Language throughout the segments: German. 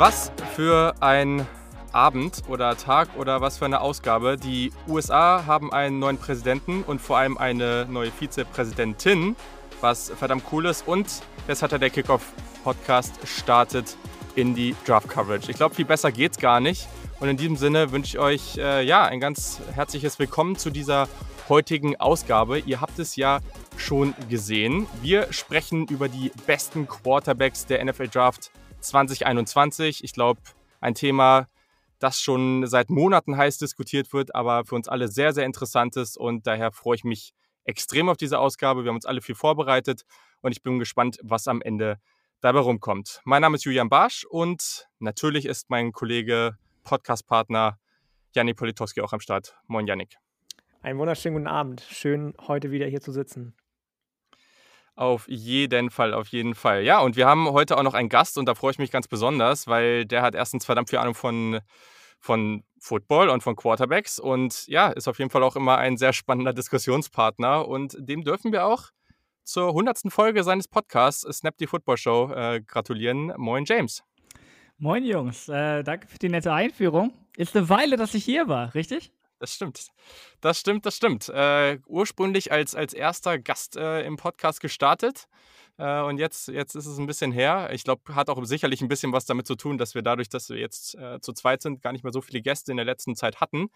Was für ein Abend oder Tag oder was für eine Ausgabe. Die USA haben einen neuen Präsidenten und vor allem eine neue Vizepräsidentin, was verdammt cool ist. Und jetzt hat er der Kickoff-Podcast startet in die Draft-Coverage. Ich glaube, viel besser geht's gar nicht. Und in diesem Sinne wünsche ich euch äh, ja ein ganz herzliches Willkommen zu dieser heutigen Ausgabe. Ihr habt es ja schon gesehen. Wir sprechen über die besten Quarterbacks der NFL Draft 2021. Ich glaube, ein Thema, das schon seit Monaten heiß diskutiert wird, aber für uns alle sehr, sehr interessant ist. Und daher freue ich mich extrem auf diese Ausgabe. Wir haben uns alle viel vorbereitet und ich bin gespannt, was am Ende dabei rumkommt. Mein Name ist Julian Barsch und natürlich ist mein Kollege, Podcast-Partner Janik Politowski auch am Start. Moin, Janik. Einen wunderschönen guten Abend. Schön, heute wieder hier zu sitzen. Auf jeden Fall, auf jeden Fall. Ja, und wir haben heute auch noch einen Gast und da freue ich mich ganz besonders, weil der hat erstens verdammt viel Ahnung von, von Football und von Quarterbacks und ja, ist auf jeden Fall auch immer ein sehr spannender Diskussionspartner und dem dürfen wir auch zur 100. Folge seines Podcasts Snap die Football Show äh, gratulieren. Moin, James. Moin, Jungs. Äh, danke für die nette Einführung. Ist eine Weile, dass ich hier war, richtig? Das stimmt. Das stimmt, das stimmt. Äh, ursprünglich als, als erster Gast äh, im Podcast gestartet. Äh, und jetzt, jetzt ist es ein bisschen her. Ich glaube, hat auch sicherlich ein bisschen was damit zu tun, dass wir dadurch, dass wir jetzt äh, zu zweit sind, gar nicht mehr so viele Gäste in der letzten Zeit hatten.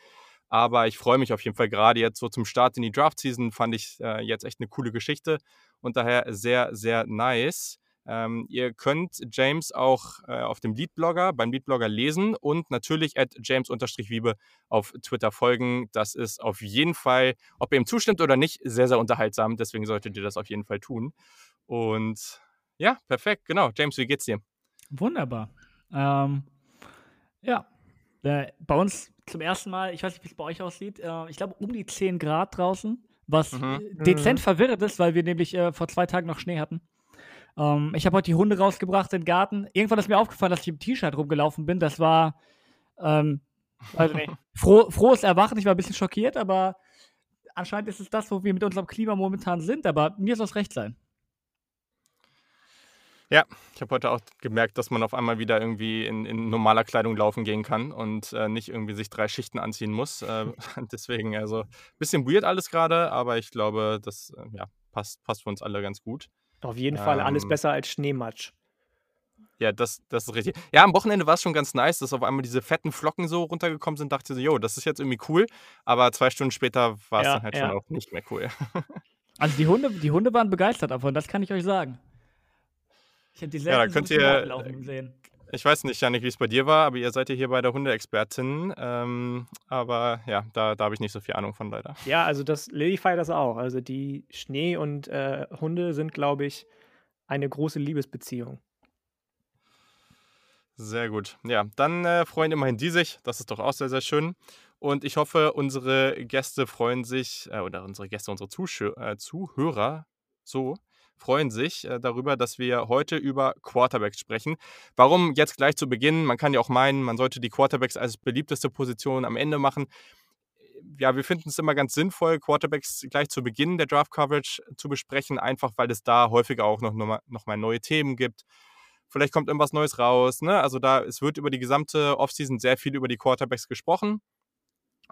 Aber ich freue mich auf jeden Fall gerade jetzt so zum Start in die Draft-Season. Fand ich äh, jetzt echt eine coole Geschichte und daher sehr, sehr nice. Ähm, ihr könnt James auch äh, auf dem Leadblogger, beim Leadblogger lesen und natürlich at James-Wiebe auf Twitter folgen. Das ist auf jeden Fall, ob ihr ihm zustimmt oder nicht, sehr, sehr unterhaltsam. Deswegen solltet ihr das auf jeden Fall tun. Und ja, perfekt, genau. James, wie geht's dir? Wunderbar. Ähm, ja, äh, bei uns zum ersten Mal, ich weiß nicht, wie es bei euch aussieht, äh, ich glaube um die 10 Grad draußen, was mhm. dezent mhm. verwirrend ist, weil wir nämlich äh, vor zwei Tagen noch Schnee hatten. Ähm, ich habe heute die Hunde rausgebracht in den Garten. Irgendwann ist mir aufgefallen, dass ich im T-Shirt rumgelaufen bin. Das war, ähm, also nee, froh, frohes Erwachen. Ich war ein bisschen schockiert, aber anscheinend ist es das, wo wir mit unserem Klima momentan sind. Aber mir soll es recht sein. Ja, ich habe heute auch gemerkt, dass man auf einmal wieder irgendwie in, in normaler Kleidung laufen gehen kann und äh, nicht irgendwie sich drei Schichten anziehen muss. Äh, deswegen, also ein bisschen weird alles gerade, aber ich glaube, das äh, ja, passt, passt für uns alle ganz gut. Auf jeden Fall alles ähm. besser als Schneematsch. Ja, das, das ist richtig. Ja, am Wochenende war es schon ganz nice, dass auf einmal diese fetten Flocken so runtergekommen sind. Dachte so, jo, das ist jetzt irgendwie cool. Aber zwei Stunden später war es ja, dann halt ja. schon auch nicht mehr cool. also die Hunde, die Hunde waren begeistert davon, das kann ich euch sagen. Ich habe die selten ja, da könnt so ihr, sehen. Ich weiß nicht, Janik, wie es bei dir war, aber ihr seid ja hier bei der Hundeexpertin. Ähm, aber ja, da, da habe ich nicht so viel Ahnung von leider. Ja, also das Lily feiert das auch. Also die Schnee und äh, Hunde sind, glaube ich, eine große Liebesbeziehung. Sehr gut. Ja, dann äh, freuen immerhin die sich. Das ist doch auch sehr, sehr schön. Und ich hoffe, unsere Gäste freuen sich, äh, oder unsere Gäste, unsere Zuschö äh, Zuhörer, so, freuen sich äh, darüber, dass wir heute über Quarterbacks sprechen. Warum jetzt gleich zu Beginn? Man kann ja auch meinen, man sollte die Quarterbacks als beliebteste Position am Ende machen. Ja, wir finden es immer ganz sinnvoll, Quarterbacks gleich zu Beginn der Draft Coverage zu besprechen, einfach weil es da häufiger auch noch, noch mal neue Themen gibt. Vielleicht kommt irgendwas Neues raus. Ne? Also da, es wird über die gesamte Offseason sehr viel über die Quarterbacks gesprochen.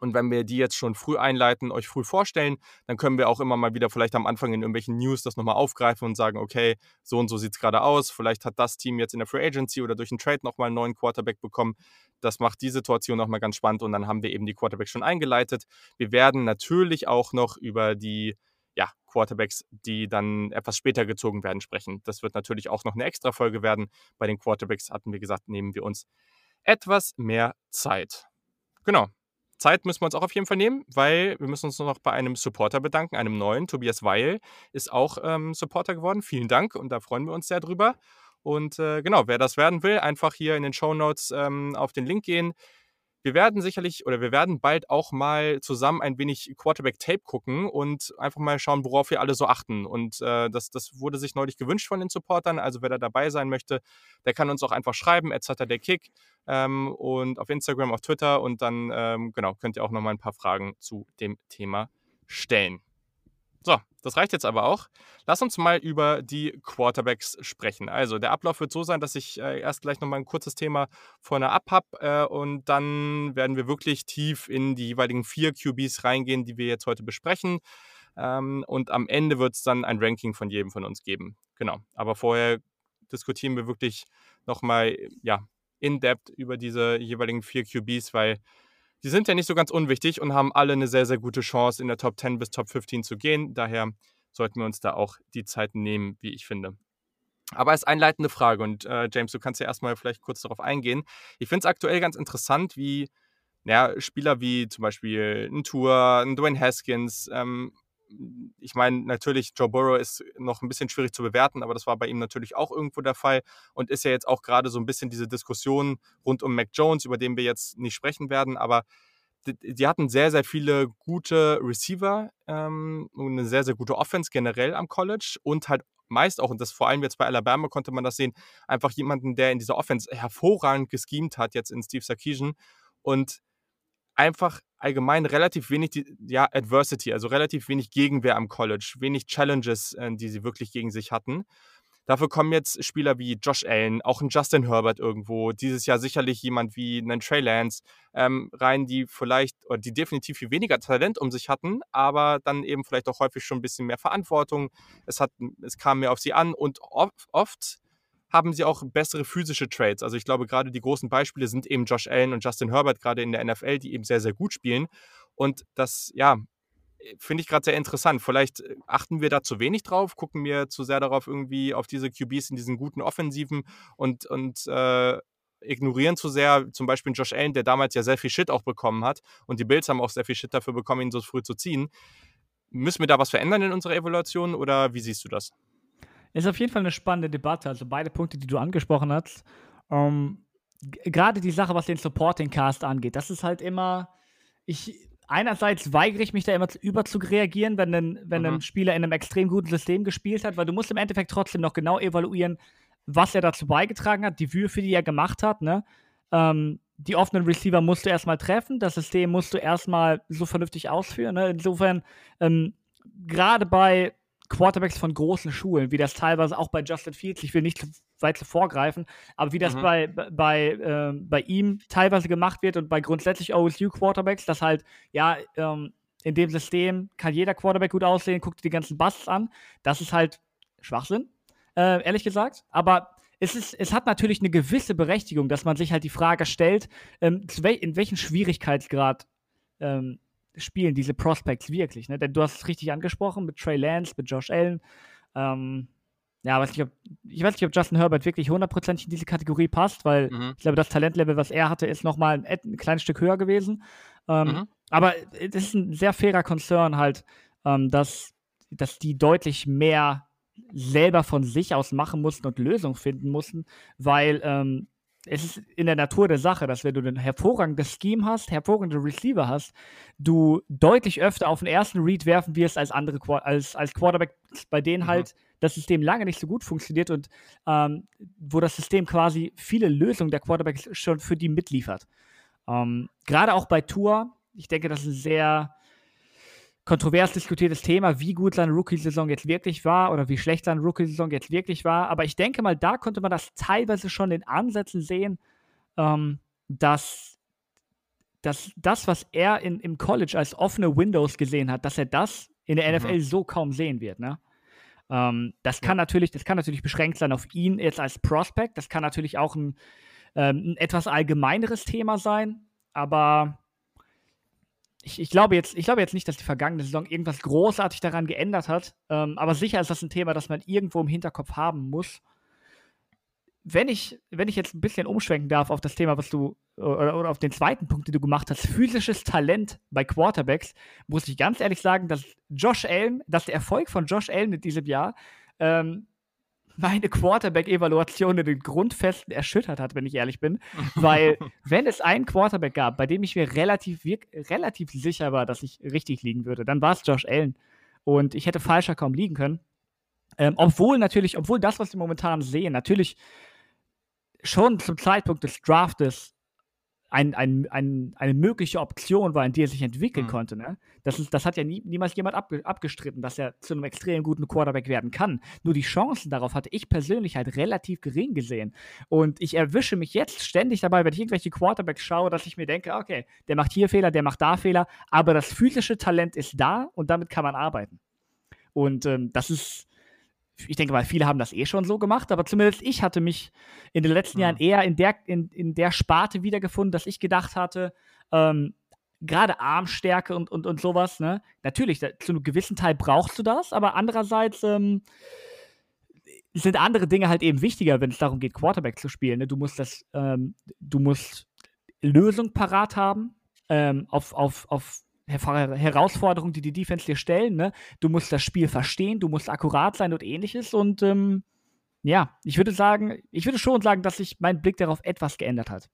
Und wenn wir die jetzt schon früh einleiten, euch früh vorstellen, dann können wir auch immer mal wieder vielleicht am Anfang in irgendwelchen News das nochmal aufgreifen und sagen, okay, so und so sieht es gerade aus. Vielleicht hat das Team jetzt in der Free Agency oder durch einen Trade nochmal einen neuen Quarterback bekommen. Das macht die Situation nochmal ganz spannend und dann haben wir eben die Quarterbacks schon eingeleitet. Wir werden natürlich auch noch über die ja, Quarterbacks, die dann etwas später gezogen werden, sprechen. Das wird natürlich auch noch eine extra Folge werden. Bei den Quarterbacks hatten wir gesagt, nehmen wir uns etwas mehr Zeit. Genau, Zeit müssen wir uns auch auf jeden Fall nehmen, weil wir müssen uns noch bei einem Supporter bedanken, einem neuen. Tobias Weil ist auch ähm, Supporter geworden. Vielen Dank und da freuen wir uns sehr drüber. Und äh, genau, wer das werden will, einfach hier in den Show Notes ähm, auf den Link gehen wir werden sicherlich oder wir werden bald auch mal zusammen ein wenig Quarterback-Tape gucken und einfach mal schauen, worauf wir alle so achten. Und äh, das, das wurde sich neulich gewünscht von den Supportern. Also wer da dabei sein möchte, der kann uns auch einfach schreiben, etc. der Kick ähm, und auf Instagram, auf Twitter und dann ähm, genau könnt ihr auch nochmal ein paar Fragen zu dem Thema stellen. So, das reicht jetzt aber auch. Lass uns mal über die Quarterbacks sprechen. Also, der Ablauf wird so sein, dass ich äh, erst gleich nochmal ein kurzes Thema vorne ab habe äh, und dann werden wir wirklich tief in die jeweiligen vier QBs reingehen, die wir jetzt heute besprechen. Ähm, und am Ende wird es dann ein Ranking von jedem von uns geben. Genau. Aber vorher diskutieren wir wirklich nochmal ja, in depth über diese jeweiligen vier QBs, weil die sind ja nicht so ganz unwichtig und haben alle eine sehr, sehr gute Chance, in der Top 10 bis Top 15 zu gehen. Daher sollten wir uns da auch die Zeit nehmen, wie ich finde. Aber als einleitende Frage, und äh, James, du kannst ja erstmal vielleicht kurz darauf eingehen. Ich finde es aktuell ganz interessant, wie ja, Spieler wie zum Beispiel ein Tour, ein Dwayne Haskins, ähm, ich meine, natürlich, Joe Burrow ist noch ein bisschen schwierig zu bewerten, aber das war bei ihm natürlich auch irgendwo der Fall und ist ja jetzt auch gerade so ein bisschen diese Diskussion rund um Mac Jones, über den wir jetzt nicht sprechen werden, aber die, hatten sehr, sehr viele gute Receiver ähm, und eine sehr, sehr gute Offense generell am College und halt meist auch, und das vor allem jetzt bei Alabama konnte man das sehen, einfach jemanden, der in dieser Offense hervorragend geschemt hat, jetzt in Steve Sarkisian und einfach allgemein relativ wenig ja, Adversity, also relativ wenig Gegenwehr am College, wenig Challenges, äh, die sie wirklich gegen sich hatten. Dafür kommen jetzt Spieler wie Josh Allen, auch ein Justin Herbert irgendwo, dieses Jahr sicherlich jemand wie ein Trey Lance ähm, rein, die vielleicht oder die definitiv viel weniger Talent um sich hatten, aber dann eben vielleicht auch häufig schon ein bisschen mehr Verantwortung. Es, hat, es kam mehr auf sie an und oft, oft haben sie auch bessere physische Trades. Also ich glaube, gerade die großen Beispiele sind eben Josh Allen und Justin Herbert, gerade in der NFL, die eben sehr, sehr gut spielen. Und das, ja, finde ich gerade sehr interessant. Vielleicht äh, achten wir da zu wenig drauf, gucken wir zu sehr darauf irgendwie auf diese QBs in diesen guten Offensiven und, und äh, ignorieren zu sehr zum Beispiel Josh Allen, der damals ja sehr viel Shit auch bekommen hat und die Bills haben auch sehr viel Shit dafür bekommen, ihn so früh zu ziehen. Müssen wir da was verändern in unserer Evaluation oder wie siehst du das? Ist auf jeden Fall eine spannende Debatte. Also beide Punkte, die du angesprochen hast. Ähm, Gerade die Sache, was den Supporting Cast angeht, das ist halt immer. Ich, einerseits weigere ich mich da immer über zu reagieren, wenn, ein, wenn mhm. ein Spieler in einem extrem guten System gespielt hat, weil du musst im Endeffekt trotzdem noch genau evaluieren, was er dazu beigetragen hat, die Würfe, die er gemacht hat. Ne? Ähm, die offenen Receiver musst du erstmal treffen, das System musst du erstmal so vernünftig ausführen. Ne? Insofern, ähm, gerade bei Quarterbacks von großen Schulen, wie das teilweise auch bei Justin Fields, ich will nicht zu weit vorgreifen, aber wie das mhm. bei, bei, äh, bei ihm teilweise gemacht wird und bei grundsätzlich OSU-Quarterbacks, dass halt, ja, ähm, in dem System kann jeder Quarterback gut aussehen, guckt die ganzen Busts an. Das ist halt Schwachsinn, äh, ehrlich gesagt. Aber es, ist, es hat natürlich eine gewisse Berechtigung, dass man sich halt die Frage stellt, ähm, in welchem Schwierigkeitsgrad ähm, spielen diese Prospects wirklich. Ne? Denn du hast es richtig angesprochen mit Trey Lance, mit Josh Allen. Ähm, ja, weiß nicht, ob, ich weiß nicht, ob Justin Herbert wirklich hundertprozentig in diese Kategorie passt, weil mhm. ich glaube, das Talentlevel, was er hatte, ist nochmal ein, ein kleines Stück höher gewesen. Ähm, mhm. Aber es ist ein sehr fairer Concern halt, ähm, dass, dass die deutlich mehr selber von sich aus machen mussten und Lösungen finden mussten, weil ähm, es ist in der Natur der Sache, dass wenn du ein hervorragendes Scheme hast, hervorragende Receiver hast, du deutlich öfter auf den ersten Read werfen wirst als andere als, als Quarterback, bei denen mhm. halt das System lange nicht so gut funktioniert und ähm, wo das System quasi viele Lösungen der Quarterbacks schon für die mitliefert. Ähm, Gerade auch bei Tour, ich denke, das ist ein sehr kontrovers diskutiertes Thema, wie gut seine Rookie-Saison jetzt wirklich war oder wie schlecht seine Rookie-Saison jetzt wirklich war. Aber ich denke mal, da konnte man das teilweise schon in Ansätzen sehen, ähm, dass, dass das, was er in, im College als offene Windows gesehen hat, dass er das in der NFL mhm. so kaum sehen wird. Ne? Ähm, das, kann ja. natürlich, das kann natürlich beschränkt sein auf ihn jetzt als Prospect. Das kann natürlich auch ein, ähm, ein etwas allgemeineres Thema sein. Aber ich, ich, glaube jetzt, ich glaube jetzt nicht, dass die vergangene Saison irgendwas großartig daran geändert hat. Ähm, aber sicher ist das ein Thema, das man irgendwo im Hinterkopf haben muss. Wenn ich, wenn ich jetzt ein bisschen umschwenken darf auf das Thema, was du, oder, oder auf den zweiten Punkt, den du gemacht hast, physisches Talent bei Quarterbacks, muss ich ganz ehrlich sagen, dass Josh Allen, dass der Erfolg von Josh Allen in diesem Jahr ähm, meine Quarterback-Evaluation in den Grundfesten erschüttert hat, wenn ich ehrlich bin. Weil, wenn es einen Quarterback gab, bei dem ich mir relativ, relativ sicher war, dass ich richtig liegen würde, dann war es Josh Allen. Und ich hätte falscher kaum liegen können. Ähm, obwohl natürlich, obwohl das, was wir momentan sehen, natürlich schon zum Zeitpunkt des Draftes ein, ein, ein, eine mögliche Option war, in die er sich entwickeln Mhm. konnte. Ne? Das, ist, das hat ja nie, niemals jemand abge, abgestritten, dass er zu einem extrem guten Quarterback werden kann. Nur die Chancen darauf hatte ich persönlich halt relativ gering gesehen. Und ich erwische mich jetzt ständig dabei, wenn ich irgendwelche Quarterbacks schaue, dass ich mir denke, okay, der macht hier Fehler, der macht da Fehler, aber das physische Talent ist da und damit kann man arbeiten. Und ähm, das ist, ich denke mal, viele haben das eh schon so gemacht, aber zumindest ich hatte mich in den letzten Mhm. Jahren eher in der, in, in der Sparte wiedergefunden, dass ich gedacht hatte, ähm, gerade Armstärke und, und, und sowas, ne? Natürlich, da, zu einem gewissen Teil brauchst du das, aber andererseits ähm, sind andere Dinge halt eben wichtiger, wenn es darum geht, Quarterback zu spielen. Ne? Du musst das, ähm, du musst Lösung parat haben ähm, auf, auf, auf Her Herausforderungen, die die Defense dir stellen. Ne? Du musst das Spiel verstehen, du musst akkurat sein und ähnliches. Und ähm, ja, ich würde sagen, ich würde schon sagen, dass sich mein Blick darauf etwas geändert hat.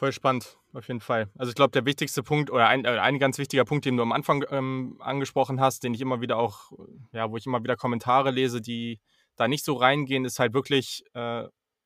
Voll spannend, auf jeden Fall. Also ich glaube, der wichtigste Punkt oder ein, äh, ein ganz wichtiger Punkt, den du am Anfang ähm, angesprochen hast, den ich immer wieder auch, ja, wo ich immer wieder Kommentare lese, die da nicht so reingehen, ist halt wirklich äh,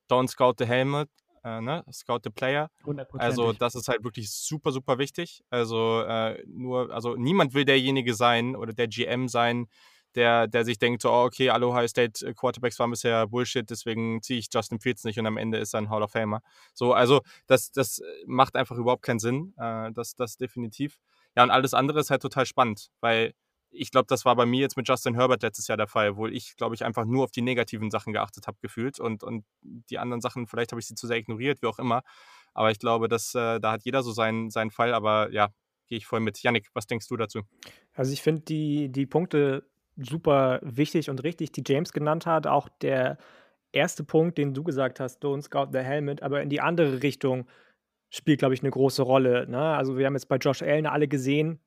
don't scout the helmet, äh, ne? scout the player. Also das ist halt wirklich super, super wichtig. Also äh, nur, also niemand will derjenige sein oder der GM sein, der, der sich denkt, so, oh, okay, alle Ohio State äh, Quarterbacks waren bisher Bullshit, deswegen ziehe ich Justin Fields nicht und am Ende ist er ein Hall of Famer. So, also das, das macht einfach überhaupt keinen Sinn. Äh, das, das definitiv. Ja, und alles andere ist halt total spannend, weil ich glaube, das war bei mir jetzt mit Justin Herbert letztes Jahr der Fall, wo ich, glaube ich, einfach nur auf die negativen Sachen geachtet habe, gefühlt. Und, und die anderen Sachen, vielleicht habe ich sie zu sehr ignoriert, wie auch immer. Aber ich glaube, dass äh, da hat jeder so seinen, seinen Fall. Aber ja, gehe ich voll mit. Yannick, was denkst du dazu? Also ich finde die, die Punkte super wichtig und richtig, die James genannt hat. Auch der erste Punkt, den du gesagt hast, don't scout the helmet, aber in die andere Richtung spielt, glaube ich, eine große Rolle. Ne? Also wir haben jetzt bei Josh Allen alle gesehen,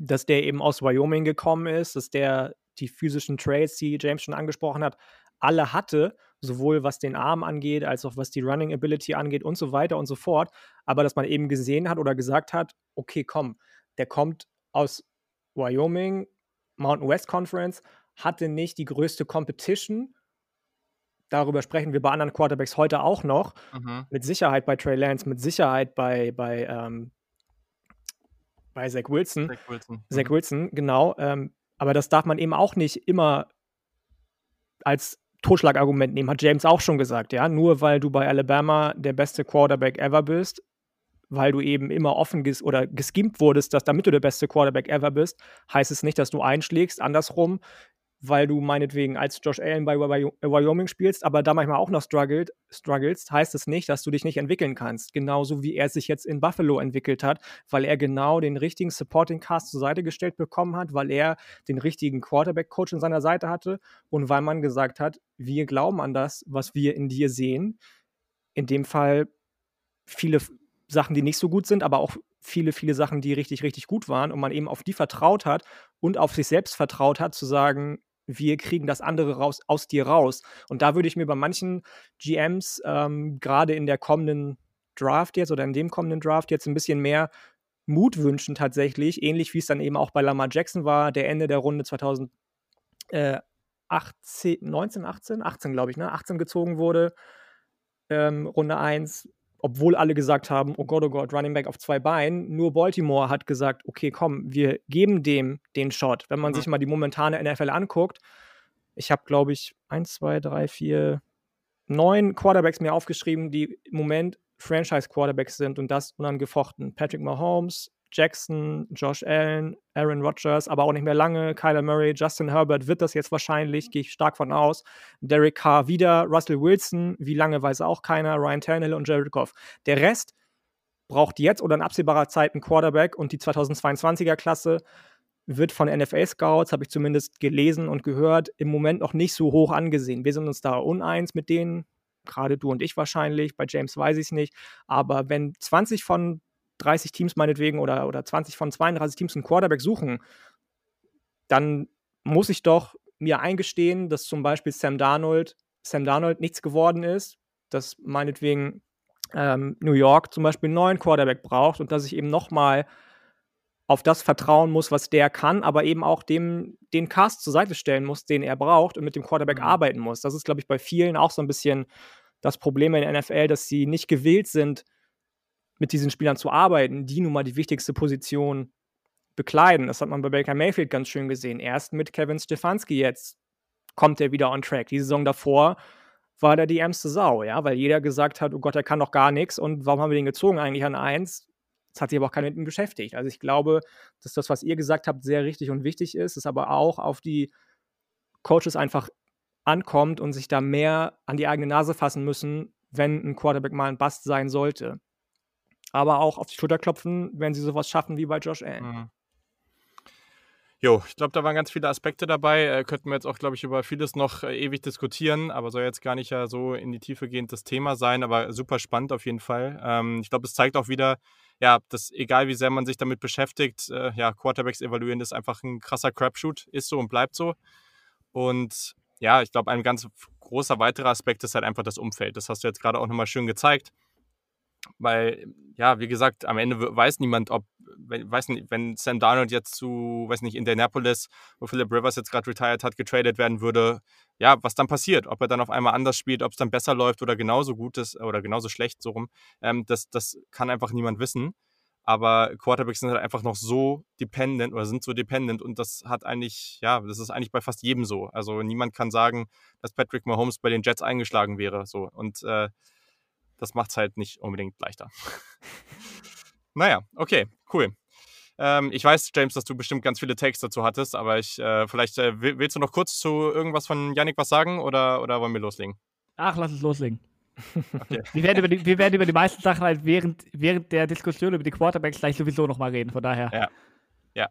dass der eben aus Wyoming gekommen ist, dass der die physischen Traits, die James schon angesprochen hat, alle hatte, sowohl was den Arm angeht, als auch was die Running Ability angeht und so weiter und so fort. Aber dass man eben gesehen hat oder gesagt hat, okay, komm, der kommt aus Wyoming, Mountain West Conference, hatte nicht die größte Competition. Darüber sprechen wir bei anderen Quarterbacks heute auch noch. Mhm. Mit Sicherheit bei Trey Lance, mit Sicherheit bei, bei, ähm, bei Zach Wilson. Zach Wilson. Zach Mhm. Wilson, genau. Ähm, aber das darf man eben auch nicht immer als Totschlagargument nehmen, hat James auch schon gesagt, ja. Nur weil du bei Alabama der beste Quarterback ever bist, weil du eben immer offen ges oder geskimmt wurdest, dass damit du der beste Quarterback ever bist, heißt es nicht, dass du einschlägst. Andersrum, weil du meinetwegen als Josh Allen bei Wy- Wyoming spielst, aber da manchmal auch noch struggled, strugglest, heißt es nicht, dass du dich nicht entwickeln kannst. Genauso wie er sich jetzt in Buffalo entwickelt hat, weil er genau den richtigen Supporting Cast zur Seite gestellt bekommen hat, weil er den richtigen Quarterback-Coach an seiner Seite hatte und weil man gesagt hat, wir glauben an das, was wir in dir sehen. In dem Fall viele Sachen, die nicht so gut sind, aber auch viele, viele Sachen, die richtig, richtig gut waren und man eben auf die vertraut hat und auf sich selbst vertraut hat, zu sagen, wir kriegen das andere raus, aus dir raus. Und da würde ich mir bei manchen GMs, ähm, gerade in der kommenden Draft jetzt oder in dem kommenden Draft jetzt ein bisschen mehr Mut wünschen tatsächlich, ähnlich wie es dann eben auch bei Lamar Jackson war, der Ende der Runde 2018, 19, 18, 18 glaube ich, ne? 18 gezogen wurde, ähm, Runde 1, obwohl alle gesagt haben, oh Gott, oh Gott, Running Back auf zwei Beinen. Nur Baltimore hat gesagt, okay, komm, wir geben dem den Shot. Wenn man Mhm. sich mal die momentane NFL anguckt, ich habe, glaube ich, 1, 2, 3, 4, 9 Quarterbacks mir aufgeschrieben, die im Moment Franchise-Quarterbacks sind und das unangefochten. Patrick Mahomes, Jackson, Josh Allen, Aaron Rodgers, aber auch nicht mehr lange. Kyler Murray, Justin Herbert wird das jetzt wahrscheinlich, gehe ich stark von aus. Derek Carr wieder, Russell Wilson, wie lange weiß auch keiner, Ryan Tannehill und Jared Goff. Der Rest braucht jetzt oder in absehbarer Zeit einen Quarterback und die 2022er Klasse wird von NFL-Scouts, habe ich zumindest gelesen und gehört, im Moment noch nicht so hoch angesehen. Wir sind uns da uneins mit denen, gerade du und ich wahrscheinlich, bei James weiß ich es nicht, aber wenn 20 von 30 Teams meinetwegen oder, oder 20 von 32 Teams einen Quarterback suchen, dann muss ich doch mir eingestehen, dass zum Beispiel Sam Darnold, Sam Darnold nichts geworden ist, dass meinetwegen ähm, New York zum Beispiel einen neuen Quarterback braucht und dass ich eben nochmal auf das vertrauen muss, was der kann, aber eben auch dem den Cast zur Seite stellen muss, den er braucht und mit dem Quarterback Mhm. arbeiten muss. Das ist, glaube ich, bei vielen auch so ein bisschen das Problem in der NFL, dass sie nicht gewillt sind, mit diesen Spielern zu arbeiten, die nun mal die wichtigste Position bekleiden. Das hat man bei Baker Mayfield ganz schön gesehen. Erst mit Kevin Stefanski jetzt kommt er wieder on track. Die Saison davor war der die ärmste Sau, ja, weil jeder gesagt hat, oh Gott, er kann doch gar nichts und warum haben wir den gezogen eigentlich an eins? Das hat sich aber auch keiner mit ihm beschäftigt. Also ich glaube, dass das, was ihr gesagt habt, sehr richtig und wichtig ist, es aber auch auf die Coaches einfach ankommt und sich da mehr an die eigene Nase fassen müssen, wenn ein Quarterback mal ein Bust sein sollte. Aber auch auf die Schulter klopfen, wenn sie sowas schaffen wie bei Josh Allen. Mhm. Jo, ich glaube, da waren ganz viele Aspekte dabei. Äh, könnten wir jetzt auch, glaube ich, über vieles noch äh, ewig diskutieren, aber soll jetzt gar nicht ja so in die Tiefe gehend das Thema sein, aber super spannend auf jeden Fall. Ähm, ich glaube, es zeigt auch wieder, ja, dass egal wie sehr man sich damit beschäftigt, äh, ja, Quarterbacks evaluieren ist einfach ein krasser Crapshoot, ist so und bleibt so. Und ja, ich glaube, ein ganz großer weiterer Aspekt ist halt einfach das Umfeld. Das hast du jetzt gerade auch nochmal schön gezeigt. Weil, ja, wie gesagt, am Ende weiß niemand, ob, weiß nicht, wenn Sam Darnold jetzt zu, weiß nicht, Indianapolis, wo Philip Rivers jetzt gerade retired hat, getradet werden würde, ja, was dann passiert, ob er dann auf einmal anders spielt, ob es dann besser läuft oder genauso gut ist oder genauso schlecht, so rum, ähm, das, das kann einfach niemand wissen. Aber Quarterbacks sind halt einfach noch so dependent oder sind so dependent und das hat eigentlich, ja, das ist eigentlich bei fast jedem so. Also niemand kann sagen, dass Patrick Mahomes bei den Jets eingeschlagen wäre. So. Und äh, das macht es halt nicht unbedingt leichter. naja, okay, cool. Ähm, ich weiß, James, dass du bestimmt ganz viele Takes dazu hattest, aber ich, äh, vielleicht äh, willst du noch kurz zu irgendwas von Yannick was sagen oder, oder wollen wir loslegen? Ach, lass uns loslegen. Okay. wir, werden über die, wir werden über die meisten Sachen halt während, während der Diskussion über die Quarterbacks gleich sowieso nochmal reden, von daher. Ja. Ja.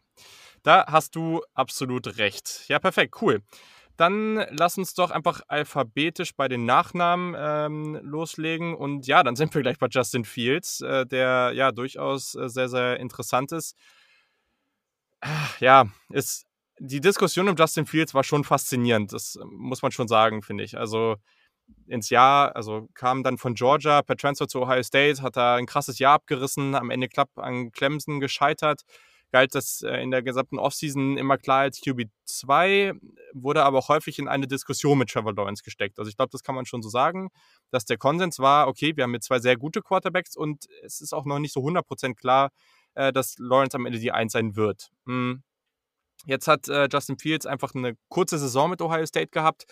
Da hast du absolut recht. Ja, perfekt, cool. Dann lass uns doch einfach alphabetisch bei den Nachnamen ähm, loslegen. Und ja, dann sind wir gleich bei Justin Fields, äh, der ja durchaus äh, sehr, sehr interessant ist. Ja, ist, die Diskussion um Justin Fields war schon faszinierend. Das muss man schon sagen, finde ich. Also ins Jahr, also kam dann von Georgia per Transfer zu Ohio State, hat da ein krasses Jahr abgerissen, am Ende knapp an Clemson gescheitert, galt das äh, in der gesamten Offseason immer klar als QB2, wurde aber auch häufig in eine Diskussion mit Trevor Lawrence gesteckt. Also ich glaube, das kann man schon so sagen, dass der Konsens war, okay, wir haben jetzt zwei sehr gute Quarterbacks und es ist auch noch nicht so 100% klar, äh, dass Lawrence am Ende die Eins sein wird. Hm. Jetzt hat äh, Justin Fields einfach eine kurze Saison mit Ohio State gehabt,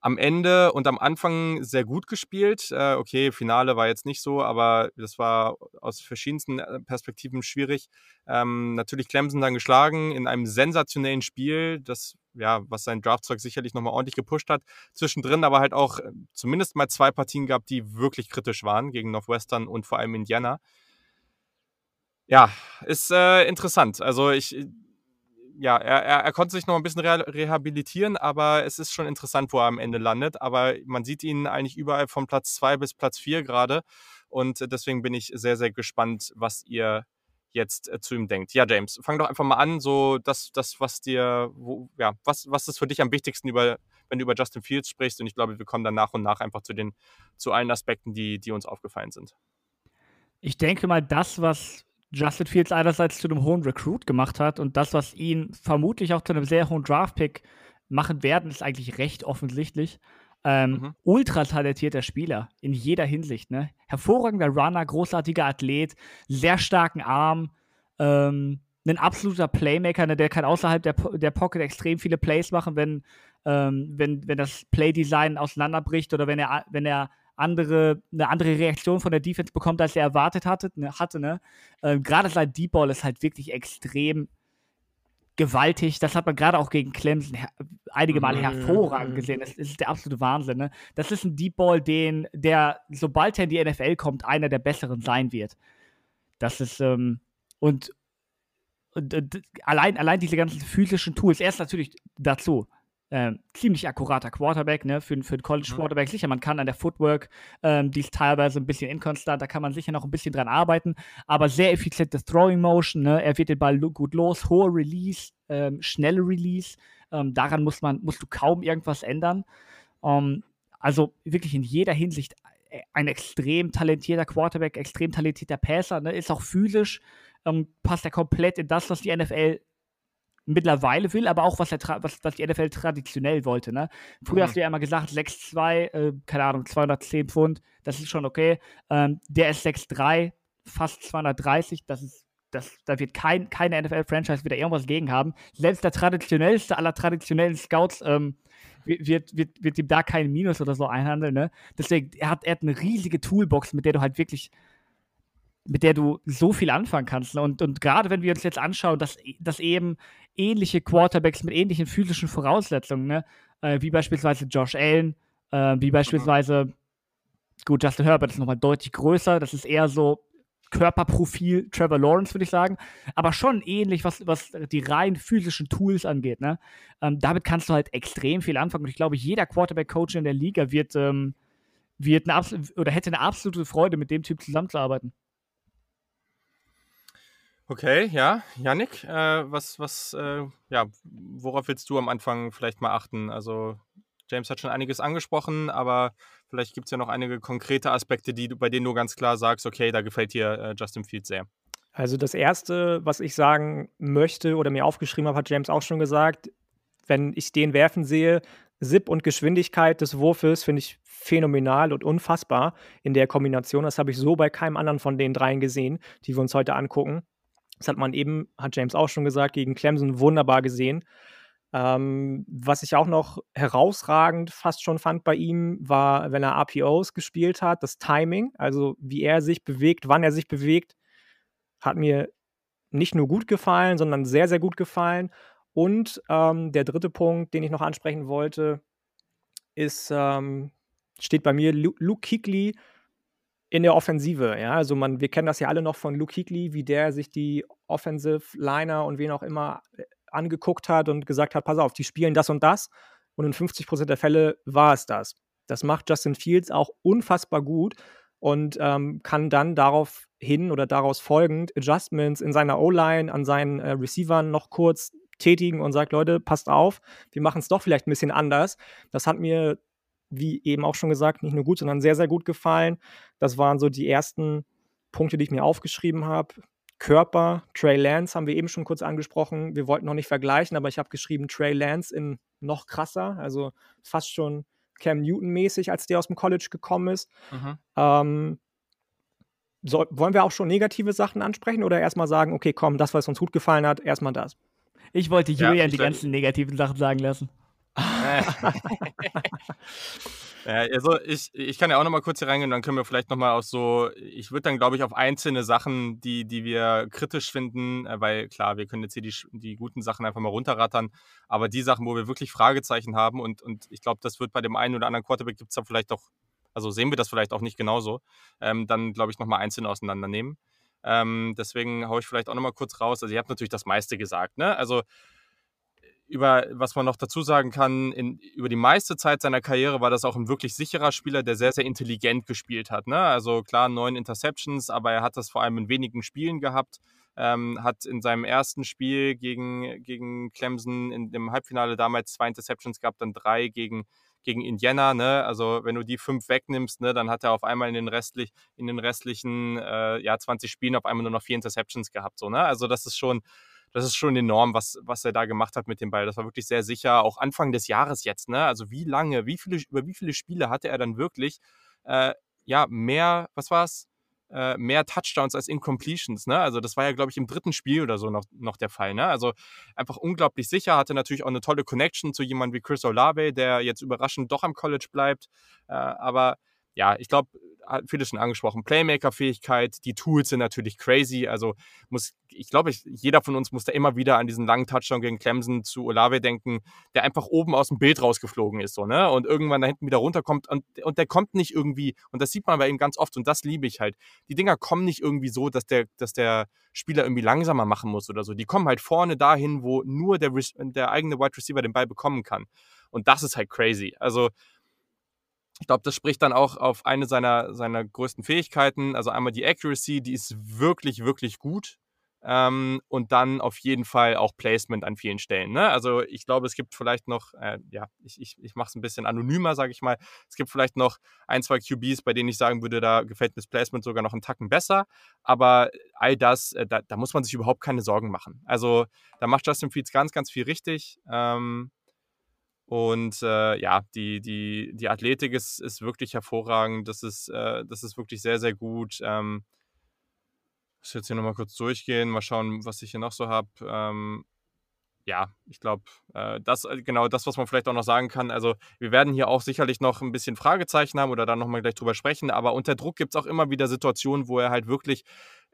am Ende und am Anfang sehr gut gespielt. Äh, okay, Finale war jetzt nicht so, aber das war aus verschiedensten äh, Perspektiven schwierig. Ähm, natürlich Clemson dann geschlagen in einem sensationellen Spiel, das ja, was sein Draftzeug sicherlich nochmal ordentlich gepusht hat. Zwischendrin aber halt auch äh, zumindest mal zwei Partien gab, die wirklich kritisch waren gegen Northwestern und vor allem Indiana. Ja, ist äh, interessant. Also ich ja, er, er, er, konnte sich noch ein bisschen rehabilitieren, aber es ist schon interessant, wo er am Ende landet. Aber man sieht ihn eigentlich überall von Platz 2 bis Platz 4 gerade. Und deswegen bin ich sehr, sehr gespannt, was ihr jetzt äh, zu ihm denkt. Ja, James, fang doch einfach mal an, so das, das was dir, wo, ja, was, was ist für dich am wichtigsten, über, wenn du über Justin Fields sprichst? Und ich glaube, wir kommen dann nach und nach einfach zu den, zu allen Aspekten, die, die uns aufgefallen sind. Ich denke mal, das, was Justin Fields einerseits zu einem hohen Recruit gemacht hat und das, was ihn vermutlich auch zu einem sehr hohen Draft-Pick machen werden, ist eigentlich recht offensichtlich. Ähm, mhm. Ultra talentierter Spieler in jeder Hinsicht. Ne? Hervorragender Runner, großartiger Athlet, sehr starken Arm, ähm, ein absoluter Playmaker, ne? der kann außerhalb der, der Pocket extrem viele Plays machen, wenn, ähm, wenn, wenn das Playdesign auseinanderbricht oder wenn er, wenn er andere, eine andere Reaktion von der Defense bekommt, als er erwartet hatte. Ne, hatte ne? Ähm, gerade sein Deep Ball ist halt wirklich extrem gewaltig. Das hat man gerade auch gegen Clemson einige Mal mhm. hervorragend gesehen. Das ist der absolute Wahnsinn. Ne? Das ist ein Deep Ball, den, der, sobald er in die NFL kommt, einer der besseren sein wird. Das ist, ähm, und, und, und allein, allein diese ganzen physischen Tools, erst natürlich dazu, äh, ziemlich akkurater Quarterback, ne, für, für einen College-Quarterback. Mhm. Sicher, man kann an der Footwork, ähm, die ist teilweise ein bisschen inkonstant, da kann man sicher noch ein bisschen dran arbeiten, aber sehr effiziente Throwing Motion, ne, er wird den Ball gut los, hohe Release, ähm, schnelle Release, ähm, daran muss man, musst du kaum irgendwas ändern. Ähm, also wirklich in jeder Hinsicht äh, ein extrem talentierter Quarterback, extrem talentierter Passer, ne, ist auch physisch, ähm, passt er komplett in das, was die NFL mittlerweile will, aber auch was, was, was die NFL traditionell wollte. Ne? Früher mhm. hast du ja immer gesagt, 6'2, äh, keine Ahnung, 210 Pfund, das ist schon okay. Ähm, der ist 6'3, fast 230, das ist, das, da wird kein, keine NFL-Franchise wieder irgendwas gegen haben. Selbst der traditionellste aller traditionellen Scouts ähm, wird, wird, wird ihm da kein Minus oder so einhandeln. Ne? Deswegen, er hat, er hat eine riesige Toolbox, mit der du halt wirklich mit der du so viel anfangen kannst. Ne? Und, und gerade wenn wir uns jetzt anschauen, dass, dass eben ähnliche Quarterbacks mit ähnlichen physischen Voraussetzungen, ne? Äh, wie beispielsweise Josh Allen, äh, wie beispielsweise, gut, Justin Herbert ist nochmal deutlich größer, das ist eher so Körperprofil Trevor Lawrence, würde ich sagen, aber schon ähnlich, was, was die rein physischen Tools angeht. Ne? Ähm, damit kannst du halt extrem viel anfangen. Und ich glaube, jeder Quarterback-Coach in der Liga wird, ähm, wird eine oder hätte eine absolute Freude, mit dem Typ zusammenzuarbeiten. Okay, ja. Yannick, äh, was, was, äh, ja, worauf willst du am Anfang vielleicht mal achten? Also, James hat schon einiges angesprochen, aber vielleicht gibt es ja noch einige konkrete Aspekte, die, bei denen du ganz klar sagst, okay, da gefällt dir äh, Justin Fields sehr. Also das Erste, was ich sagen möchte oder mir aufgeschrieben habe, hat James auch schon gesagt, wenn ich den werfen sehe, Zip und Geschwindigkeit des Wurfes finde ich phänomenal und unfassbar in der Kombination. Das habe ich so bei keinem anderen von den dreien gesehen, die wir uns heute angucken. Das hat man eben, hat James auch schon gesagt, gegen Clemson wunderbar gesehen. Ähm, was ich auch noch herausragend fast schon fand bei ihm, war, wenn er RPOs gespielt hat, das Timing, also wie er sich bewegt, wann er sich bewegt, hat mir nicht nur gut gefallen, sondern sehr, sehr gut gefallen. Und ähm, der dritte Punkt, den ich noch ansprechen wollte, ist, ähm, steht bei mir Luke Kuechly in der Offensive, ja. Also man, wir kennen das ja alle noch von Luke Kuechly, wie der sich die Offensive Liner und wen auch immer äh, angeguckt hat und gesagt hat, pass auf, die spielen das und das. Und in 50 Prozent der Fälle war es das. Das macht Justin Fields auch unfassbar gut und ähm, kann dann darauf hin oder daraus folgend Adjustments in seiner O-Line an seinen äh, Receivern noch kurz tätigen und sagt, Leute, passt auf, wir machen es doch vielleicht ein bisschen anders. Das hat mir wie eben auch schon gesagt, nicht nur gut, sondern sehr, sehr gut gefallen. Das waren so die ersten Punkte, die ich mir aufgeschrieben habe. Körper, Trey Lance haben wir eben schon kurz angesprochen. Wir wollten noch nicht vergleichen, aber ich habe geschrieben Trey Lance in noch krasser, also fast schon Cam Newton-mäßig, als der aus dem College gekommen ist. Mhm. Ähm, so, wollen wir auch schon negative Sachen ansprechen oder erstmal sagen, okay, komm, das, was uns gut gefallen hat, erstmal das? Ich wollte Julian ja, die ganzen negativen Sachen sagen lassen. ja, also ich, ich kann ja auch noch mal kurz hier reingehen, dann können wir vielleicht noch mal auf so, ich würde dann glaube ich auf einzelne Sachen, die, die wir kritisch finden, äh, weil klar, wir können jetzt hier die, die guten Sachen einfach mal runterrattern, aber die Sachen, wo wir wirklich Fragezeichen haben und, und ich glaube, das wird bei dem einen oder anderen Quarterback gibt es da vielleicht doch, also sehen wir das vielleicht auch nicht genauso, ähm, dann glaube ich noch mal einzeln auseinandernehmen. Ähm, deswegen haue ich vielleicht auch noch mal kurz raus. Also ihr habt natürlich das meiste gesagt, ne? Also über was man noch dazu sagen kann, in, über die meiste Zeit seiner Karriere war das auch ein wirklich sicherer Spieler, der sehr, sehr intelligent gespielt hat. Ne? Also klar, neun Interceptions, aber er hat das vor allem in wenigen Spielen gehabt. Ähm, hat in seinem ersten Spiel gegen, gegen Clemson in dem Halbfinale damals zwei Interceptions gehabt, dann drei gegen, gegen Indiana. Ne? Also wenn du die fünf wegnimmst, ne, dann hat er auf einmal in den, restlich, in den restlichen äh, ja, 20 Spielen auf einmal nur noch vier Interceptions gehabt. So, ne? Also das ist schon das ist schon enorm, was, was er da gemacht hat mit dem Ball. Das war wirklich sehr sicher. Auch Anfang des Jahres jetzt, ne? Also wie lange, wie viele, über wie viele Spiele hatte er dann wirklich, äh, ja, mehr, was war's? Äh, mehr Touchdowns als Incompletions, ne? Also das war ja, glaube ich, im dritten Spiel oder so noch, noch der Fall, ne? Also einfach unglaublich sicher, hatte natürlich auch eine tolle Connection zu jemandem wie Chris Olave, der jetzt überraschend doch am College bleibt. Äh, aber ja, ich glaube, viele schon angesprochen, Playmaker-Fähigkeit, die Tools sind natürlich crazy. Also muss, ich glaube, jeder von uns muss da immer wieder an diesen langen Touchdown gegen Clemson zu Olave denken, der einfach oben aus dem Bild rausgeflogen ist, so, ne? Und irgendwann da hinten wieder runterkommt und, und der kommt nicht irgendwie, und das sieht man bei ihm ganz oft und das liebe ich halt. Die Dinger kommen nicht irgendwie so, dass der, dass der Spieler irgendwie langsamer machen muss oder so. Die kommen halt vorne dahin, wo nur der, der eigene Wide Receiver den Ball bekommen kann. Und das ist halt crazy. Also, ich glaube, das spricht dann auch auf eine seiner, seiner größten Fähigkeiten. Also einmal die Accuracy, die ist wirklich, wirklich gut. Ähm, und dann auf jeden Fall auch Placement an vielen Stellen. Ne? Also ich glaube, es gibt vielleicht noch, äh, ja, ich, ich, ich mache es ein bisschen anonymer, sage ich mal. Es gibt vielleicht noch ein, zwei QBs, bei denen ich sagen würde, da gefällt mir das Placement sogar noch einen Tacken besser. Aber all das, äh, da, da, muss man sich überhaupt keine Sorgen machen. Also da macht Justin Fields ganz, ganz viel richtig. Ähm, und äh, ja, die, die, die Athletik ist, ist wirklich hervorragend. Das ist, äh, das ist wirklich sehr, sehr gut. Ähm, muss jetzt hier nochmal kurz durchgehen, mal schauen, was ich hier noch so habe. Ähm, ja, ich glaube, äh, das äh, genau das, was man vielleicht auch noch sagen kann. Also wir werden hier auch sicherlich noch ein bisschen Fragezeichen haben oder dann nochmal gleich drüber sprechen, aber unter Druck gibt es auch immer wieder Situationen, wo er halt wirklich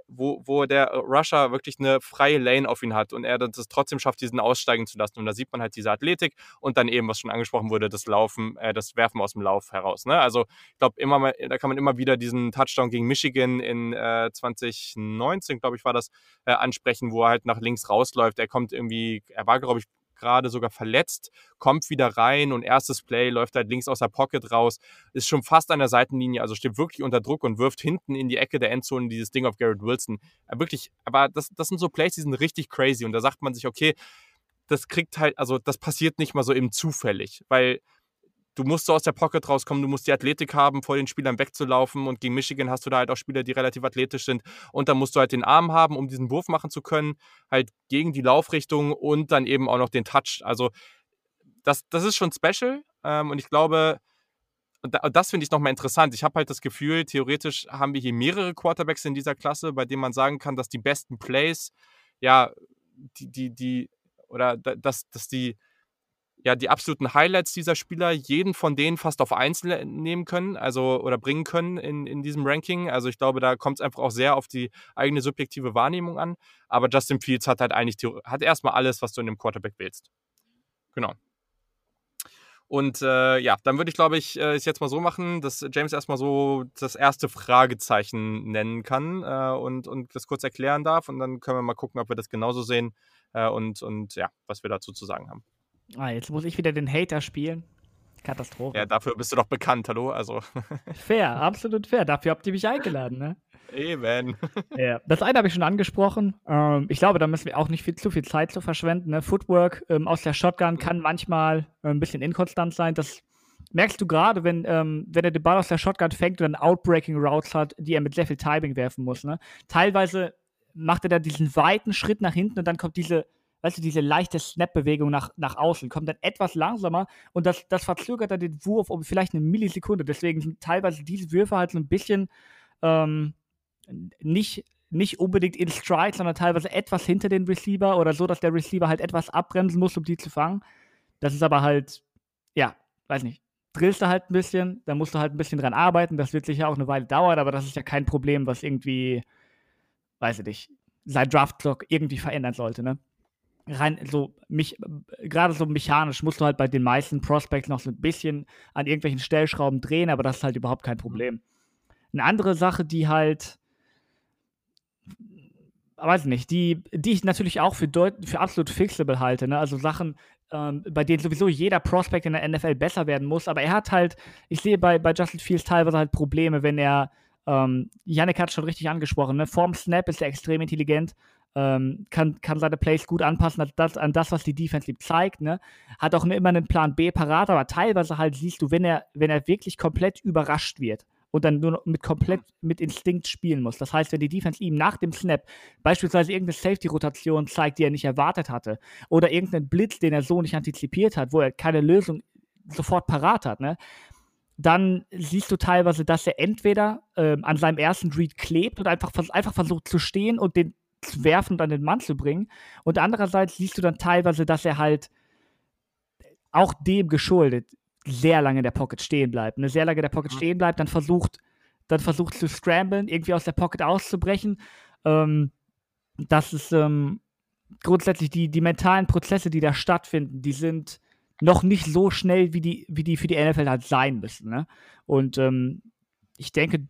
wo, wo der Rusher wirklich eine freie Lane auf ihn hat und er das trotzdem schafft, diesen aussteigen zu lassen. Und da sieht man halt diese Athletik und dann eben, was schon angesprochen wurde, das Laufen, äh, das Werfen aus dem Lauf heraus. Ne? Also ich glaube, immer mal, da kann man immer wieder diesen Touchdown gegen Michigan in äh, 2019, glaube ich, war das, äh, ansprechen, wo er halt nach links rausläuft. Er kommt irgendwie, er war, glaube ich, gerade sogar verletzt, kommt wieder rein und erstes Play läuft halt links aus der Pocket raus, ist schon fast an der Seitenlinie, also steht wirklich unter Druck und wirft hinten in die Ecke der Endzone dieses Ding auf Garrett Wilson. Äh, wirklich, aber das, das sind so Plays, die sind richtig crazy und da sagt man sich, okay, das kriegt halt, also das passiert nicht mal so eben zufällig, weil du musst so aus der Pocket rauskommen, du musst die Athletik haben, vor den Spielern wegzulaufen. Und gegen Michigan hast du da halt auch Spieler, die relativ athletisch sind. Und dann musst du halt den Arm haben, um diesen Wurf machen zu können, halt gegen die Laufrichtung und dann eben auch noch den Touch. Also das, das ist schon special. Ähm, und ich glaube, das finde ich nochmal interessant. Ich habe halt das Gefühl, theoretisch haben wir hier mehrere Quarterbacks in dieser Klasse, bei denen man sagen kann, dass die besten Plays, ja, die, die, die, oder dass, dass die ja, die absoluten Highlights dieser Spieler jeden von denen fast auf Einzel nehmen können, also oder bringen können in, in diesem Ranking. Also ich glaube, da kommt es einfach auch sehr auf die eigene subjektive Wahrnehmung an. Aber Justin Fields hat halt eigentlich hat erstmal alles, was du in dem Quarterback willst. Genau. Und äh, ja, dann würde ich, glaube ich, äh, es jetzt mal so machen, dass James erstmal so das erste Fragezeichen nennen kann äh, und, und das kurz erklären darf. Und dann können wir mal gucken, ob wir das genauso sehen äh, und, und ja, was wir dazu zu sagen haben. Ah, jetzt muss ich wieder den Hater spielen. Katastrophe. Ja, dafür bist du doch bekannt, hallo? Also. fair, absolut fair. Dafür habt ihr mich eingeladen, ne? Eben. ja, das eine habe ich schon angesprochen. Ähm, ich glaube, da müssen wir auch nicht viel, zu viel Zeit zu verschwenden. Ne? Footwork ähm, aus der Shotgun kann manchmal äh, ein bisschen inkonstant sein. Das merkst du gerade, wenn, ähm, wenn er den Ball aus der Shotgun fängt und dann Outbreaking Routes hat, die er mit sehr viel Timing werfen muss. Ne? Teilweise macht er da diesen weiten Schritt nach hinten und dann kommt diese weißt du, diese leichte Snap-Bewegung nach, nach außen, kommt dann etwas langsamer und das, das verzögert dann den Wurf um vielleicht eine Millisekunde. Deswegen sind teilweise diese Würfe halt so ein bisschen ähm, nicht, nicht unbedingt in Stride, sondern teilweise etwas hinter den Receiver oder so, dass der Receiver halt etwas abbremsen muss, um die zu fangen. Das ist aber halt, ja, weiß nicht. Drillst du halt ein bisschen, da musst du halt ein bisschen dran arbeiten. Das wird sicher auch eine Weile dauern, aber das ist ja kein Problem, was irgendwie, weiß ich nicht, sein Draft-Clock irgendwie verändern sollte, ne? Rein so mich gerade so mechanisch musst du halt bei den meisten Prospects noch so ein bisschen an irgendwelchen Stellschrauben drehen, aber das ist halt überhaupt kein mhm. Problem. Eine andere Sache, die halt weiß nicht, die, die ich natürlich auch für, für absolut fixable halte, ne? Also Sachen, ähm, bei denen sowieso jeder Prospect in der NFL besser werden muss, aber er hat halt, ich sehe bei, bei Justin Fields teilweise halt Probleme, wenn er, ähm, Yannick hat schon richtig angesprochen, ne? Vorm Snap ist er extrem intelligent, ähm, kann, kann seine Plays gut anpassen an das, an das was die Defense ihm zeigt. Ne? Hat auch immer einen Plan B parat, aber teilweise halt siehst du, wenn er, wenn er wirklich komplett überrascht wird und dann nur mit komplett mit Instinkt spielen muss. Das heißt, wenn die Defense ihm nach dem Snap beispielsweise irgendeine Safety-Rotation zeigt, die er nicht erwartet hatte, oder irgendeinen Blitz, den er so nicht antizipiert hat, wo er keine Lösung sofort parat hat, ne? dann siehst du teilweise, dass er entweder ähm, an seinem ersten Read klebt und einfach, einfach versucht zu stehen und den werfen und an den Mann zu bringen. Und andererseits siehst du dann teilweise, dass er halt auch dem geschuldet sehr lange in der Pocket stehen bleibt. Ne? Sehr lange in der Pocket stehen bleibt, dann versucht, dann versucht zu scramblen, irgendwie aus der Pocket auszubrechen. Ähm, das ist ähm, grundsätzlich die, die mentalen Prozesse, die da stattfinden, die sind noch nicht so schnell, wie die, wie die für die NFL halt sein müssen. Ne? Und ähm, ich denke,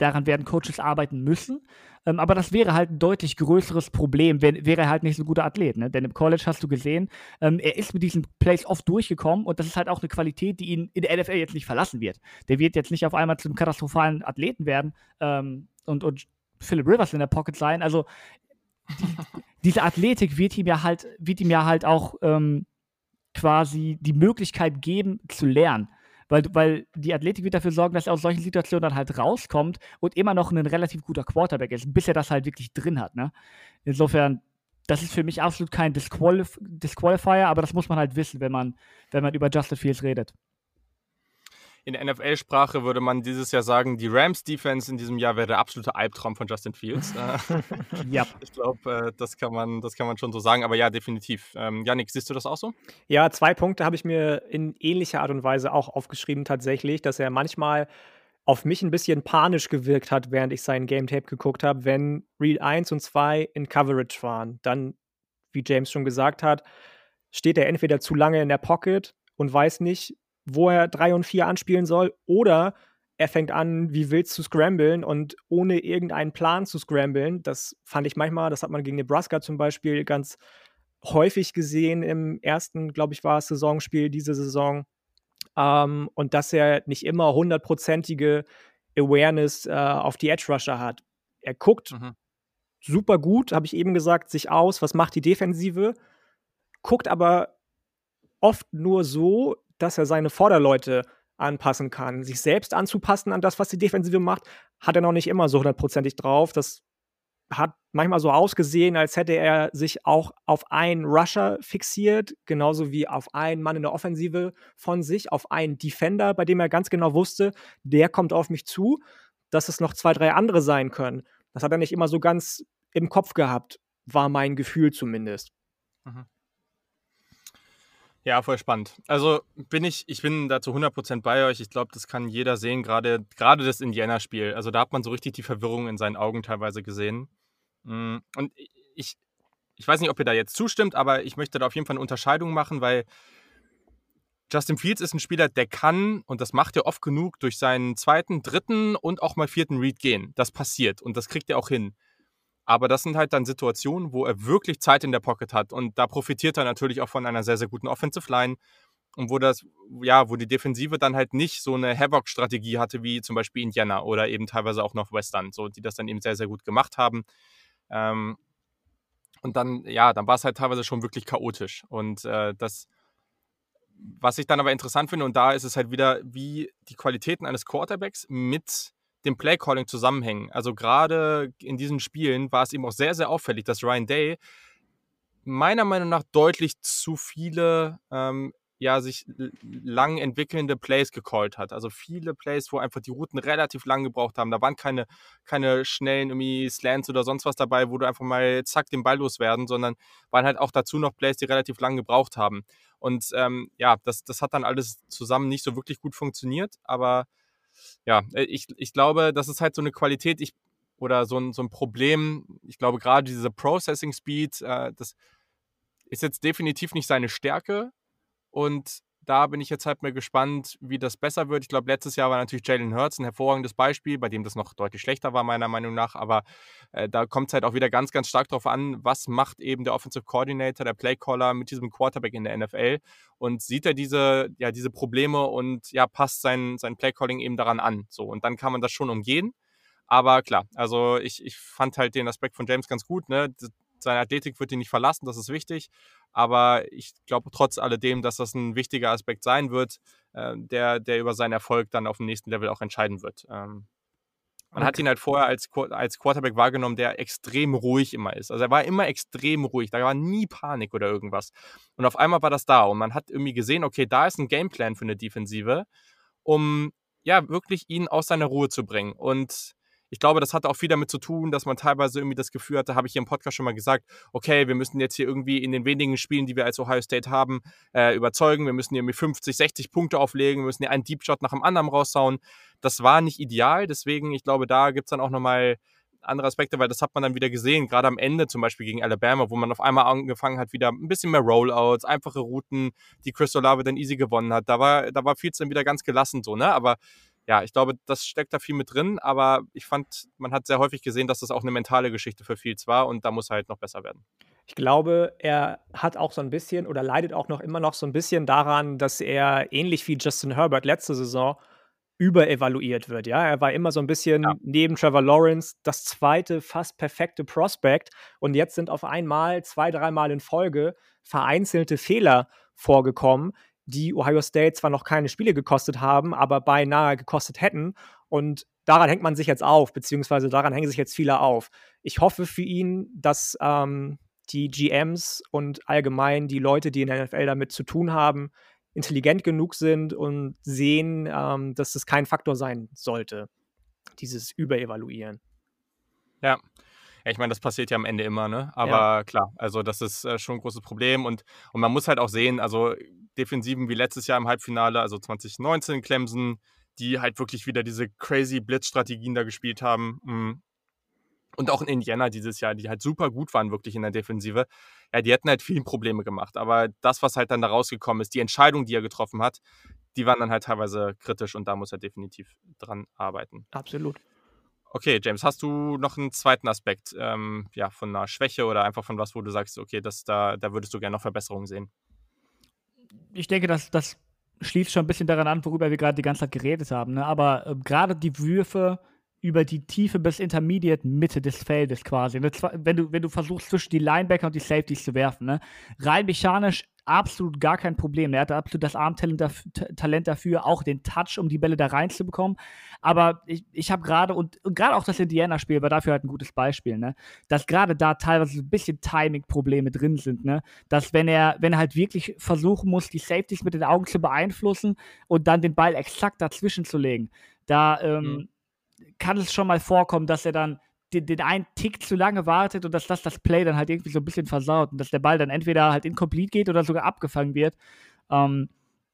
daran werden Coaches arbeiten müssen. Ähm, aber das wäre halt ein deutlich größeres Problem, wenn, wäre er halt nicht so ein guter Athlet. Ne? Denn im College hast du gesehen, ähm, er ist mit diesen Plays oft durchgekommen und das ist halt auch eine Qualität, die ihn in der NFL jetzt nicht verlassen wird. Der wird jetzt nicht auf einmal zu einem katastrophalen Athleten werden ähm, und, und Philip Rivers in der Pocket sein. Also die, diese Athletik wird ihm ja halt, wird ihm ja halt auch ähm, quasi die Möglichkeit geben, zu lernen. Weil, weil die Athletik wird dafür sorgen, dass er aus solchen Situationen dann halt rauskommt und immer noch ein relativ guter Quarterback ist, bis er das halt wirklich drin hat. Ne? Insofern, das ist für mich absolut kein Disqualif Disqualifier, aber das muss man halt wissen, wenn man, wenn man über Justin Fields redet in NFL-Sprache würde man dieses Jahr sagen, die Rams-Defense in diesem Jahr wäre der absolute Albtraum von Justin Fields. Äh, ja. Ich glaube, äh, das, kann man, das kann man schon so sagen, aber ja, definitiv. Ähm, Janik, siehst du das auch so? Ja, zwei Punkte habe ich mir in ähnlicher Art und Weise auch aufgeschrieben, tatsächlich, dass er manchmal auf mich ein bisschen panisch gewirkt hat, während ich seinen Game Tape geguckt habe, wenn Read 1 und 2 in Coverage waren. Dann, wie James schon gesagt hat, steht er entweder zu lange in der Pocket und weiß nicht, wo er 3 und 4 anspielen soll, oder er fängt an, wie wild zu scramblen und ohne irgendeinen Plan zu scramblen. Das fand ich manchmal, das hat man gegen Nebraska zum Beispiel ganz häufig gesehen im ersten, glaube ich, war es Saisonspiel diese Saison. Ähm, und dass er nicht immer hundertprozentige Awareness äh, auf die Edge Rusher hat. Er guckt mhm. super gut, habe ich eben gesagt, sich aus, was macht die Defensive, guckt aber oft nur so, dass er seine Vorderleute anpassen kann. Sich selbst anzupassen an das, was die Defensive macht, hat er noch nicht immer so hundertprozentig drauf. Das hat manchmal so ausgesehen, als hätte er sich auch auf einen Rusher fixiert, genauso wie auf einen Mann in der Offensive von sich, auf einen Defender, bei dem er ganz genau wusste, der kommt auf mich zu, dass es noch zwei, drei andere sein können. Das hat er nicht immer so ganz im Kopf gehabt, war mein Gefühl zumindest. Mhm. Ja, voll spannend. Also bin ich, ich bin da zu 100% bei euch. Ich glaube, das kann jeder sehen, gerade gerade das Indiana-Spiel. Also da hat man so richtig die Verwirrung in seinen Augen teilweise gesehen. Mm, und ich, ich weiß nicht, ob ihr da jetzt zustimmt, aber ich möchte da auf jeden Fall eine Unterscheidung machen, weil Justin Fields ist ein Spieler, der kann, und das macht er oft genug, durch seinen zweiten, dritten und auch mal vierten Read gehen. Das passiert und das kriegt er auch hin. Aber das sind halt dann Situationen, wo er wirklich Zeit in der Pocket hat. Und da profitiert er natürlich auch von einer sehr, sehr guten Offensive Line. Und wo das, ja, wo die Defensive dann halt nicht so eine Havoc-Strategie hatte, wie zum Beispiel Indiana oder eben teilweise auch noch Western, so, die das dann eben sehr, sehr gut gemacht haben. Ähm, und dann, ja, dann war es halt teilweise schon wirklich chaotisch. Und äh, das, was ich dann aber interessant finde, und da ist es halt wieder, wie die Qualitäten eines Quarterbacks mit dem Playcalling zusammenhängen. Also gerade in diesen Spielen war es eben auch sehr, sehr auffällig, dass Ryan Day meiner Meinung nach deutlich zu viele ähm, ja, sich lang entwickelnde Plays gecallt hat. Also viele Plays, wo einfach die Routen relativ lang gebraucht haben. Da waren keine, keine schnellen irgendwie Slants oder sonst was dabei, wo du einfach mal zack den Ball loswerden, sondern waren halt auch dazu noch Plays, die relativ lang gebraucht haben. Und ähm, ja, das, das hat dann alles zusammen nicht so wirklich gut funktioniert, aber ja, äh, ich, ich glaube, das ist halt so eine Qualität ich, oder so ein, so ein Problem. Ich glaube, gerade diese Processing Speed, äh, das ist jetzt definitiv nicht seine Stärke. Und da bin ich jetzt halt mal gespannt, wie das besser wird. Ich glaube, letztes Jahr war natürlich Jalen Hurts ein hervorragendes Beispiel, bei dem das noch deutlich schlechter war, meiner Meinung nach. Aber äh, da kommt es halt auch wieder ganz, ganz stark darauf an, was macht eben der Offensive Coordinator, der Playcaller mit diesem Quarterback in der NFL und sieht er diese, ja, diese Probleme und ja, passt sein, sein Playcalling eben daran an. So, und dann kann man das schon umgehen. Aber klar, also ich, ich fand halt den Aspekt von James ganz gut. Ne? Seine Athletik wird ihn nicht verlassen, das ist wichtig. Aber ich glaube trotz alledem, dass das ein wichtiger Aspekt sein wird, äh, der, der über seinen Erfolg dann auf dem nächsten Level auch entscheiden wird. Ähm, man okay. hat ihn halt vorher als, als Quarterback wahrgenommen, der extrem ruhig immer ist. Also er war immer extrem ruhig, da war nie Panik oder irgendwas. Und auf einmal war das da und man hat irgendwie gesehen, okay, da ist ein Gameplan für eine Defensive, um ja wirklich ihn aus seiner Ruhe zu bringen. Und ich glaube, das hatte auch viel damit zu tun, dass man teilweise irgendwie das Gefühl hatte, habe ich hier im Podcast schon mal gesagt, okay, wir müssen jetzt hier irgendwie in den wenigen Spielen, die wir als Ohio State haben, äh, überzeugen. Wir müssen hier irgendwie 50, 60 Punkte auflegen. Wir müssen hier einen Deep Shot nach dem anderen raushauen. Das war nicht ideal. Deswegen, ich glaube, da gibt es dann auch nochmal andere Aspekte, weil das hat man dann wieder gesehen, gerade am Ende zum Beispiel gegen Alabama, wo man auf einmal angefangen hat, wieder ein bisschen mehr Rollouts, einfache Routen, die Crystal Lave dann easy gewonnen hat. Da war, da war Fields dann wieder ganz gelassen so, ne? Aber ja, ich glaube, das steckt da viel mit drin, aber ich fand, man hat sehr häufig gesehen, dass das auch eine mentale Geschichte für Fields war und da muss er halt noch besser werden. Ich glaube, er hat auch so ein bisschen oder leidet auch noch immer noch so ein bisschen daran, dass er ähnlich wie Justin Herbert letzte Saison überevaluiert wird. Ja, er war immer so ein bisschen ja. neben Trevor Lawrence das zweite fast perfekte Prospect und jetzt sind auf einmal zwei, dreimal in Folge vereinzelte Fehler vorgekommen, die Ohio State zwar noch keine Spiele gekostet haben, aber beinahe gekostet hätten und daran hängt man sich jetzt auf, beziehungsweise daran hängen sich jetzt viele auf. Ich hoffe für ihn, dass ähm, die GMs und allgemein die Leute, die in der NFL damit zu tun haben, intelligent genug sind und sehen, ähm, dass das kein Faktor sein sollte, dieses Überevaluieren. Ja. Ja, ich meine, das passiert ja am Ende immer, ne? Aber ja. klar, also das ist äh, schon ein großes Problem und, und man muss halt auch sehen, also Defensiven wie letztes Jahr im Halbfinale, also 2019 Clemson, die halt wirklich wieder diese crazy Blitzstrategien da gespielt haben. Mm. Und auch in Indiana dieses Jahr, die halt super gut waren, wirklich in der Defensive ja, die hätten halt viele Probleme gemacht. Aber das, was halt dann da rausgekommen ist, die Entscheidung, die er getroffen hat, die waren dann halt teilweise kritisch und da muss er definitiv dran arbeiten. Absolut. Okay, James, hast du noch einen zweiten Aspekt ähm, ja, von einer Schwäche oder einfach von was, wo du sagst, okay, das, da, da würdest du gerne noch Verbesserungen sehen? Ich denke, dass das schließt schon ein bisschen daran an, worüber wir gerade die ganze Zeit geredet haben. Ne? Aber äh, gerade die Würfe über die Tiefe bis Intermediate Mitte des Feldes quasi. Ne? Wenn du, wenn du versuchst, zwischen die Linebacker und die Safeties zu werfen. Ne? Rein mechanisch absolut gar kein Problem. Er hatte absolut das Armtalent Talent dafür, auch den Touch, um die Bälle da reinzubekommen. Aber ich, ich habe gerade, und, und gerade auch das Indiana-Spiel war dafür halt ein gutes Beispiel, ne? dass gerade da teilweise so ein bisschen Timing-Probleme drin sind. Ne? Dass wenn er, wenn er halt wirklich versuchen muss, die Safeties mit den Augen zu beeinflussen und dann den Ball exakt dazwischen zu legen, da ähm, mhm kann es schon mal vorkommen, dass er dann den, den einen Tick zu lange wartet und dass das das Play dann halt irgendwie so ein bisschen versaut und dass der Ball dann entweder halt incomplete geht oder sogar abgefangen wird. Ähm,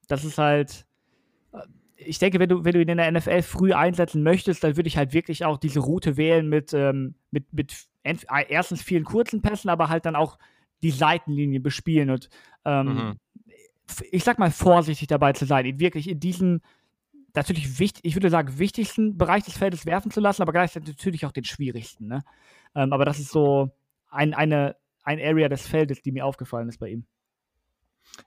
das ist halt, äh, ich denke, wenn du, wenn du ihn in der NFL früh einsetzen möchtest, dann würde ich halt wirklich auch diese Route wählen mit, ähm, mit, mit äh, erstens vielen kurzen Pässen, aber halt dann auch die Seitenlinie bespielen und ähm, mhm. ich sag mal vorsichtig dabei zu sein, ihn wirklich in diesen natürlich wichtig, ich würde sagen, wichtigsten Bereich des Feldes werfen zu lassen, aber gleichzeitig natürlich auch den schwierigsten. Ne? Ähm, aber das ist so ein, eine, ein Area des Feldes, die mir aufgefallen ist bei ihm.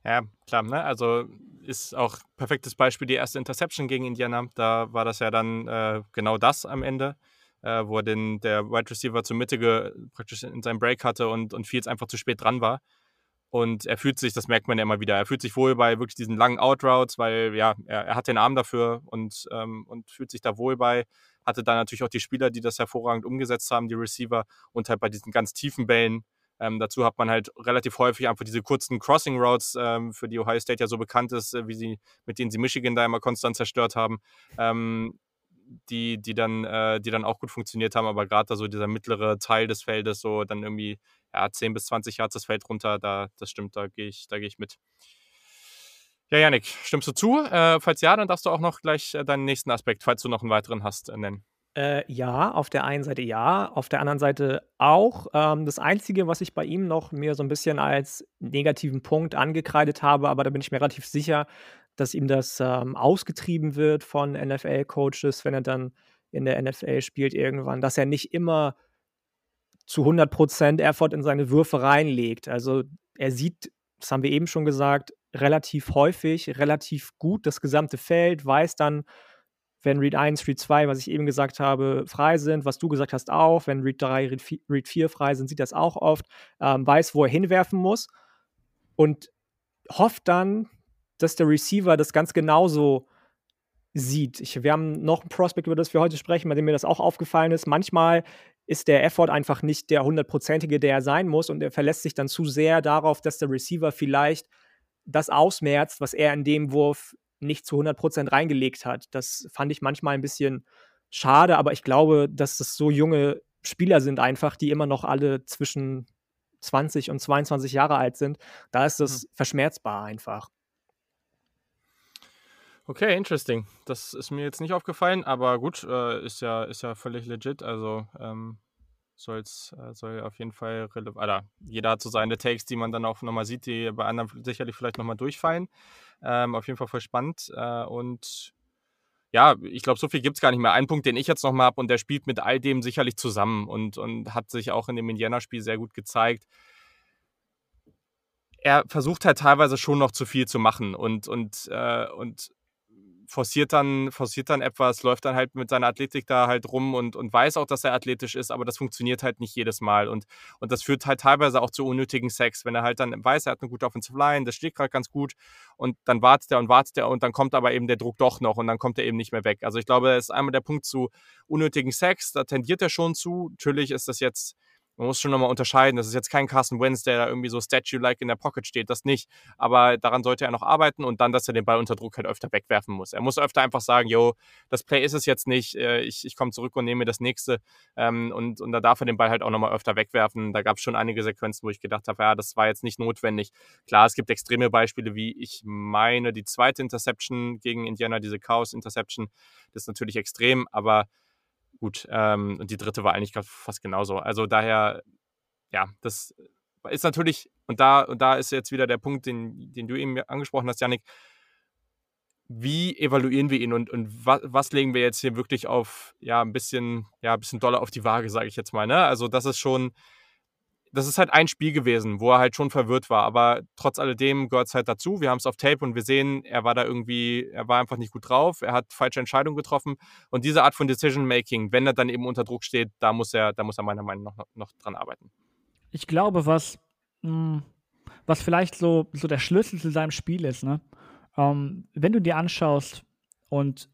Ja, klar, ne? Also ist auch perfektes Beispiel die erste Interception gegen Indiana. Da war das ja dann äh, genau das am Ende, äh, wo er den, der Wide Receiver zur Mitte praktisch in seinem Break hatte und, und Fields einfach zu spät dran war. Und er fühlt sich, das merkt man ja immer wieder, er fühlt sich wohl bei wirklich diesen langen Outroutes, weil ja, er, er hat den Arm dafür und, ähm, und fühlt sich da wohl bei. Hatte dann natürlich auch die Spieler, die das hervorragend umgesetzt haben, die Receiver und halt bei diesen ganz tiefen Bällen. Ähm, dazu hat man halt relativ häufig einfach diese kurzen Crossing Routes, ähm, für die Ohio State ja so bekannt ist, äh, wie sie, mit denen sie Michigan da immer konstant zerstört haben. Ähm, die, die, dann, äh, die dann auch gut funktioniert haben, aber gerade da so dieser mittlere Teil des Feldes, so dann irgendwie ja, 10 bis 20 Yards das Feld runter, da, das stimmt, da gehe ich, geh ich mit. Ja, Janik, stimmst du zu? Äh, falls ja, dann darfst du auch noch gleich äh, deinen nächsten Aspekt, falls du noch einen weiteren hast, äh, nennen. Äh, ja, auf der einen Seite ja, auf der anderen Seite auch. Ähm, das Einzige, was ich bei ihm noch mir so ein bisschen als negativen Punkt angekreidet habe, aber da bin ich mir relativ sicher, dass ihm das ähm, ausgetrieben wird von NFL-Coaches, wenn er dann in der NFL spielt irgendwann, dass er nicht immer zu 100% Effort in seine Würfe reinlegt. Also er sieht, das haben wir eben schon gesagt, relativ häufig, relativ gut das gesamte Feld, weiß dann, wenn Read 1, Read 2, was ich eben gesagt habe, frei sind, was du gesagt hast auch, wenn Read 3, Read 4 frei sind, sieht das auch oft, ähm, weiß, wo er hinwerfen muss und hofft dann, dass der Receiver das ganz genauso sieht. Ich, wir haben noch ein Prospect, über das wir heute sprechen, bei dem mir das auch aufgefallen ist. Manchmal ist der Effort einfach nicht der hundertprozentige, der er sein muss und er verlässt sich dann zu sehr darauf, dass der Receiver vielleicht das ausmerzt, was er in dem Wurf nicht zu 100% reingelegt hat. Das fand ich manchmal ein bisschen schade, aber ich glaube, dass das so junge Spieler sind einfach, die immer noch alle zwischen 20 und 22 Jahre alt sind. Da ist das mhm. verschmerzbar einfach. Okay, interesting. Das ist mir jetzt nicht aufgefallen, aber gut, äh, ist, ja, ist ja völlig legit. Also ähm, soll's, äh, soll auf jeden Fall relevant. Jeder hat so seine Takes, die man dann auch nochmal sieht, die bei anderen sicherlich vielleicht nochmal durchfallen. Ähm, auf jeden Fall voll spannend. Äh, und ja, ich glaube, so viel gibt es gar nicht mehr. Ein Punkt, den ich jetzt nochmal habe, und der spielt mit all dem sicherlich zusammen und, und hat sich auch in dem Indiana-Spiel sehr gut gezeigt er versucht halt teilweise schon noch zu viel zu machen und, und, äh, und forciert dann, forciert dann etwas, läuft dann halt mit seiner Athletik da halt rum und, und weiß auch, dass er athletisch ist, aber das funktioniert halt nicht jedes Mal. Und, und das führt halt teilweise auch zu unnötigen Sex, wenn er halt dann weiß, er hat eine gute Offensive Line, das steht gerade ganz gut und dann wartet er und wartet er und dann kommt aber eben der Druck doch noch und dann kommt er eben nicht mehr weg. Also ich glaube, das ist einmal der Punkt zu unnötigen Sex, da tendiert er schon zu. Natürlich ist das jetzt man muss schon nochmal unterscheiden. Das ist jetzt kein Carson Wentz, der da irgendwie so Statue-like in der Pocket steht, das nicht. Aber daran sollte er noch arbeiten und dann, dass er den Ball unter Druck halt öfter wegwerfen muss. Er muss öfter einfach sagen, yo, das Play ist es jetzt nicht, äh, ich, ich komme zurück und nehme das nächste. Ähm, und, und da darf er den Ball halt auch nochmal öfter wegwerfen. Da gab es schon einige Sequenzen, wo ich gedacht habe, ja, das war jetzt nicht notwendig. Klar, es gibt extreme Beispiele, wie ich meine, die zweite Interception gegen Indiana, diese Chaos-Interception, das ist natürlich extrem, aber gut. Ähm, und die dritte war eigentlich fast genauso. Also daher, ja, das ist natürlich, und da, und da ist jetzt wieder der Punkt, den, den du eben angesprochen hast, Janik. Wie evaluieren wir ihn und, und was, was legen wir jetzt hier wirklich auf, ja, ein bisschen, ja, ein bisschen doller auf die Waage, sage ich jetzt mal. Ne? Also, das ist schon, das ist halt ein Spiel gewesen, wo er halt schon verwirrt war. Aber trotz alledem gehört es halt dazu. Wir haben es auf Tape und wir sehen, er war da irgendwie, er war einfach nicht gut drauf. Er hat falsche Entscheidungen getroffen. Und diese Art von Decision Making, wenn er dann eben unter Druck steht, da muss er, da muss er meiner Meinung nach noch, noch dran arbeiten. Ich glaube, was, mh, hm, was vielleicht so, so der Schlüssel zu seinem Spiel ist, ne? Ähm, wenn du dir anschaust und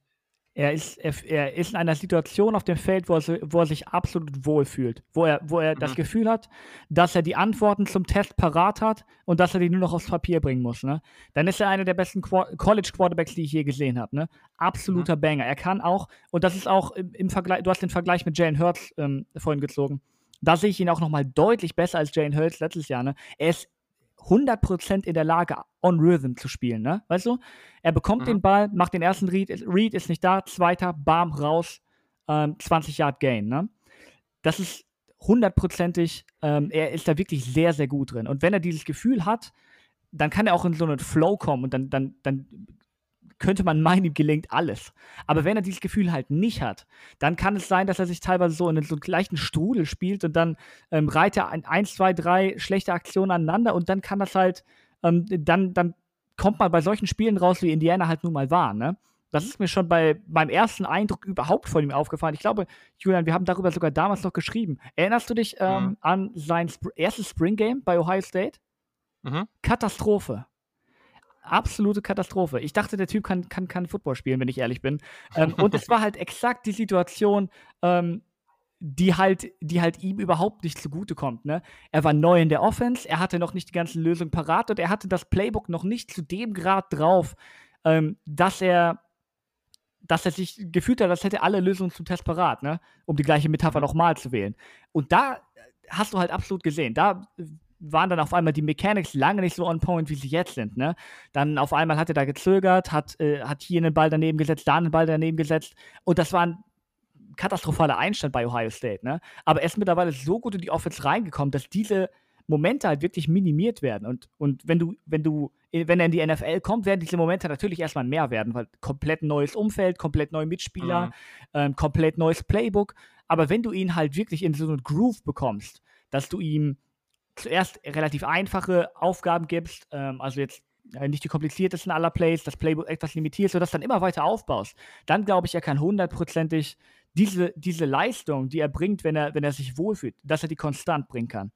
er ist, er, er, ist in einer Situation auf dem Feld, wo er, wo er sich absolut wohlfühlt, wo er, wo er mhm. das Gefühl hat, dass er die Antworten zum Test parat hat und dass er die nur noch aufs Papier bringen muss. Ne? Dann ist er einer der besten Qu College Quarterbacks, die ich je gesehen habe. Ne? Absoluter mhm. Banger. Er kann auch, und das ist auch im, im Vergleich, du hast den Vergleich mit Jalen Hurts ähm, vorhin gezogen. Da sehe ich ihn auch nochmal deutlich besser als Jalen Hurts letztes Jahr. Ne? Er ist 100% in der Lage, on Rhythm zu spielen, ne? Weißt du? Er bekommt mhm. den Ball, macht den ersten Read, Read ist nicht da, zweiter, bam, raus, ähm, 20 Yard Gain, ne? Das ist hundertprozentig, ähm, er ist da wirklich sehr, sehr gut drin. Und wenn er dieses Gefühl hat, dann kann er auch in so einen Flow kommen und dann, dann, dann könnte man meinen, ihm gelingt alles. Aber wenn er dieses Gefühl halt nicht hat, dann kann es sein, dass er sich teilweise so in so einen leichten Strudel spielt und dann ähm, reiht er ein, eins, zwei, drei schlechte Aktionen aneinander und dann kann das halt, ähm, dann, dann kommt man bei solchen Spielen raus, wie Indiana halt nun mal war, ne? Das ist mir schon bei meinem ersten Eindruck überhaupt von ihm aufgefallen. Ich glaube, Julian, wir haben darüber sogar damals noch geschrieben. Erinnerst du dich ähm, mhm. an sein Sp erstes Spring Game bei Ohio State? Mhm. Katastrophe absolute Katastrophe. Ich dachte, der Typ kann, kann, kann Football spielen, wenn ich ehrlich bin. Ähm, und es war halt exakt die Situation, ähm, die halt, die halt ihm überhaupt nicht zugutekommt. Ne? Er war neu in der Offense, er hatte noch nicht die ganzen Lösungen parat und er hatte das Playbook noch nicht zu dem Grad drauf, ähm, dass er dass er sich gefühlt hat, als hätte alle Lösungen zum Test parat, ne? um die gleiche Metapher nochmal zu wählen. Und da hast du halt absolut gesehen, da waren dann auf einmal die Mechanics lange nicht so on point, wie sie jetzt sind. Ne? Dann auf einmal hat er da gezögert, hat, äh, hat hier einen Ball daneben gesetzt, da einen Ball daneben gesetzt. Und das war ein katastrophaler Einstand bei Ohio State. Ne? Aber er ist mittlerweile so gut in die Offense reingekommen, dass diese Momente halt wirklich minimiert werden. Und, und wenn du, wenn du, wenn er in die NFL kommt, werden diese Momente natürlich erstmal mehr werden, weil komplett neues Umfeld, komplett neue Mitspieler, mhm. ähm, komplett neues Playbook. Aber wenn du ihn halt wirklich in so einen Groove bekommst, dass du ihm zuerst relativ einfache Aufgaben gibst, ähm, also jetzt äh, nicht die kompliziertesten aller Plays, das Playbook etwas limitiert, sodass du dann immer weiter aufbaust, dann glaube ich, er kann hundertprozentig diese, diese Leistung, die er bringt, wenn er, wenn er sich wohlfühlt, dass er die konstant bringen kann.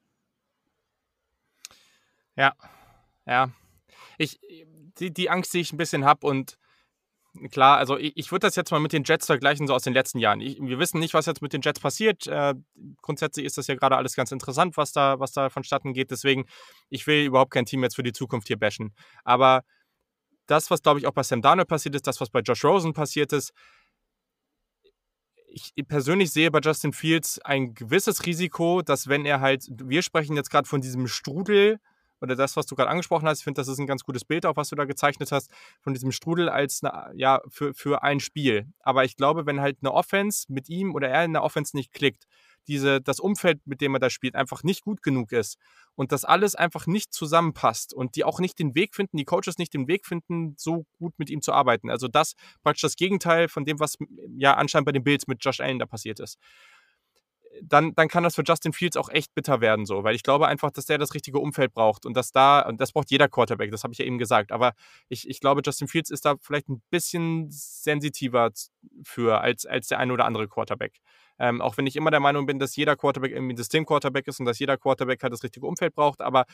Ja, ja. Ich, die, die Angst, die ich ein bisschen habe und klar, also ich, ich würde das jetzt mal mit den Jets vergleichen, so aus den letzten Jahren. Ich, wir wissen nicht, was jetzt mit den Jets passiert. Äh, grundsätzlich ist das ja gerade alles ganz interessant, was da, was da vonstatten geht. Deswegen, ich will überhaupt kein Team jetzt für die Zukunft hier bashen. Aber das, was glaube ich auch bei Sam Darnold passiert ist, das, was bei Josh Rosen passiert ist, ich persönlich sehe bei Justin Fields ein gewisses Risiko, dass wenn er halt, wir sprechen jetzt gerade von diesem Strudel, oder das, was du gerade angesprochen hast, ich finde, das ist ein ganz gutes Bild, auch was du da gezeichnet hast, von diesem Strudel als eine, ja, für, für ein Spiel. Aber ich glaube, wenn halt eine Offense mit ihm oder er in der Offense nicht klickt, diese, das Umfeld, mit dem er da spielt, einfach nicht gut genug ist und das alles einfach nicht zusammenpasst und die auch nicht den Weg finden, die Coaches nicht den Weg finden, so gut mit ihm zu arbeiten. Also das praktisch das Gegenteil von dem, was ja anscheinend bei den Bills mit Josh Allen da passiert ist dann, dann kann das für Justin Fields auch echt bitter werden, so, weil ich glaube einfach, dass der das richtige Umfeld braucht und dass da, und das braucht jeder Quarterback, das habe ich ja eben gesagt, aber ich, ich glaube, Justin Fields ist da vielleicht ein bisschen sensitiver für als, als der eine oder andere Quarterback. Ähm, auch wenn ich immer der Meinung bin, dass jeder Quarterback irgendwie ein System-Quarterback ist und dass jeder Quarterback halt das richtige Umfeld braucht, aber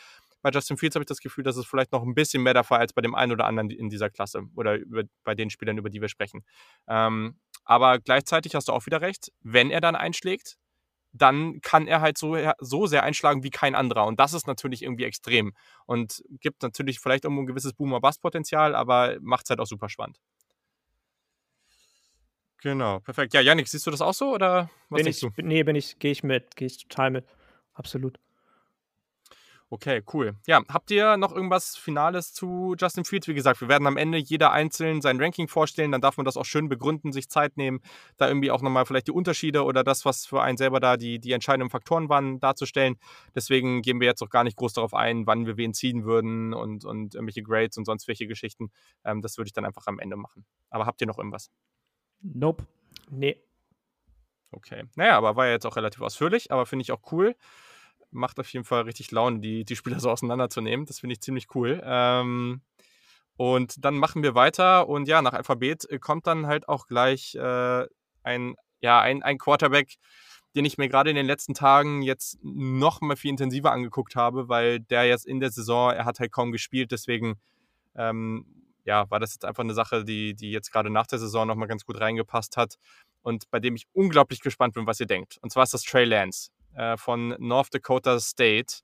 bei Justin Fields habe ich das Gefühl, dass es vielleicht noch ein bisschen mehr der Fall als bei dem einen oder anderen in dieser Klasse oder über, bei den Spielern, über die wir sprechen. Ähm, aber gleichzeitig hast du auch wieder recht, wenn er dann einschlägt, dann kann er halt so, so sehr einschlagen wie kein anderer. Und das ist natürlich irgendwie extrem. Und gibt natürlich vielleicht irgendwo ein gewisses Boomer-Bust-Potenzial, aber macht es halt auch super spannend. Genau, perfekt. Ja, Janik, siehst du das auch so oder was bin denkst ich, du? Nee, bin ich, gehe ich mit, gehe ich total mit. Absolut. Okay, cool. Ja, habt ihr noch irgendwas Finales zu Justin Fields? Wie gesagt, wir werden am Ende jeder einzeln sein Ranking vorstellen. Dann darf man das auch schön begründen, sich Zeit nehmen, da irgendwie auch nochmal vielleicht die Unterschiede oder das, was für einen selber da die, die entscheidenden Faktoren waren, darzustellen. Deswegen gehen wir jetzt auch gar nicht groß darauf ein, wann wir wen ziehen würden und, und irgendwelche Grades und sonst welche Geschichten. Ähm, das würde ich dann einfach am Ende machen. Aber habt ihr noch irgendwas? Nope. Nee. Okay. Naja, aber war ja jetzt auch relativ ausführlich, aber finde ich auch cool macht auf jeden Fall richtig Laune, die, die Spieler so auseinanderzunehmen. Das finde ich ziemlich cool. Ähm, und dann machen wir weiter und ja, nach Alphabet äh, kommt dann halt auch gleich äh, ein, ja, ein, ein Quarterback, den ich mir gerade in den letzten Tagen jetzt noch mal viel intensiver angeguckt habe, weil der jetzt in der Saison, er hat halt kaum gespielt, deswegen ähm, ja, war das jetzt einfach eine Sache, die, die jetzt gerade nach der Saison noch mal ganz gut reingepasst hat und bei dem ich unglaublich gespannt bin, was ihr denkt. Und zwar ist das Trey Lance äh, von North Dakota State.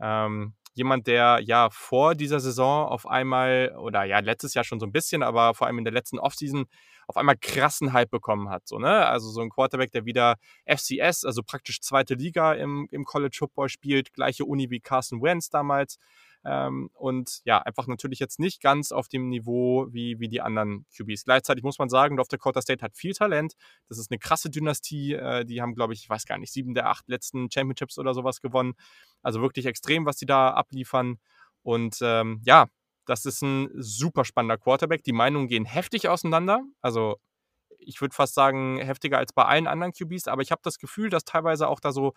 Ähm, jemand, der ja vor dieser Saison auf einmal, oder ja, letztes Jahr schon so ein bisschen, aber vor allem in der letzten Offseason auf einmal krassen Hype bekommen hat. So, ne? Also so ein Quarterback, der wieder FCS, also praktisch zweite Liga im, im College Football spielt, gleiche Uni wie Carson Wentz damals. Ähm, und ja, einfach natürlich jetzt nicht ganz auf dem Niveau wie, wie die anderen QBs. Gleichzeitig muss man sagen, North Dakota State hat viel Talent. Das ist eine krasse Dynastie. Äh, die haben, glaube ich, ich weiß gar nicht, sieben der acht letzten Championships oder sowas gewonnen. Also wirklich extrem, was die da abliefern. Und ähm, ja, das ist ein super spannender Quarterback. Die Meinungen gehen heftig auseinander. Also ich würde fast sagen, heftiger als bei allen anderen QBs, aber ich habe das Gefühl, dass teilweise auch da so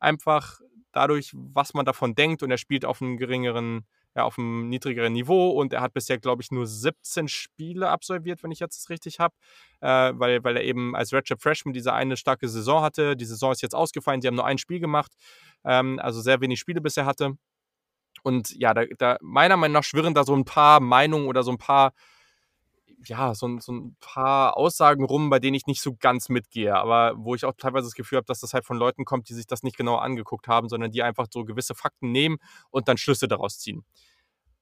einfach dadurch, was man davon denkt. Und er spielt auf einem geringeren, ja, auf einem niedrigeren Niveau und er hat bisher, glaube ich, nur 17 Spiele absolviert, wenn ich jetzt das richtig habe, äh, weil, weil er eben als Redshirt Freshman diese eine starke Saison hatte. Die Saison ist jetzt ausgefallen, sie haben nur ein Spiel gemacht, ähm, also sehr wenig Spiele bisher hatte. Und ja, da, da meiner Meinung nach schwirren da so ein paar Meinungen oder so ein paar ja, so, so ein paar Aussagen rum, bei denen ich nicht so ganz mitgehe, aber wo ich auch teilweise das Gefühl habe, dass das halt von Leuten kommt, die sich das nicht genau angeguckt haben, sondern die einfach so gewisse Fakten nehmen und dann Schlüsse daraus ziehen.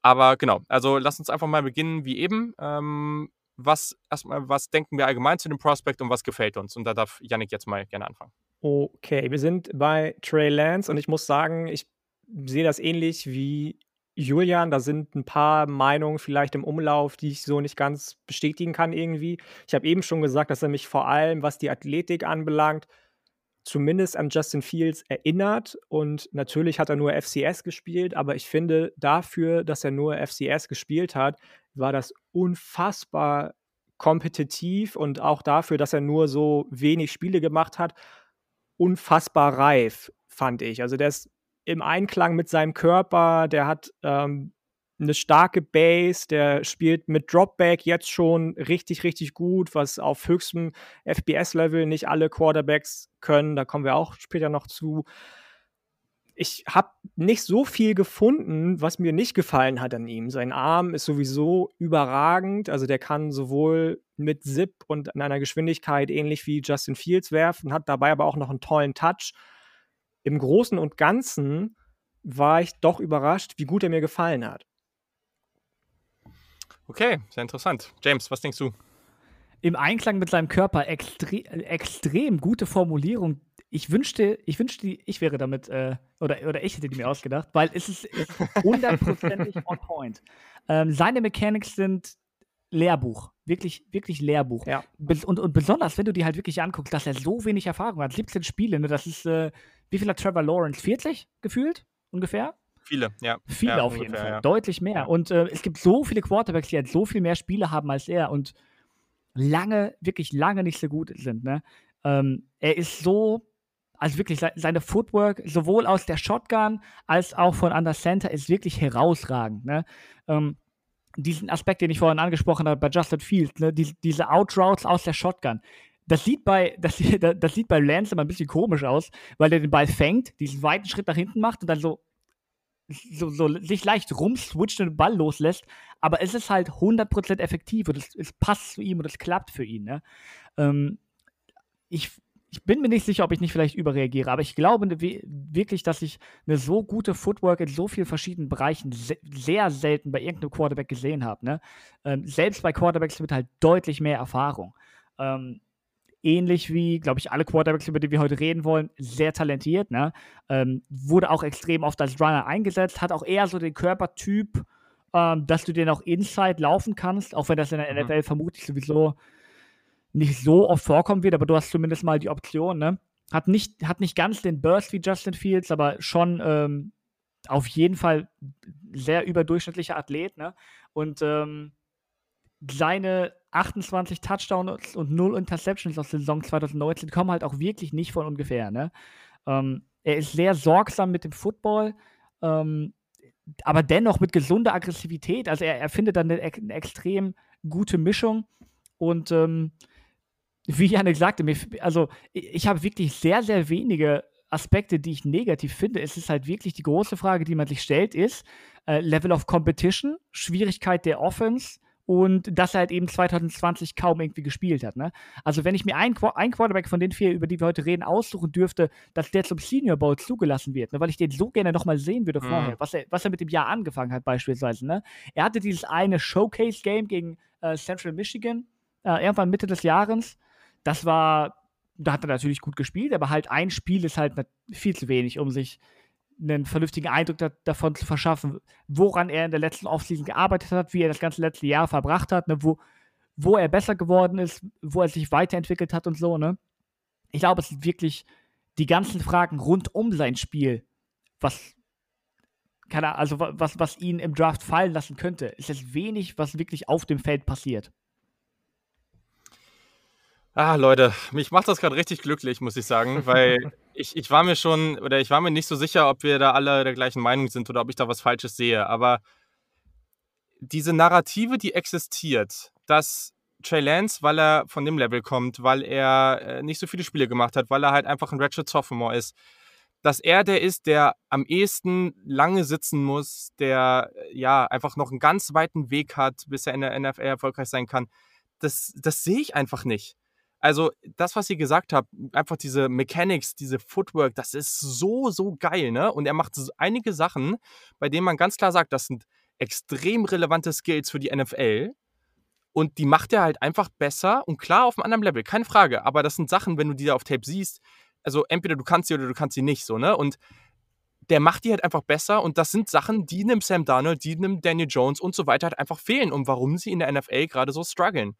Aber genau, also lass uns einfach mal beginnen wie eben. Ähm, was erstmal, was denken wir allgemein zu dem Prospect und was gefällt uns? Und da darf Yannick jetzt mal gerne anfangen. Okay, wir sind bei Trey Lance und ich muss sagen, ich sehe das ähnlich wie Julian, da sind ein paar Meinungen vielleicht im Umlauf, die ich so nicht ganz bestätigen kann irgendwie. Ich habe eben schon gesagt, dass er mich vor allem, was die Athletik anbelangt, zumindest an Justin Fields erinnert. Und natürlich hat er nur FCS gespielt, aber ich finde, dafür, dass er nur FCS gespielt hat, war das unfassbar kompetitiv und auch dafür, dass er nur so wenig Spiele gemacht hat, unfassbar reif, fand ich. Also der ist im Einklang mit seinem Körper, der hat ähm, eine starke Base, der spielt mit Dropback jetzt schon richtig, richtig gut, was auf höchstem FBS-Level nicht alle Quarterbacks können. Da kommen wir auch später noch zu. Ich habe nicht so viel gefunden, was mir nicht gefallen hat an ihm. Sein Arm ist sowieso überragend. Also der kann sowohl mit Zip und in einer Geschwindigkeit ähnlich wie Justin Fields werfen, hat dabei aber auch noch einen tollen Touch im Großen und Ganzen war ich doch überrascht, wie gut er mir gefallen hat. Okay, sehr interessant. James, was denkst du? Im Einklang mit seinem Körper extre extrem gute Formulierung. Ich wünschte, ich wünschte, ich wäre damit, äh, oder, oder ich hätte die mir ausgedacht, weil es ist hundertprozentig on point. Ähm, seine Mechanics sind Lehrbuch. Wirklich, wirklich Lehrbuch. Ja. Und, und besonders, wenn du dir halt wirklich anguckst, dass er so wenig Erfahrung hat. 17 Spiele, ne? das ist, äh, wie viel hat Trevor Lawrence? 40 gefühlt? Ungefähr? Viele, ja. Viele ja, auf ungefähr, jeden Fall. Ja. Deutlich mehr. Und äh, es gibt so viele Quarterbacks, die halt so viel mehr Spiele haben als er und lange, wirklich lange nicht so gut sind. Ne? Ähm, er ist so also wirklich seine Footwork, sowohl aus der Shotgun als auch von Under Center, ist wirklich herausragend. Ne? Ähm, diesen Aspekt, den ich vorhin angesprochen habe bei Justin Fields, ne? Die, diese Outroutes aus der Shotgun. Das sieht, bei, das, das sieht bei Lance immer ein bisschen komisch aus, weil er den Ball fängt, diesen weiten Schritt nach hinten macht und dann so, so, so sich leicht rumswitcht und den Ball loslässt. Aber es ist halt 100% effektiv und es, es passt zu ihm und es klappt für ihn. Ne? Ähm, ich, ich bin mir nicht sicher, ob ich nicht vielleicht überreagiere, aber ich glaube wirklich, dass ich eine so gute Footwork in so vielen verschiedenen Bereichen se sehr selten bei irgendeinem Quarterback gesehen habe. Ne? Ähm, selbst bei Quarterbacks mit halt deutlich mehr Erfahrung. Ähm, ähnlich wie, glaube ich, alle Quarterbacks, über die wir heute reden wollen, sehr talentiert. Ne? Ähm, wurde auch extrem oft als Runner eingesetzt, hat auch eher so den Körpertyp, ähm, dass du den auch inside laufen kannst, auch wenn das in der mhm. NFL vermutlich sowieso nicht so oft vorkommen wird, aber du hast zumindest mal die Option, ne? Hat nicht, hat nicht ganz den Burst wie Justin Fields, aber schon ähm, auf jeden Fall sehr überdurchschnittlicher Athlet, ne? Und ähm, seine 28 Touchdowns und 0 Interceptions aus der Saison 2019 kommen halt auch wirklich nicht von ungefähr, ne? Ähm, er ist sehr sorgsam mit dem Football, ähm, aber dennoch mit gesunder Aggressivität. Also er, er findet dann eine, eine extrem gute Mischung und ähm, wie Janik sagte, mir, also ich habe wirklich sehr, sehr wenige Aspekte, die ich negativ finde. Es ist halt wirklich die große Frage, die man sich stellt, ist äh, Level of Competition, Schwierigkeit der Offense und dass er halt eben 2020 kaum irgendwie gespielt hat. Ne? Also wenn ich mir einen, ein Quarterback von den vier, über die wir heute reden, aussuchen dürfte, dass der zum Senior Bowl zugelassen wird, ne? weil ich den so gerne nochmal sehen würde mhm. vorher, was er, was er mit dem Jahr angefangen hat beispielsweise. Ne? Er hatte dieses eine Showcase-Game gegen äh, Central Michigan, äh, irgendwann Mitte des Jahres, das war, da hat er natürlich gut gespielt, aber halt ein Spiel ist halt viel zu wenig, um sich einen vernünftigen Eindruck da, davon zu verschaffen, woran er in der letzten Offseason gearbeitet hat, wie er das ganze letzte Jahr verbracht hat, ne, wo, wo er besser geworden ist, wo er sich weiterentwickelt hat und so, ne? Ich glaube, es sind wirklich die ganzen Fragen rund um sein Spiel, was keine also was, was ihn im Draft fallen lassen könnte, ist es wenig, was wirklich auf dem Feld passiert. Ah, Leute, mich macht das gerade richtig glücklich, muss ich sagen, weil ich, ich war mir schon, oder ich war mir nicht so sicher, ob wir da alle der gleichen Meinung sind oder ob ich da was Falsches sehe. Aber diese Narrative, die existiert, dass Trey Lance, weil er von dem Level kommt, weil er äh, nicht so viele Spiele gemacht hat, weil er halt einfach ein Ratchet Sophomore ist, dass er der ist, der am ehesten lange sitzen muss, der äh, ja einfach noch einen ganz weiten Weg hat, bis er in der NFL erfolgreich sein kann. Das, das sehe ich einfach nicht. Also, das, was ihr gesagt habt, einfach diese Mechanics, diese Footwork, das ist so, so geil, ne? Und er macht einige Sachen, bei denen man ganz klar sagt, das sind extrem relevante Skills für die NFL. Und die macht er halt einfach besser und klar auf einem anderen Level, keine Frage. Aber das sind Sachen, wenn du die da auf Tape siehst, also entweder du kannst sie oder du kannst sie nicht, so, ne? Und der macht die halt einfach besser und das sind Sachen, die einem Sam Darnold, die einem Daniel Jones und so weiter halt einfach fehlen und warum sie in der NFL gerade so strugglen.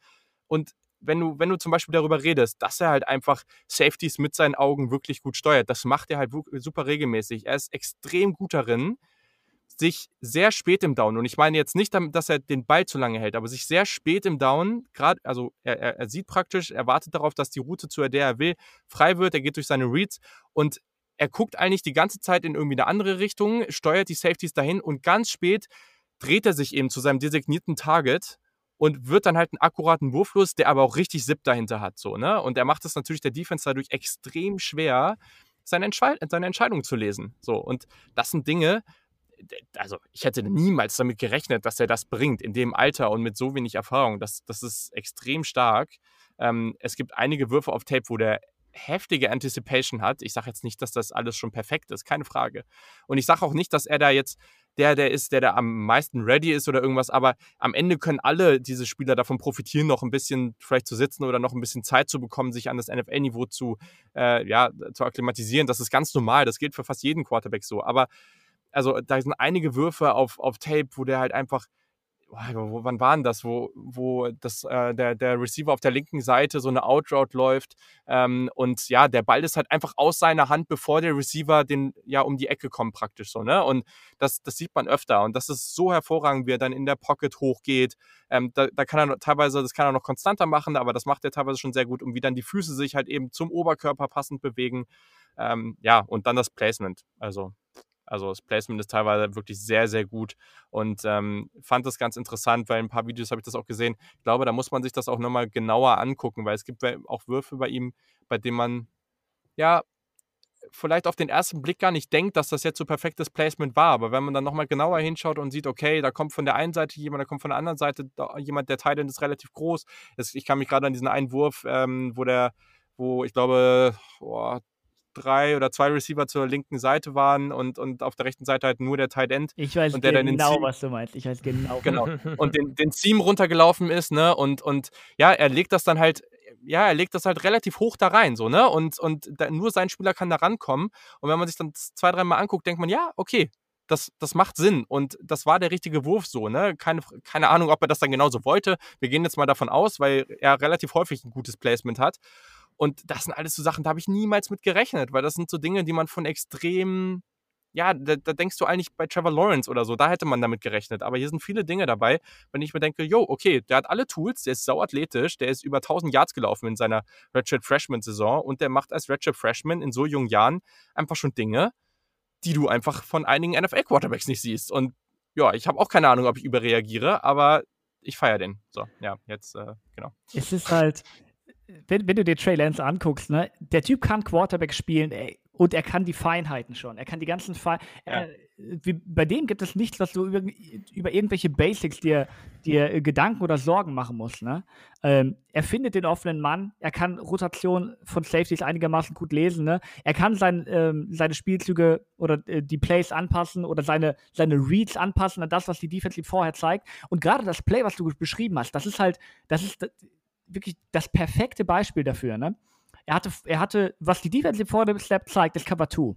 Und wenn du, wenn du zum Beispiel darüber redest, dass er halt einfach Safeties mit seinen Augen wirklich gut steuert, das macht er halt super regelmäßig. Er ist extrem gut darin, sich sehr spät im Down, und ich meine jetzt nicht, dass er den Ball zu lange hält, aber sich sehr spät im Down, gerade, also er, er, sieht praktisch, er wartet darauf, dass die Route, zu der er will, frei wird, er geht durch seine Reads und er guckt eigentlich die ganze Zeit in irgendwie eine andere Richtung, steuert die Safeties dahin und ganz spät dreht er sich eben zu seinem designierten Target und wird dann halt einen akkuraten Wurf los, der aber auch richtig Zip dahinter hat. So, ne? Und er macht es natürlich der Defense dadurch extrem schwer, seine, Entscheid seine Entscheidung zu lesen. So, und das sind Dinge, also ich hätte niemals damit gerechnet, dass er das bringt in dem Alter und mit so wenig Erfahrung. Das, das ist extrem stark. Ähm, es gibt einige Würfe auf Tape, wo der heftige Anticipation hat. Ich sage jetzt nicht, dass das alles schon perfekt ist, keine Frage. Und ich sage auch nicht, dass er da jetzt der, der ist, der da am meisten ready ist oder irgendwas, aber am Ende können alle diese Spieler davon profitieren, noch ein bisschen vielleicht zu sitzen oder noch ein bisschen Zeit zu bekommen, sich an das NFL-Niveau zu, äh, ja, zu akklimatisieren. Das ist ganz normal, das gilt für fast jeden Quarterback so. Aber also da sind einige Würfe auf, auf Tape, wo der halt einfach wo, wann waren das, wo, wo das, äh, der, der Receiver auf der linken Seite so eine Outroute läuft ähm, und ja, der Ball ist halt einfach aus seiner Hand, bevor der Receiver den ja um die Ecke kommt praktisch so, ne? Und das, das sieht man öfter und das ist so hervorragend, wie er dann in der Pocket hochgeht. Ähm, da, da kann er teilweise, das kann er noch konstanter machen, aber das macht er teilweise schon sehr gut und wie dann die Füße sich halt eben zum Oberkörper passend bewegen. Ähm, ja, und dann das Placement. Also, also das Placement ist teilweise wirklich sehr, sehr gut und ähm, fand das ganz interessant, weil in ein paar Videos habe ich das auch gesehen. Ich glaube, da muss man sich das auch nochmal genauer angucken, weil es gibt auch Würfe bei ihm, bei denen man ja vielleicht auf den ersten Blick gar nicht denkt, dass das jetzt so perfektes Placement war. Aber wenn man dann nochmal genauer hinschaut und sieht, okay, da kommt von der einen Seite jemand, da kommt von der anderen Seite jemand, der Titan ist relativ groß. Ich kann mich gerade an diesen einen Wurf, ähm, wo der, wo ich glaube, oh, drei oder zwei Receiver zur linken Seite waren und, und auf der rechten Seite halt nur der Tight End. Ich weiß und der genau, was du meinst. Ich weiß genau. Genau. Und den, den Seam runtergelaufen ist, ne? Und, und ja, er legt das dann halt ja, er legt das halt relativ hoch da rein, so, ne? Und, und da, nur sein Spieler kann da rankommen. Und wenn man sich dann zwei, dreimal anguckt, denkt man, ja, okay, das, das macht Sinn. Und das war der richtige Wurf so, ne? Keine, keine Ahnung, ob er das dann genauso wollte. Wir gehen jetzt mal davon aus, weil er relativ häufig ein gutes Placement hat. Und das sind alles so Sachen, da habe ich niemals mit gerechnet, weil das sind so Dinge, die man von extrem ja, da, da, denkst du eigentlich bei Trevor Lawrence oder so, da hätte man damit gerechnet. Aber hier sind viele Dinge dabei, wenn ich mir denke, yo, okay, der hat alle Tools, der ist sauathletisch, der ist über 1000 Yards gelaufen in seiner Redshirt Freshman Saison und der macht als Redshirt Freshman in so jungen Jahren einfach schon Dinge, die du einfach von einigen NFL Quarterbacks nicht siehst. Und ja, ich habe auch keine Ahnung, ob ich überreagiere, aber ich feiere den. So, ja, jetzt, äh, genau. Es ist halt, wenn, wenn du dir Trey Lance anguckst, ne, der Typ kann Quarterback spielen, ey, und er kann die Feinheiten schon. Er kann die ganzen Feinheiten. Ja. Äh, bei dem gibt es nichts, was du über, über irgendwelche Basics dir, dir Gedanken oder Sorgen machen musst. Ne? Ähm, er findet den offenen Mann. Er kann Rotation von Safeties einigermaßen gut lesen. Ne? Er kann sein, ähm, seine Spielzüge oder äh, die Plays anpassen oder seine, seine Reads anpassen an das, was die Defensive vorher zeigt. Und gerade das Play, was du beschrieben hast, das ist halt, das ist wirklich das perfekte Beispiel dafür. Ne? Er hatte, er hatte, was die Defensive vor dem Snap zeigt, ist Cover 2.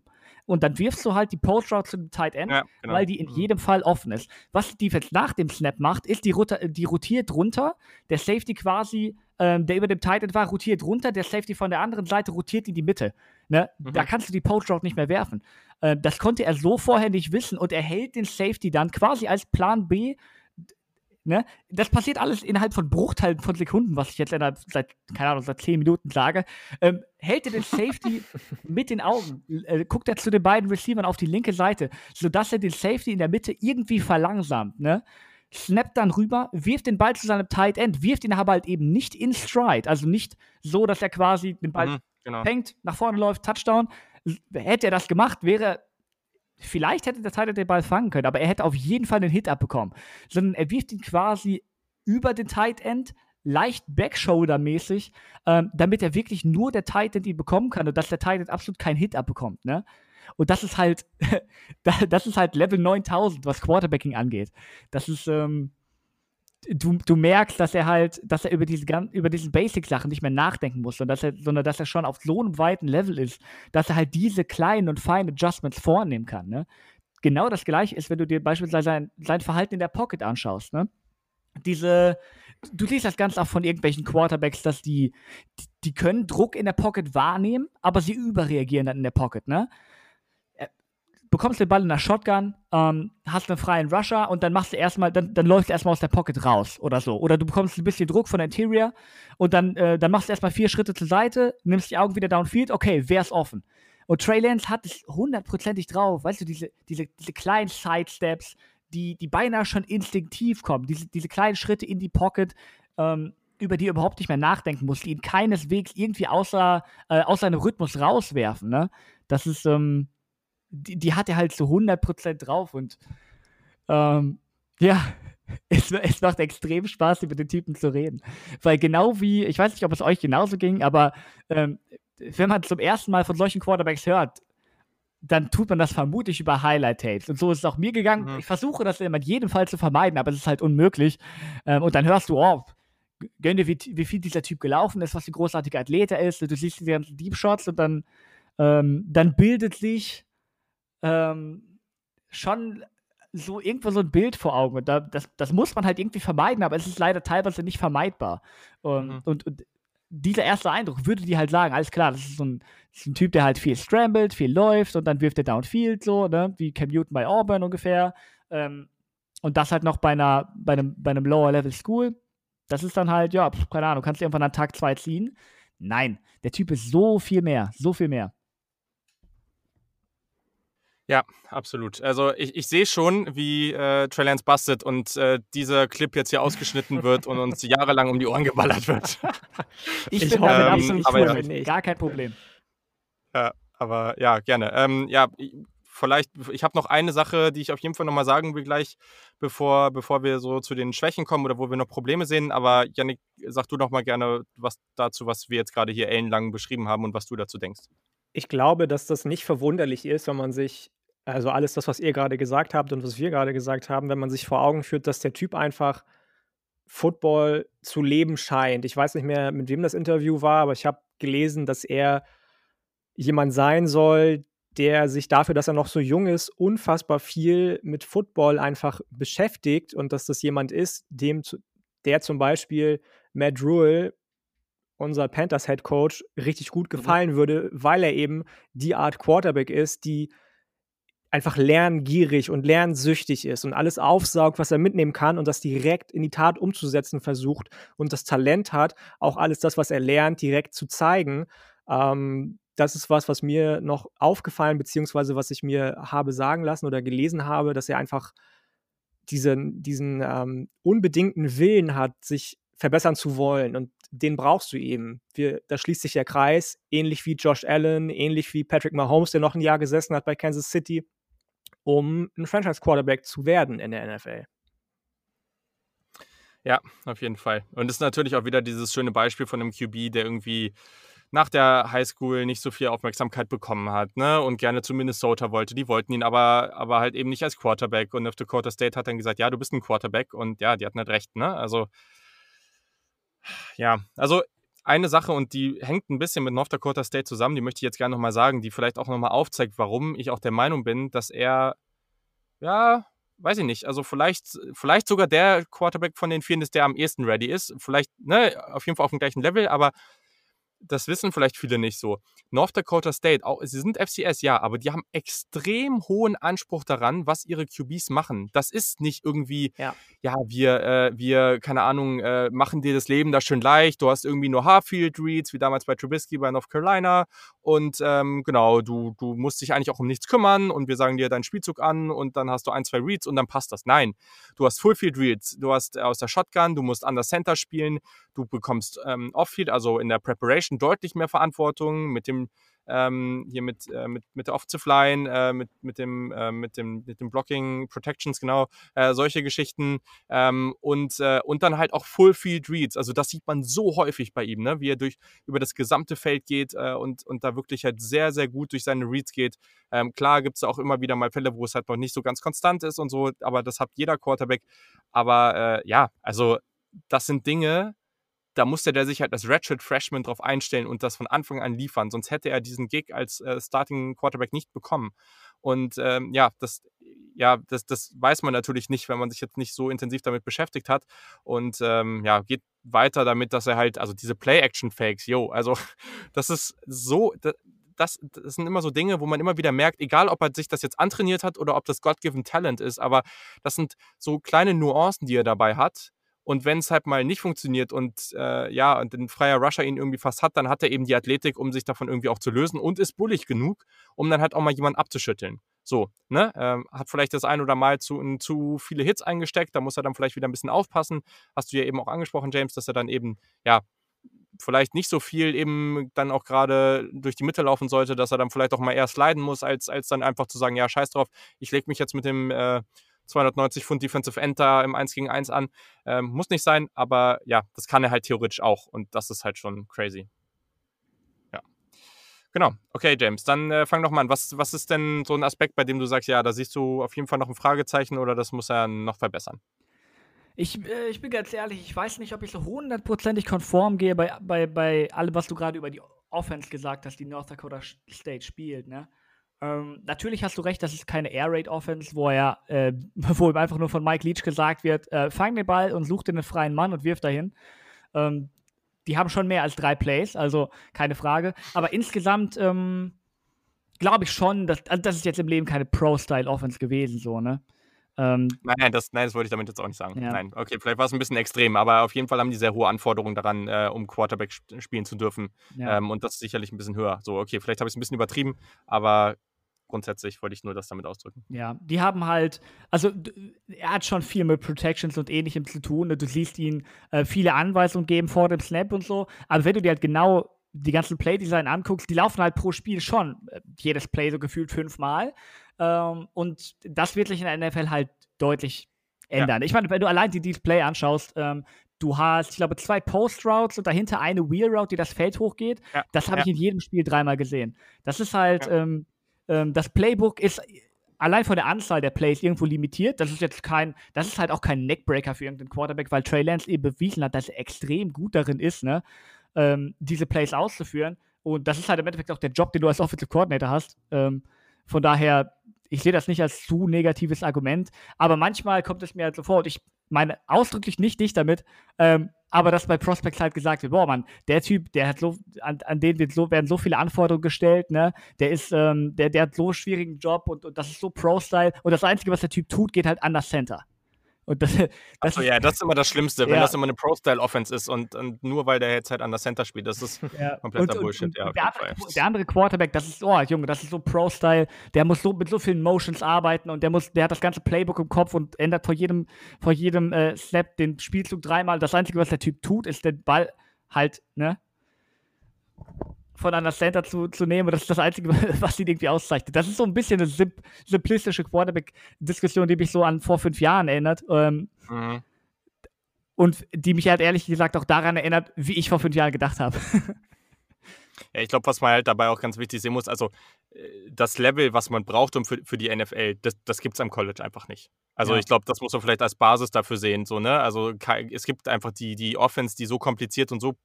Und dann wirfst du halt die Post Route zu dem Tight End, ja, genau. weil die in mhm. jedem Fall offen ist. Was die Defense nach dem Snap macht, ist, die, die rotiert runter. Der Safety quasi, ähm, der über dem Tight End war, rotiert runter. Der Safety von der anderen Seite rotiert in die Mitte. Ne? Mhm. Da kannst du die Post Route nicht mehr werfen. Äh, das konnte er so vorher nicht wissen und er hält den Safety dann quasi als Plan B Ne? Das passiert alles innerhalb von Bruchteilen von Sekunden, was ich jetzt seit, keine Ahnung, seit 10 Minuten sage. Ähm, hält er den Safety mit den Augen, äh, guckt er zu den beiden Receivern auf die linke Seite, sodass er den Safety in der Mitte irgendwie verlangsamt, ne? Snappt dann rüber, wirft den Ball zu seinem Tight End, wirft ihn aber halt eben nicht in Stride, also nicht so, dass er quasi den Ball mhm, genau. fängt, nach vorne läuft, Touchdown. Hätte er das gemacht, wäre Vielleicht hätte der Tight den Ball fangen können, aber er hätte auf jeden Fall einen Hit abbekommen. Sondern er wirft ihn quasi über den Tight End, leicht Backshoulder-mäßig, ähm, damit er wirklich nur der Tight End ihn bekommen kann und dass der Tight End absolut keinen Hit abbekommt. Ne? Und das ist halt, das ist halt Level 9000, was Quarterbacking angeht. Das ist, ähm, du, du merkst, dass er halt, dass er über diese über diesen Basic-Sachen nicht mehr nachdenken muss, sondern dass, er, sondern dass er schon auf so einem weiten Level ist, dass er halt diese kleinen und feinen Adjustments vornehmen kann. Ne? Genau das gleiche ist, wenn du dir beispielsweise sein, sein Verhalten in der Pocket anschaust. Ne? Diese, du siehst das ganz oft von irgendwelchen Quarterbacks, dass die, die können Druck in der Pocket wahrnehmen, aber sie überreagieren dann in der Pocket, ne? Bekommst den Ball in der Shotgun, ähm, hast einen freien Rusher und dann machst du erstmal, dann, dann läufst du erstmal aus der Pocket raus oder so. Oder du bekommst ein bisschen Druck von der Interior und dann, äh, dann machst du erstmal vier Schritte zur Seite, nimmst die Augen wieder downfield, okay, wer ist offen? Und Trey Lance hat es hundertprozentig drauf, weißt du, diese, diese, diese kleinen Sidesteps, die, die beinahe schon instinktiv kommen, diese, diese kleinen Schritte in die Pocket, ähm, über die er überhaupt nicht mehr nachdenken muss, die ihn keineswegs irgendwie außer, äh, aus seinem Rhythmus rauswerfen. Ne? Das ist, ähm, die, die hat er halt zu 100% drauf und ähm, ja, es, es, macht extrem Spaß, über den Typen zu reden. Weil genau wie, ich weiß nicht, ob es euch genauso ging, aber ähm, wenn man zum ersten Mal von solchen Quarterbacks hört, dann tut man das vermutlich über Highlight-Tapes. Und so ist es auch mir gegangen. Mhm. Ich versuche das in jedem Fall zu vermeiden, aber es ist halt unmöglich. Ähm, und dann hörst du, oh, gönn dir, wie, wie, viel dieser Typ gelaufen ist, was für ein großartiger Athlet er ist. Du siehst die ganzen Deep Shots und dann, ähm, dann bildet sich ähm, schon so irgendwo so ein Bild vor Augen. Und da, das, das muss man halt irgendwie vermeiden, aber es ist leider teilweise nicht vermeidbar. Und, mhm. und, und dieser erste Eindruck würde dir halt sagen, alles klar, das ist so ein, ist ein Typ, der halt viel scrambled, viel läuft und dann wirft er downfield so, ne, wie Cam Newton bei Auburn ungefähr. Ähm, und das halt noch bei einer, bei einem, bei einem Lower Level School. Das ist dann halt, ja, keine Ahnung, kannst du irgendwann an Tag 2 ziehen. Nein, der Typ ist so viel mehr, so viel mehr. Ja, absolut. Also ich, ich sehe schon, wie äh, Trey Lance bustet und äh, dieser Clip jetzt hier ausgeschnitten wird und uns jahrelang um die Ohren geballert wird. ich, ich bin damit ähm, absolut aber ja. Gar kein Problem. Ja, aber ja, gerne. Ähm, ja, vielleicht, ich habe noch eine Sache, die ich auf jeden Fall nochmal sagen will gleich, bevor, bevor wir so zu den Schwächen kommen oder wo wir noch Probleme sehen. Aber Yannick, sag du noch mal gerne was dazu, was wir jetzt gerade hier ellenlang beschrieben haben und was du dazu denkst. Ich glaube, dass das nicht verwunderlich ist, wenn man sich also alles das, was ihr gerade gesagt habt und was wir gerade gesagt haben, wenn man sich vor Augen führt, dass der Typ einfach Football zu leben scheint. Ich weiß nicht mehr, mit wem das Interview war, aber ich habe gelesen, dass er jemand sein soll, der sich dafür, dass er noch so jung ist, unfassbar viel mit Football einfach beschäftigt und dass das jemand ist, dem, der zum Beispiel Matt Rule, unser Panthers Head Coach, richtig gut mhm. gefallen mhm. würde, weil er eben die Art Quarterback ist, die einfach lerngierig und lernsüchtig ist und alles aufsaugt, was er mitnehmen kann und das direkt in die Tat umzusetzen versucht und das Talent hat, auch alles das, was er lernt, direkt zu zeigen. Ähm, das ist was, was mir noch aufgefallen, beziehungsweise was ich mir habe sagen lassen oder gelesen habe, dass er einfach diesen, diesen ähm, unbedingten Willen hat, sich verbessern zu wollen. Und den brauchst du eben. Wir, da schließt sich der Kreis, ähnlich wie Josh Allen, ähnlich wie Patrick Mahomes, der noch ein Jahr gesessen hat bei Kansas City um ein Franchise-Quarterback zu werden in der NFL. Ja, auf jeden Fall. Und es ist natürlich auch wieder dieses schöne Beispiel von einem QB, der irgendwie nach der Highschool nicht so viel Aufmerksamkeit bekommen hat, ne? Und gerne zu Minnesota wollte. Die wollten ihn aber, aber halt eben nicht als Quarterback. Und auf Dakota State hat dann gesagt, ja, du bist ein Quarterback. Und ja, die hatten halt recht, ne? Also, ja, also eine Sache und die hängt ein bisschen mit North Dakota State zusammen, die möchte ich jetzt gerne nochmal sagen, die vielleicht auch nochmal aufzeigt, warum ich auch der Meinung bin, dass er, ja, weiß ich nicht, also vielleicht, vielleicht sogar der Quarterback von den vielen ist, der am ehesten ready ist. Vielleicht, ne, auf jeden Fall auf dem gleichen Level, aber das wissen vielleicht viele nicht so. North Dakota State, auch, sie sind FCS, ja, aber die haben extrem hohen Anspruch daran, was ihre QBs machen. Das ist nicht irgendwie, ja, ja wir, äh, wir, keine Ahnung, äh, machen dir das Leben da schön leicht. Du hast irgendwie nur Harfield Reads, wie damals bei Trubisky bei North Carolina. Und ähm, genau, du, du musst dich eigentlich auch um nichts kümmern und wir sagen dir deinen Spielzug an und dann hast du ein, zwei Reads und dann passt das. Nein, du hast Fullfield Reads, du hast aus der Shotgun, du musst an der Center spielen, du bekommst ähm, Offfield, also in der Preparation deutlich mehr Verantwortung mit dem ähm, hier mit, äh, mit, mit der Offensive Line, äh, mit, mit, dem, äh, mit, dem, mit dem Blocking, Protections, genau, äh, solche Geschichten. Ähm, und, äh, und dann halt auch Full Field Reads. Also das sieht man so häufig bei ihm, ne? wie er durch, über das gesamte Feld geht äh, und, und da wirklich halt sehr, sehr gut durch seine Reads geht. Ähm, klar gibt es auch immer wieder mal Fälle, wo es halt noch nicht so ganz konstant ist und so, aber das hat jeder Quarterback. Aber ja, also das sind Dinge, da musste der sich halt als Ratchet Freshman drauf einstellen und das von Anfang an liefern. Sonst hätte er diesen Gig als äh, Starting Quarterback nicht bekommen. Und ähm, ja, das, ja, das, das weiß man natürlich nicht, wenn man sich jetzt nicht so intensiv damit beschäftigt hat. Und ähm, ja, geht weiter damit, dass er halt, also diese Play-Action-Fakes, yo, also das ist so, das, das, das, sind immer so Dinge, wo man immer wieder merkt, egal ob er sich das jetzt antrainiert hat oder ob das God-given Talent ist, aber das sind so kleine Nuancen, die er dabei hat, und wenn es halt mal nicht funktioniert und äh, ja, und ein freier Rusher ihn irgendwie fast hat, dann hat er eben die Athletik, um sich davon irgendwie auch zu lösen und ist bullig genug, um dann halt auch mal jemanden abzuschütteln. So, ne? Ähm, hat vielleicht das ein oder mal zu, in, zu viele Hits eingesteckt, da muss er dann vielleicht wieder ein bisschen aufpassen. Hast du ja eben auch angesprochen, James, dass er dann eben, ja, vielleicht nicht so viel eben dann auch gerade durch die Mitte laufen sollte, dass er dann vielleicht auch mal eher sliden muss, als, als dann einfach zu sagen, ja, scheiß drauf, ich lege mich jetzt mit dem äh, 290 Pfund Defensive da im 1 gegen 1 an. Ähm, muss nicht sein, aber ja, das kann er halt theoretisch auch und das ist halt schon crazy. Ja. Genau. Okay, James, dann äh, fang doch mal an. Was, was ist denn so ein Aspekt, bei dem du sagst, ja, da siehst du auf jeden Fall noch ein Fragezeichen oder das muss er noch verbessern? Ich, äh, ich bin ganz ehrlich, ich weiß nicht, ob ich so hundertprozentig konform gehe bei, bei, bei allem, was du gerade über die Offense gesagt hast, die North Dakota State spielt, ne? Ähm, natürlich hast du recht, das ist keine Air Raid Offense, wo er, äh, wo ihm einfach nur von Mike Leach gesagt wird, äh, fang den Ball und such dir einen freien Mann und wirf dahin. Ähm, die haben schon mehr als drei Plays, also keine Frage. Aber insgesamt ähm, glaube ich schon, dass also das ist jetzt im Leben keine Pro-Style Offense gewesen, so ne. Ähm, nein, das, nein, das wollte ich damit jetzt auch nicht sagen. Ja. Nein, okay, vielleicht war es ein bisschen extrem, aber auf jeden Fall haben die sehr hohe Anforderungen daran, äh, um Quarterback spielen zu dürfen. Ja. Ähm, und das ist sicherlich ein bisschen höher. So, okay, vielleicht habe ich es ein bisschen übertrieben, aber grundsätzlich wollte ich nur das damit ausdrücken. Ja, die haben halt, also er hat schon viel mit Protections und ähnlichem zu tun. Du siehst ihn äh, viele Anweisungen geben vor dem Snap und so. Aber wenn du dir halt genau die ganzen Playdesign anguckst, die laufen halt pro Spiel schon äh, jedes Play so gefühlt fünfmal. Ähm, und das wird sich in der NFL halt deutlich ändern. Ja. Ich meine, wenn du allein die Display anschaust, ähm, du hast, ich glaube, zwei Post-Routes und dahinter eine Wheel-Route, die das Feld hochgeht. Ja. Das habe ja. ich in jedem Spiel dreimal gesehen. Das ist halt, ähm, ähm, das Playbook ist allein von der Anzahl der Plays irgendwo limitiert. Das ist jetzt kein, das ist halt auch kein Neckbreaker für irgendeinen Quarterback, weil Trey Lance eben bewiesen hat, dass er extrem gut darin ist, ne, ähm, diese Plays auszuführen. Und das ist halt im Endeffekt auch der Job, den du als Offensive Coordinator hast. Ähm, von daher, ich sehe das nicht als zu negatives Argument, aber manchmal kommt es mir halt so vor, und ich meine ausdrücklich nicht dich damit, ähm, aber dass bei Prospects halt gesagt wird, boah, Mann, der Typ, der hat so, an, an den wird so, werden so viele Anforderungen gestellt, ne? Der ist, ähm, der, der hat so einen schwierigen Job und, und das ist so Pro-Style und das Einzige, was der Typ tut, geht halt an das Center. Und das, das Achso, ja, das ist immer das Schlimmste, ja. wenn das immer eine Pro-Style-Offense ist und, und, nur weil der jetzt halt an der Center spielt, das ist ja. kompletter und, Bullshit. Und, ja, der, andere, der, andere, Quarterback, das ist, oh Junge, das ist so Pro-Style, der muss so mit so vielen Motions arbeiten und der muss, der hat das ganze Playbook im Kopf und ändert vor jedem, vor jedem äh, Snap den Spielzug dreimal. Das Einzige, was der Typ tut, ist den Ball halt, ne? Von einer Center zu, zu nehmen. das ist das Einzige, was ihn irgendwie auszeichnet. Das ist so ein bisschen eine simp simplistische Quarterback-Diskussion, die mich so an vor fünf Jahren erinnert. Ähm, mhm. Und die mich halt ehrlich gesagt auch daran erinnert, wie ich vor fünf Jahren gedacht habe. Ja, ich glaube, was man halt dabei auch ganz wichtig sehen muss, also äh, das Level, was man braucht um für, für die NFL, das, das gibt es am College einfach nicht. Also ja. ich glaube, das muss man vielleicht als Basis dafür sehen. So, ne? Also es gibt einfach die, die Offense, die so kompliziert und so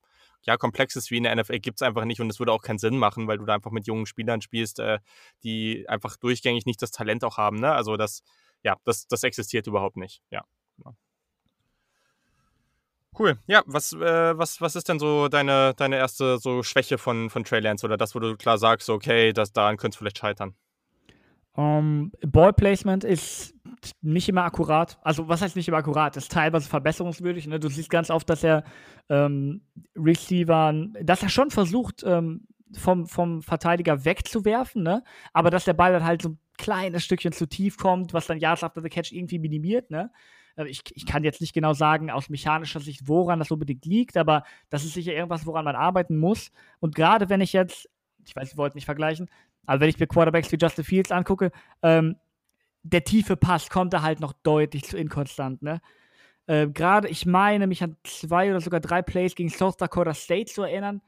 ja, Komplexes wie in der NFL gibt es einfach nicht und es würde auch keinen Sinn machen, weil du da einfach mit jungen Spielern spielst, äh, die einfach durchgängig nicht das Talent auch haben. Ne? Also das, ja, das, das existiert überhaupt nicht. Ja. Genau. Cool. Ja, was, äh, was, was ist denn so deine, deine erste so Schwäche von, von Trey Lance oder das, wo du klar sagst, okay, das, daran könnte es vielleicht scheitern? Um, ähm, Ball Placement ist nicht immer akkurat. Also, was heißt nicht immer akkurat? Ist teilweise verbesserungswürdig. Ne? Du siehst ganz oft, dass er ähm, Receiver, dass er schon versucht, ähm, vom, vom Verteidiger wegzuwerfen, ne? aber dass der Ball dann halt so ein kleines Stückchen zu tief kommt, was dann Yards after the Catch irgendwie minimiert. Ne? Äh, ich, ich kann jetzt nicht genau sagen, aus mechanischer Sicht, woran das unbedingt liegt, aber das ist sicher irgendwas, woran man arbeiten muss. Und gerade wenn ich jetzt, ich weiß, wir wollten nicht vergleichen, aber wenn ich mir Quarterbacks wie Justin Fields angucke, ähm, der tiefe Pass kommt da halt noch deutlich zu inkonstant, ne? Äh, Gerade, ich meine, mich an zwei oder sogar drei Plays gegen South Dakota State zu erinnern.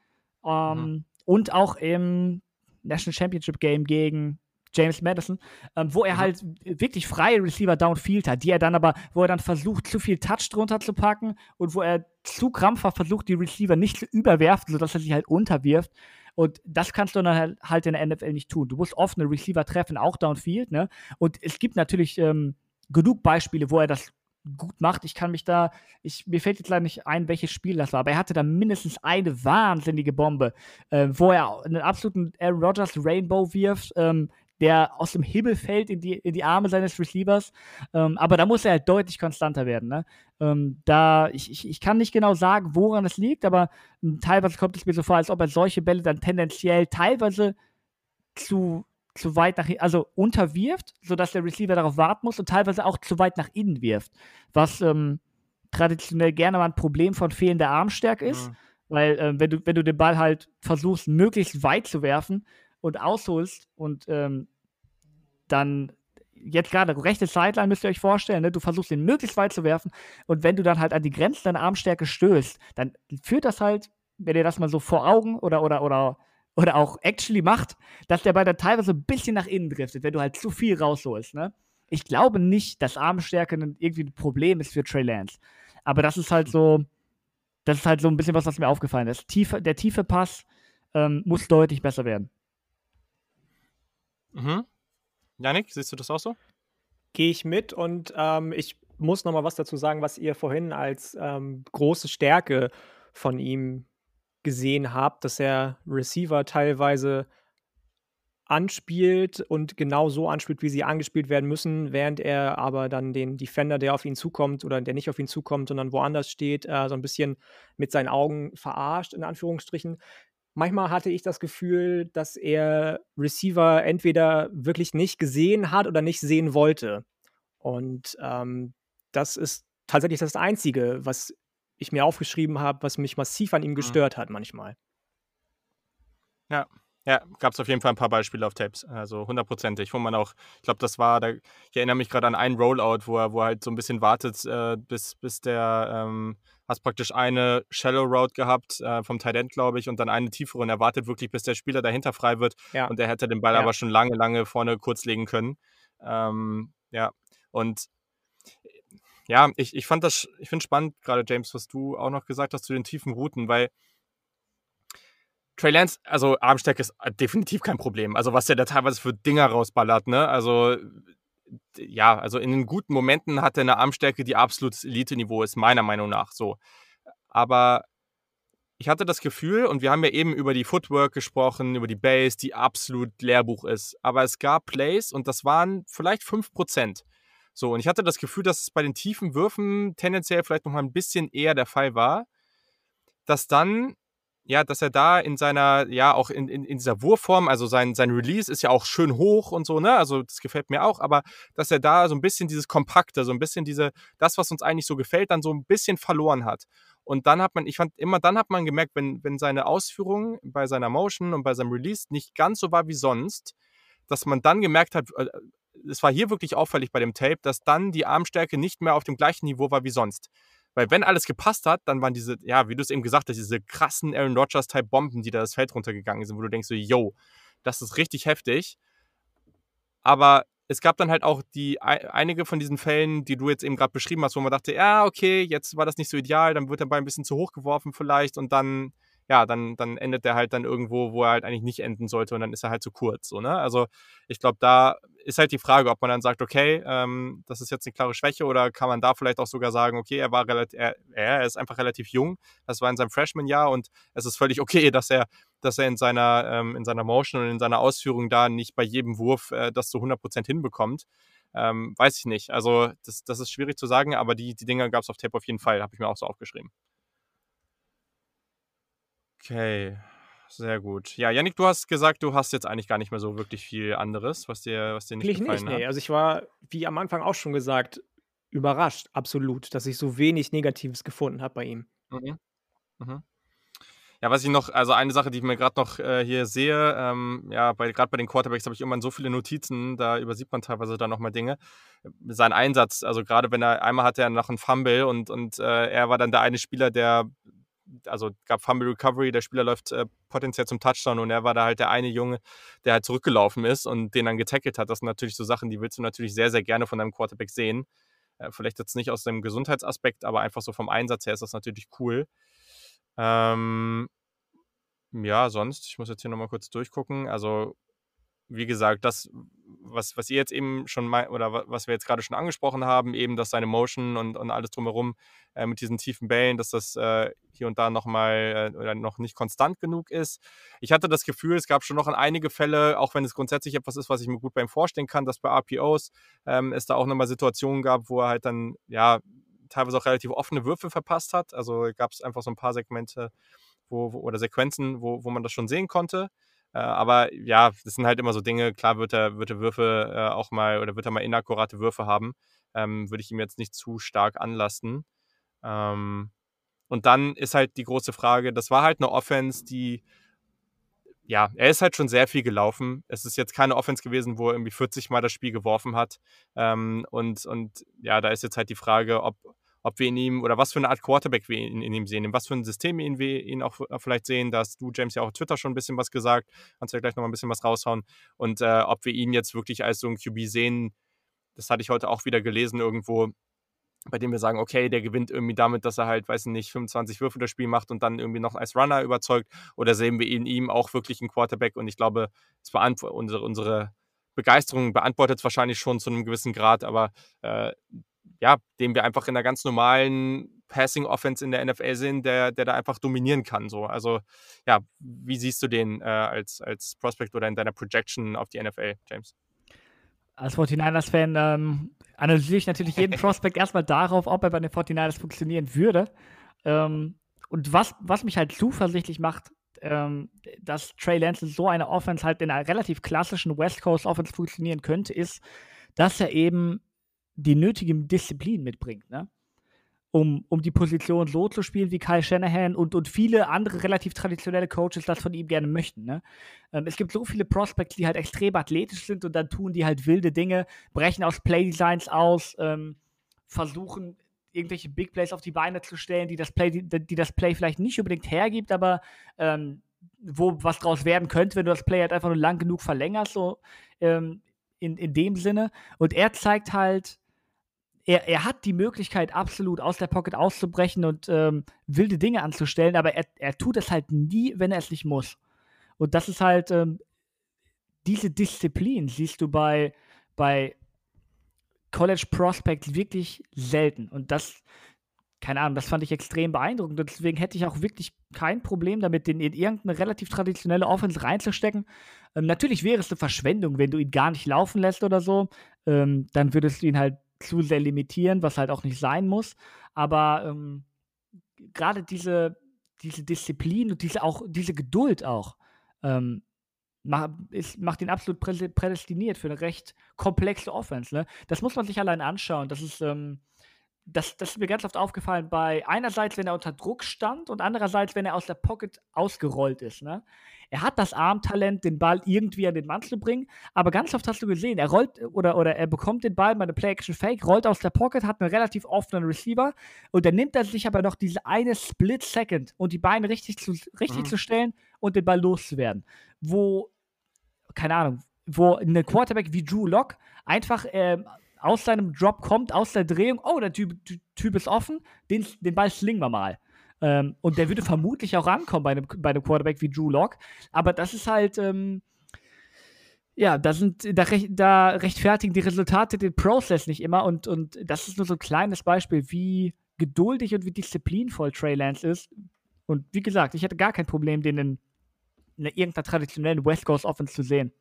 Ähm, mhm. Und auch im National Championship Game gegen James Madison, ähm, wo er mhm. halt wirklich freie Receiver downfield hat, die er dann aber, wo er dann versucht, zu viel Touch drunter zu packen und wo er zu krampfhaft versucht, die Receiver nicht zu überwerfen, sodass er sich halt unterwirft. Und das kannst du dann halt, halt in der NFL nicht tun. Du musst offene Receiver treffen, auch downfield. Ne? Und es gibt natürlich ähm, genug Beispiele, wo er das gut macht. Ich kann mich da, ich, mir fällt jetzt leider nicht ein, welches Spiel das war, aber er hatte da mindestens eine wahnsinnige Bombe, äh, wo er einen absoluten Aaron Rodgers Rainbow wirft, ähm, der aus dem Himmel fällt in die, in die Arme seines Receivers. Ähm, aber da muss er halt deutlich konstanter werden. Ne? Ähm, da, ich, ich, ich kann nicht genau sagen, woran es liegt, aber ähm, teilweise kommt es mir so vor, als ob er solche Bälle dann tendenziell teilweise zu, zu weit nach also unterwirft, sodass der Receiver darauf warten muss und teilweise auch zu weit nach innen wirft. Was ähm, traditionell gerne mal ein Problem von fehlender Armstärke ist. Mhm. Weil, äh, wenn, du, wenn du den Ball halt versuchst, möglichst weit zu werfen und ausholst und ähm, dann jetzt gerade rechte Sideline müsst ihr euch vorstellen, ne? du versuchst ihn möglichst weit zu werfen und wenn du dann halt an die Grenzen deiner Armstärke stößt, dann führt das halt, wenn ihr das mal so vor Augen oder oder oder oder auch actually macht, dass der Ball dann teilweise ein bisschen nach innen driftet, wenn du halt zu viel rausholst. Ne? Ich glaube nicht, dass Armstärke irgendwie ein Problem ist für Trey Lance. Aber das ist halt so, das ist halt so ein bisschen was, was mir aufgefallen ist. Tiefe, der tiefe Pass ähm, muss deutlich besser werden. Mhm. Janik, siehst du das auch so? Gehe ich mit und ähm, ich muss noch mal was dazu sagen, was ihr vorhin als ähm, große Stärke von ihm gesehen habt, dass er Receiver teilweise anspielt und genau so anspielt, wie sie angespielt werden müssen, während er aber dann den Defender, der auf ihn zukommt oder der nicht auf ihn zukommt, sondern woanders steht, äh, so ein bisschen mit seinen Augen verarscht, in Anführungsstrichen. Manchmal hatte ich das Gefühl, dass er Receiver entweder wirklich nicht gesehen hat oder nicht sehen wollte. Und ähm, das ist tatsächlich das Einzige, was ich mir aufgeschrieben habe, was mich massiv an ihm mhm. gestört hat manchmal. Ja, ja, gab es auf jeden Fall ein paar Beispiele auf Tapes, also hundertprozentig, wo man auch, ich glaube, das war, da, ich erinnere mich gerade an einen Rollout, wo er, wo er halt so ein bisschen wartet, äh, bis, bis der, ähm, hast praktisch eine Shallow Route gehabt äh, vom Tight End, glaube ich, und dann eine tiefere und er wartet wirklich, bis der Spieler dahinter frei wird ja. und er hätte den Ball ja. aber schon lange, lange vorne kurz legen können. Ähm, ja, und ja, ich, ich fand das, ich finde spannend, gerade James, was du auch noch gesagt hast zu den tiefen Routen, weil Trey Lance, also Armstärke ist definitiv kein Problem. Also was der da teilweise für Dinger rausballert, ne? Also ja, also in den guten Momenten hat er eine Armstärke, die absolutes Elite-Niveau ist, meiner Meinung nach so. Aber ich hatte das Gefühl, und wir haben ja eben über die Footwork gesprochen, über die Base, die absolut Lehrbuch ist. Aber es gab Plays und das waren vielleicht 5%. So, und ich hatte das Gefühl, dass es bei den tiefen Würfen tendenziell vielleicht noch mal ein bisschen eher der Fall war, dass dann ja, dass er da in seiner, ja, auch in, in, in dieser Wurfform, also sein, sein Release ist ja auch schön hoch und so, ne? Also das gefällt mir auch, aber dass er da so ein bisschen dieses Kompakte, so ein bisschen diese, das, was uns eigentlich so gefällt, dann so ein bisschen verloren hat. Und dann hat man, ich fand, immer dann hat man gemerkt, wenn, wenn seine Ausführung bei seiner Motion und bei seinem Release nicht ganz so war wie sonst, dass man dann gemerkt hat, äh, es war hier wirklich auffällig bei dem Tape, dass dann die Armstärke nicht mehr auf dem gleichen Niveau war wie sonst. Weil wenn alles gepasst hat, dann waren diese, ja, wie du es eben gesagt hast, diese krassen Aaron Rodgers-Type-Bomben, die da das Feld runtergegangen sind, wo du denkst so, yo, das ist richtig heftig. Aber es gab dann halt auch die einige von diesen Fällen, die du jetzt eben gerade beschrieben hast, wo man dachte, ja, okay, jetzt war das nicht so ideal, dann wird der Ball ein bisschen zu hoch geworfen vielleicht und dann ja, dann, dann endet er halt dann irgendwo, wo er halt eigentlich nicht enden sollte und dann ist er halt zu kurz. So, ne? Also ich glaube, da ist halt die Frage, ob man dann sagt, okay, ähm, das ist jetzt eine klare Schwäche oder kann man da vielleicht auch sogar sagen, okay, er war relativ, er, er ist einfach relativ jung, das war in seinem Freshman-Jahr und es ist völlig okay, dass er, dass er in seiner, ähm, in seiner Motion und in seiner Ausführung da nicht bei jedem Wurf äh, das zu 100% hinbekommt. Ähm, weiß ich nicht. Also das, das ist schwierig zu sagen, aber die, die Dinger gab es auf Tape auf jeden Fall, habe ich mir auch so aufgeschrieben. Okay, sehr gut. Ja, Yannick, du hast gesagt, du hast jetzt eigentlich gar nicht mehr so wirklich viel anderes, was dir, was dir nicht Eigentlich gefallen nicht, nee. Also ich war, wie am Anfang auch schon gesagt, überrascht, absolut, dass ich so wenig Negatives gefunden habe bei ihm. Mhm. Mhm. Ja, was ich noch, also eine Sache, die ich mir gerade noch äh, hier sehe, ähm, ja, gerade bei den Quarterbacks habe ich irgendwann so viele Notizen, da übersieht man teilweise dann nochmal Dinge. Sein Einsatz, also gerade wenn er, einmal hatte er noch einen Fumble und, und äh, er war dann der eine Spieler, der also gab Fumble Recovery, der Spieler läuft äh, potenziell zum Touchdown und er war da halt der eine Junge, der halt zurückgelaufen ist und den dann getackelt hat. Das sind natürlich so Sachen, die willst du natürlich sehr, sehr gerne von deinem Quarterback sehen. Äh, vielleicht jetzt nicht aus dem Gesundheitsaspekt, aber einfach so vom Einsatz her ist das natürlich cool. Ähm, ja, sonst, ich muss jetzt hier nochmal kurz durchgucken. Also wie gesagt, das, was, was ihr jetzt eben schon mal, oder was wir jetzt gerade schon angesprochen haben, eben, dass seine Motion und, und alles drumherum äh, mit diesen tiefen Bällen, dass das äh, hier und da nochmal äh, oder noch nicht konstant genug ist. Ich hatte das Gefühl, es gab schon noch einige Fälle, auch wenn es grundsätzlich etwas ist, was ich mir gut bei ihm vorstellen kann, dass bei RPOs ähm, es da auch nochmal Situationen gab, wo er halt dann, ja, teilweise auch relativ offene Würfe verpasst hat. Also gab es einfach so ein paar Segmente wo, wo, oder Sequenzen, wo, wo man das schon sehen konnte. Äh, aber ja, das sind halt immer so Dinge. Klar wird er, wird er Würfe äh, auch mal oder wird er mal inakkurate Würfe haben. Ähm, würde ich ihm jetzt nicht zu stark anlasten. Ähm, und dann ist halt die große Frage, das war halt eine Offense, die, ja, er ist halt schon sehr viel gelaufen. Es ist jetzt keine Offense gewesen, wo er irgendwie 40 Mal das Spiel geworfen hat. Ähm, und, und ja, da ist jetzt halt die Frage, ob, ob wir in ihm oder was für eine Art Quarterback wir in, in ihm sehen, in was für ein System wir ihn, wir ihn auch äh, vielleicht sehen. Da hast du, James, ja auch auf Twitter schon ein bisschen was gesagt. Kannst du ja gleich nochmal ein bisschen was raushauen. Und äh, ob wir ihn jetzt wirklich als so ein QB sehen, das hatte ich heute auch wieder gelesen irgendwo, bei dem wir sagen, okay, der gewinnt irgendwie damit, dass er halt, weiß ich nicht, 25 Würfe das Spiel macht und dann irgendwie noch als Runner überzeugt. Oder sehen wir in ihm auch wirklich einen Quarterback? Und ich glaube, es unsere, unsere Begeisterung beantwortet es wahrscheinlich schon zu einem gewissen Grad, aber äh, ja, den wir einfach in einer ganz normalen Passing Offense in der NFL sehen, der, der da einfach dominieren kann. So. Also, ja, wie siehst du den äh, als, als Prospect oder in deiner Projection auf die NFL, James? Als 49ers-Fan ähm, analysiere ich natürlich jeden Prospect erstmal darauf, ob er bei den 49ers funktionieren würde. Ähm, und was, was mich halt zuversichtlich macht, ähm, dass Trey Lance in so eine Offense halt in einer relativ klassischen West Coast Offense funktionieren könnte, ist, dass er eben die nötige Disziplin mitbringt, ne? Um, um die Position so zu spielen, wie Kyle Shanahan und, und viele andere relativ traditionelle Coaches das von ihm gerne möchten. Ne? Ähm, es gibt so viele Prospects, die halt extrem athletisch sind und dann tun die halt wilde Dinge, brechen aus Playdesigns aus, ähm, versuchen irgendwelche Big Plays auf die Beine zu stellen, die das Play, die, die das Play vielleicht nicht unbedingt hergibt, aber ähm, wo was draus werden könnte, wenn du das Play halt einfach nur lang genug verlängerst, so ähm, in, in dem Sinne. Und er zeigt halt, er, er hat die Möglichkeit, absolut aus der Pocket auszubrechen und ähm, wilde Dinge anzustellen, aber er, er tut es halt nie, wenn er es nicht muss. Und das ist halt, ähm, diese Disziplin siehst du bei, bei College Prospects wirklich selten. Und das, keine Ahnung, das fand ich extrem beeindruckend. Und deswegen hätte ich auch wirklich kein Problem damit, den in irgendeine relativ traditionelle Offense reinzustecken. Ähm, natürlich wäre es eine Verschwendung, wenn du ihn gar nicht laufen lässt oder so. Ähm, dann würdest du ihn halt zu sehr limitieren, was halt auch nicht sein muss. Aber ähm, gerade diese, diese Disziplin und diese auch diese Geduld auch ähm, macht, ist, macht ihn absolut prädestiniert für eine recht komplexe Offense. Ne? Das muss man sich allein anschauen. Das ist ähm, das, das ist mir ganz oft aufgefallen bei einerseits, wenn er unter Druck stand und andererseits, wenn er aus der Pocket ausgerollt ist. Ne? Er hat das Armtalent, den Ball irgendwie an den Mann zu bringen, aber ganz oft hast du gesehen, er rollt oder, oder er bekommt den Ball bei einer Play-Action-Fake, rollt aus der Pocket, hat einen relativ offenen Receiver und dann nimmt er sich aber noch diese eine Split-Second und die Beine richtig, zu, richtig mhm. zu stellen und den Ball loszuwerden. Wo, keine Ahnung, wo eine Quarterback wie Drew Lock einfach ähm, aus seinem Drop kommt, aus der Drehung, oh, der Typ, typ ist offen, den, den Ball slingen wir mal. Ähm, und der würde vermutlich auch rankommen bei einem, bei einem Quarterback wie Drew Lock. Aber das ist halt, ähm, ja, da, sind, da, da, rechtfertigen die Resultate den Prozess nicht immer. Und, und das ist nur so ein kleines Beispiel, wie geduldig und wie disziplinvoll Trey Lance ist. Und wie gesagt, ich hätte gar kein Problem, den in, in irgendeiner traditionellen West Coast Offense zu sehen.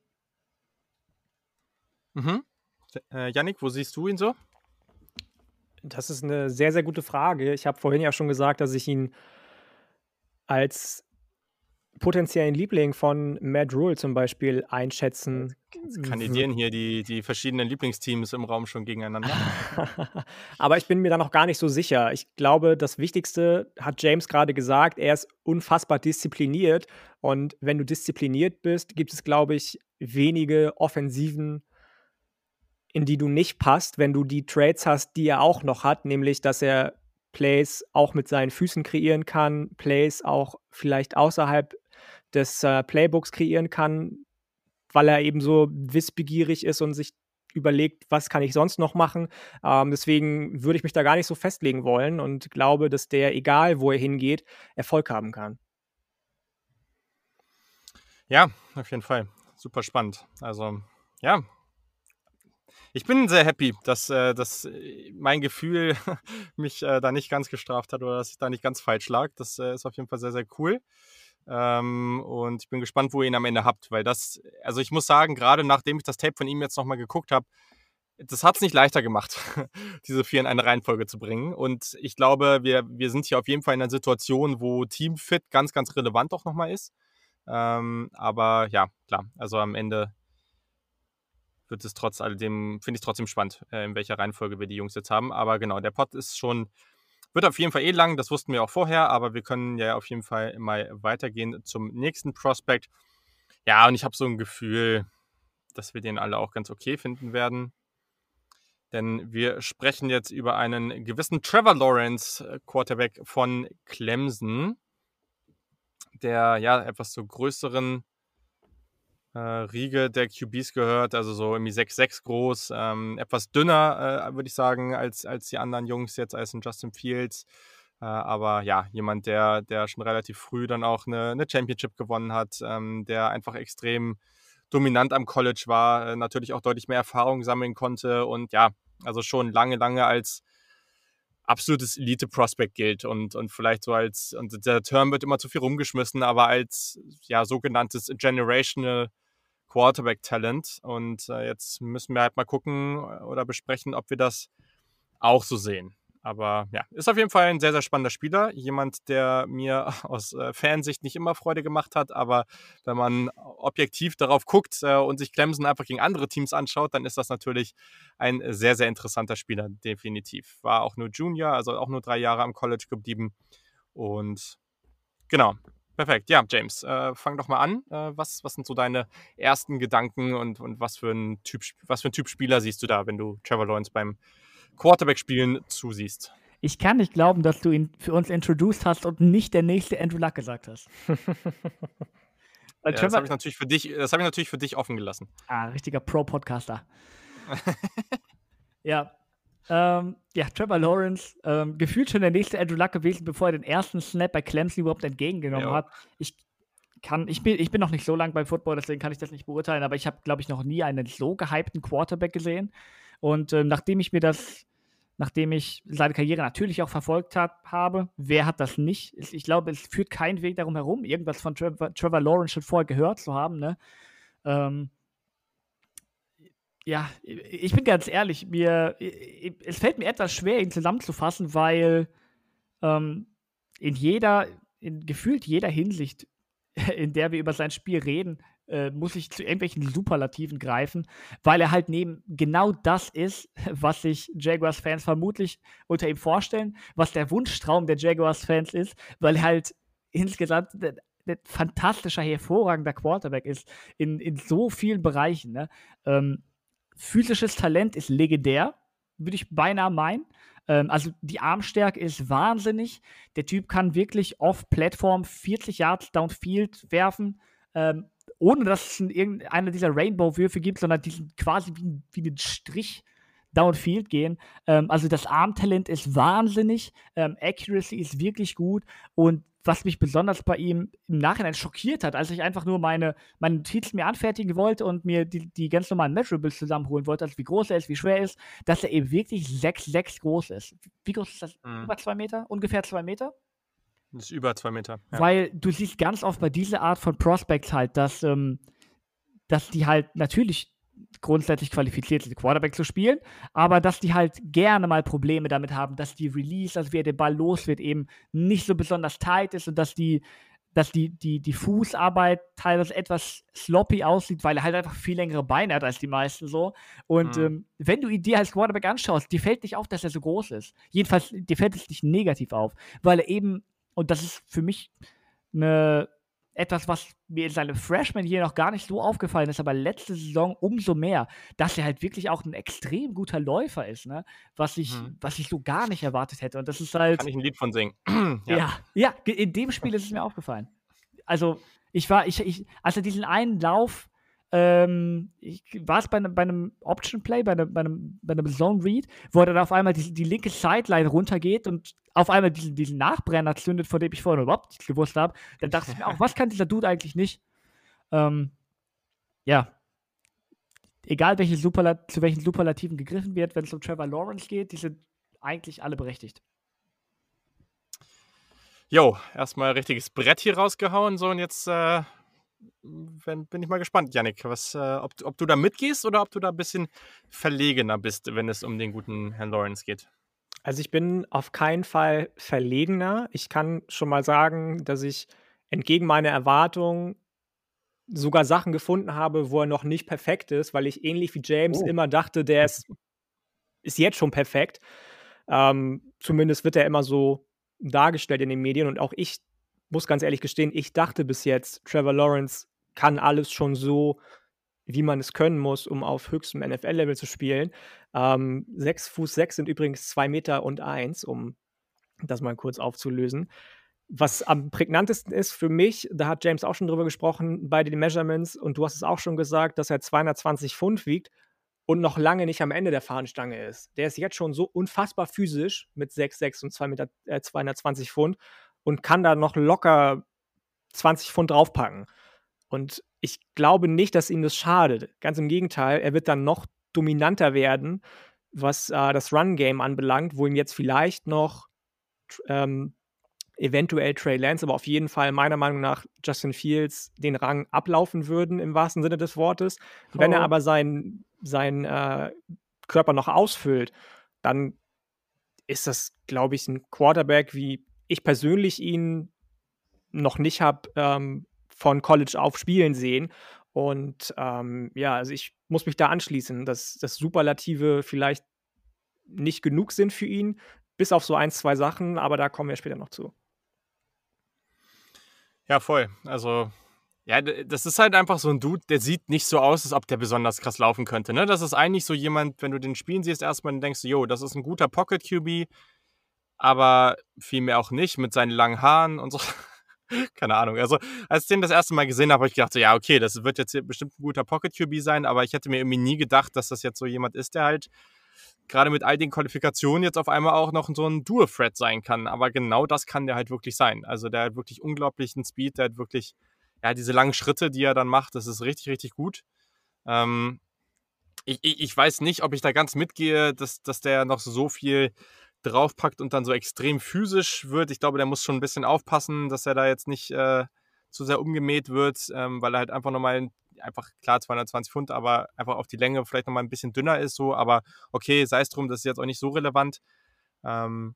Mhm. Äh, Yannick, wo siehst du ihn so? Das ist eine sehr, sehr gute Frage. Ich habe vorhin ja schon gesagt, dass ich ihn als potenziellen Liebling von Matt Rule zum Beispiel einschätzen. Kandidieren hier die, die verschiedenen Lieblingsteams im Raum schon gegeneinander. Aber ich bin mir da noch gar nicht so sicher. Ich glaube, das Wichtigste hat James gerade gesagt, er ist unfassbar diszipliniert. Und wenn du diszipliniert bist, gibt es, glaube ich, wenige offensiven in die du nicht passt, wenn du die Trades hast, die er auch noch hat, nämlich dass er Plays auch mit seinen Füßen kreieren kann, Plays auch vielleicht außerhalb des äh, Playbooks kreieren kann, weil er eben so wissbegierig ist und sich überlegt, was kann ich sonst noch machen. Ähm, deswegen würde ich mich da gar nicht so festlegen wollen und glaube, dass der, egal wo er hingeht, Erfolg haben kann. Ja, auf jeden Fall. Super spannend. Also, ja, ich bin sehr happy, dass, äh, dass äh, mein Gefühl mich äh, da nicht ganz gestraft hat oder dass ich da nicht ganz falsch lag. Das ist auf jeden Fall sehr, sehr cool. Ähm, und ich bin gespannt, wo ihr ihn am Ende habt, weil das, also ich muss sagen, gerade nachdem ich das Tape von ihm jetzt nochmal geguckt habe, das hat es nicht leichter gemacht, diese vier in eine Reihenfolge zu bringen. Und ich glaube, wir, wir sind hier auf jeden Fall in einer Situation, wo Teamfit ganz, ganz relevant auch nochmal ist. Ähm, aber ja, klar, also am Ende wird es trotz alledem, finde ich trotzdem spannend, äh, in welcher Reihenfolge wir die Jungs jetzt haben. Aber genau, der Pod ist schon, wird auf jeden Fall eh lang, das wussten wir auch vorher, aber wir können ja auf jeden Fall mal weitergehen zum nächsten Prospect. Ja, und ich habe so ein Gefühl, dass wir den alle auch ganz okay finden werden. Denn wir sprechen jetzt über einen gewissen Trevor Lawrence, äh, Quarterback von Clemson, der ja etwas zur größeren äh, Riege der QBs gehört, also so irgendwie 6'6 groß, ähm, etwas dünner, äh, würde ich sagen, als, als die anderen Jungs jetzt, als ein Justin Fields. Äh, aber ja, jemand, der, der schon relativ früh dann auch eine, eine Championship gewonnen hat, ähm, der einfach extrem dominant am College war, äh, natürlich auch deutlich mehr Erfahrung sammeln konnte und ja, also schon lange, lange als absolutes Elite-Prospect gilt und, und vielleicht so als, und der Term wird immer zu viel rumgeschmissen, aber als ja sogenanntes Generational Quarterback-Talent. Und äh, jetzt müssen wir halt mal gucken äh, oder besprechen, ob wir das auch so sehen. Aber ja, ist auf jeden Fall ein sehr, sehr spannender Spieler. Jemand, der mir aus äh, Fansicht nicht immer Freude gemacht hat. Aber wenn man objektiv darauf guckt äh, und sich Clemson einfach gegen andere Teams anschaut, dann ist das natürlich ein sehr, sehr interessanter Spieler, definitiv. War auch nur Junior, also auch nur drei Jahre am College geblieben. Und genau, Perfekt. Ja, James, äh, fang doch mal an. Äh, was, was sind so deine ersten Gedanken und, und was, für ein typ, was für ein Typ Spieler siehst du da, wenn du Trevor Lawrence beim Quarterback-Spielen zusiehst? Ich kann nicht glauben, dass du ihn für uns introduced hast und nicht der nächste Andrew Luck gesagt hast. ja, das habe ich, natürlich für dich, hab ich natürlich für dich offen gelassen. Ah, richtiger Pro-Podcaster. ja, ähm, ja, Trevor Lawrence, ähm, gefühlt schon der nächste Andrew Luck gewesen, bevor er den ersten Snap bei Clemson überhaupt entgegengenommen jo. hat. Ich kann, ich bin, ich bin noch nicht so lang beim Football, deswegen kann ich das nicht beurteilen, aber ich habe, glaube ich, noch nie einen so gehypten Quarterback gesehen. Und äh, nachdem ich mir das, nachdem ich seine Karriere natürlich auch verfolgt hab, habe, wer hat das nicht? Ich glaube, es führt kein Weg darum herum, irgendwas von Trevor, Trevor Lawrence schon vorher gehört zu haben. Ne? Ähm, ja, ich bin ganz ehrlich, mir, es fällt mir etwas schwer, ihn zusammenzufassen, weil ähm, in jeder, in gefühlt jeder Hinsicht, in der wir über sein Spiel reden, äh, muss ich zu irgendwelchen Superlativen greifen, weil er halt neben genau das ist, was sich Jaguars-Fans vermutlich unter ihm vorstellen, was der Wunschtraum der Jaguars-Fans ist, weil er halt insgesamt ein fantastischer, hervorragender Quarterback ist in, in so vielen Bereichen. Ne? Ähm, physisches Talent ist legendär, würde ich beinahe meinen. Ähm, also die Armstärke ist wahnsinnig. Der Typ kann wirklich off-Plattform 40 Yards downfield werfen, ähm, ohne dass es irgendeiner dieser Rainbow-Würfe gibt, sondern die sind quasi wie, wie ein Strich downfield gehen. Ähm, also das Armtalent ist wahnsinnig, ähm, Accuracy ist wirklich gut und was mich besonders bei ihm im Nachhinein schockiert hat, als ich einfach nur meine, meine Notizen mir anfertigen wollte und mir die, die ganz normalen Measurables zusammenholen wollte, also wie groß er ist, wie schwer er ist, dass er eben wirklich 6,6 groß ist. Wie groß ist das? Mhm. Über zwei Meter? Ungefähr zwei Meter? Das ist über zwei Meter. Ja. Weil du siehst ganz oft bei dieser Art von Prospects halt, dass, ähm, dass die halt natürlich grundsätzlich qualifiziert sind, Quarterback zu spielen, aber dass die halt gerne mal Probleme damit haben, dass die Release, also wie er den Ball los wird, eben nicht so besonders tight ist und dass die, dass die, die, die Fußarbeit teilweise etwas sloppy aussieht, weil er halt einfach viel längere Beine hat als die meisten so. Und mhm. ähm, wenn du ihn dir als Quarterback anschaust, dir fällt nicht auf, dass er so groß ist. Jedenfalls, dir fällt es nicht negativ auf, weil er eben, und das ist für mich eine etwas, was mir in seinem Freshman hier noch gar nicht so aufgefallen ist, aber letzte Saison umso mehr, dass er halt wirklich auch ein extrem guter Läufer ist, ne? Was ich, mhm. was ich so gar nicht erwartet hätte. Und das ist halt. Kann ich ein Lied von singen. ja. ja, ja, in dem Spiel ist es mir aufgefallen. Also, ich war, ich, ich, als er diesen einen Lauf ähm, war es bei, ne, bei einem Option Play, bei, ne, bei, einem, bei einem Zone Read, wo er dann auf einmal die, die linke Sideline runtergeht und auf einmal diesen, diesen Nachbrenner zündet, von dem ich vorher überhaupt nicht gewusst habe. Dann dachte ich mir auch, was kann dieser Dude eigentlich nicht? Ähm, ja. Egal, welche zu welchen Superlativen gegriffen wird, wenn es um Trevor Lawrence geht, die sind eigentlich alle berechtigt. Jo, erstmal richtiges Brett hier rausgehauen, so und jetzt äh, wenn, bin ich mal gespannt, Yannick, was, äh, ob, ob du da mitgehst oder ob du da ein bisschen verlegener bist, wenn es um den guten Herrn Lawrence geht. Also ich bin auf keinen Fall verlegener. Ich kann schon mal sagen, dass ich entgegen meiner Erwartungen sogar Sachen gefunden habe, wo er noch nicht perfekt ist, weil ich ähnlich wie James oh. immer dachte, der ist, ist jetzt schon perfekt. Ähm, zumindest wird er immer so dargestellt in den Medien und auch ich muss ganz ehrlich gestehen, ich dachte bis jetzt, Trevor Lawrence kann alles schon so, wie man es können muss, um auf höchstem NFL-Level zu spielen. Ähm, 6 Fuß 6 sind übrigens 2 Meter und 1, um das mal kurz aufzulösen. Was am prägnantesten ist für mich, da hat James auch schon drüber gesprochen, bei den Measurements, und du hast es auch schon gesagt, dass er 220 Pfund wiegt und noch lange nicht am Ende der Fahnenstange ist. Der ist jetzt schon so unfassbar physisch mit 6,6 und 2 Meter, äh, 220 Pfund und kann da noch locker 20 Pfund draufpacken. Und ich glaube nicht, dass ihm das schadet. Ganz im Gegenteil, er wird dann noch dominanter werden, was äh, das Run-Game anbelangt, wo ihm jetzt vielleicht noch ähm, eventuell Trey Lance, aber auf jeden Fall meiner Meinung nach Justin Fields den Rang ablaufen würden, im wahrsten Sinne des Wortes. Oh. Wenn er oh. aber seinen sein, äh, Körper noch ausfüllt, dann ist das, glaube ich, ein Quarterback, wie ich persönlich ihn noch nicht habe ähm, von College auf spielen sehen. Und ähm, ja, also ich muss mich da anschließen, dass das Superlative vielleicht nicht genug sind für ihn, bis auf so ein, zwei Sachen, aber da kommen wir später noch zu. Ja, voll. Also, ja, das ist halt einfach so ein Dude, der sieht nicht so aus, als ob der besonders krass laufen könnte. Ne? Das ist eigentlich so jemand, wenn du den spielen siehst, erstmal denkst du, jo, das ist ein guter Pocket QB, aber vielmehr auch nicht mit seinen langen Haaren und so. Keine Ahnung. Also, als ich den das erste Mal gesehen habe, habe ich gedacht, so, ja, okay, das wird jetzt bestimmt ein guter Pocket QB sein, aber ich hätte mir irgendwie nie gedacht, dass das jetzt so jemand ist, der halt gerade mit all den Qualifikationen jetzt auf einmal auch noch so ein Dual-Threat sein kann. Aber genau das kann der halt wirklich sein. Also der hat wirklich unglaublichen Speed, der hat wirklich, ja, diese langen Schritte, die er dann macht, das ist richtig, richtig gut. Ähm, ich, ich, ich, weiß nicht, ob ich da ganz mitgehe, dass, dass der noch so viel draufpackt und dann so extrem physisch wird. Ich glaube, der muss schon ein bisschen aufpassen, dass er da jetzt nicht äh, zu sehr umgemäht wird, ähm, weil er halt einfach nochmal einfach klar 220 Pfund, aber einfach auf die Länge vielleicht nochmal ein bisschen dünner ist so. Aber okay, sei es drum, das ist jetzt auch nicht so relevant. Ähm,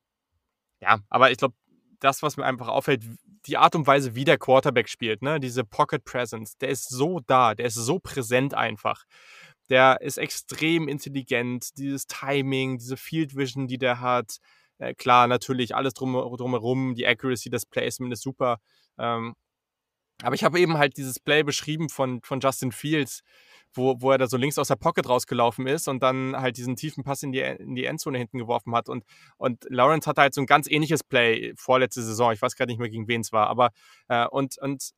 ja, aber ich glaube, das, was mir einfach auffällt, die Art und Weise, wie der Quarterback spielt, ne, diese Pocket Presence, der ist so da, der ist so präsent einfach. Der ist extrem intelligent, dieses Timing, diese Field Vision, die der hat. Äh, klar, natürlich alles drum, drumherum, die Accuracy, das Placement ist super. Ähm, aber ich habe eben halt dieses Play beschrieben von, von Justin Fields, wo, wo er da so links aus der Pocket rausgelaufen ist und dann halt diesen tiefen Pass in die, in die Endzone hinten geworfen hat. Und, und Lawrence hatte halt so ein ganz ähnliches Play vorletzte Saison. Ich weiß gar nicht mehr, gegen wen es war. Aber äh, und, und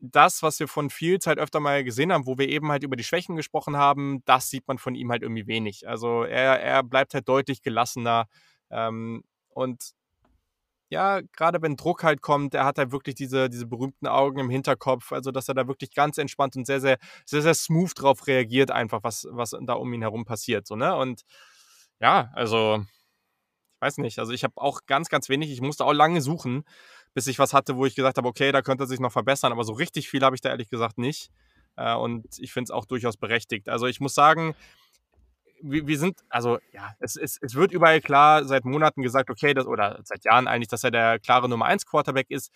das, was wir von Fields halt öfter mal gesehen haben, wo wir eben halt über die Schwächen gesprochen haben, das sieht man von ihm halt irgendwie wenig. Also er, er bleibt halt deutlich gelassener. Ähm, und ja, gerade wenn Druck halt kommt, er hat halt wirklich diese, diese berühmten Augen im Hinterkopf, also dass er da wirklich ganz entspannt und sehr, sehr, sehr, sehr smooth drauf reagiert, einfach, was, was da um ihn herum passiert. So, ne? Und ja, also, ich weiß nicht, also ich habe auch ganz, ganz wenig, ich musste auch lange suchen, bis ich was hatte, wo ich gesagt habe, okay, da könnte sich noch verbessern, aber so richtig viel habe ich da ehrlich gesagt nicht. Äh, und ich finde es auch durchaus berechtigt. Also ich muss sagen, wir, wir sind, also ja, es, es, es wird überall klar seit Monaten gesagt, okay, das, oder seit Jahren eigentlich, dass er der klare Nummer 1 Quarterback ist.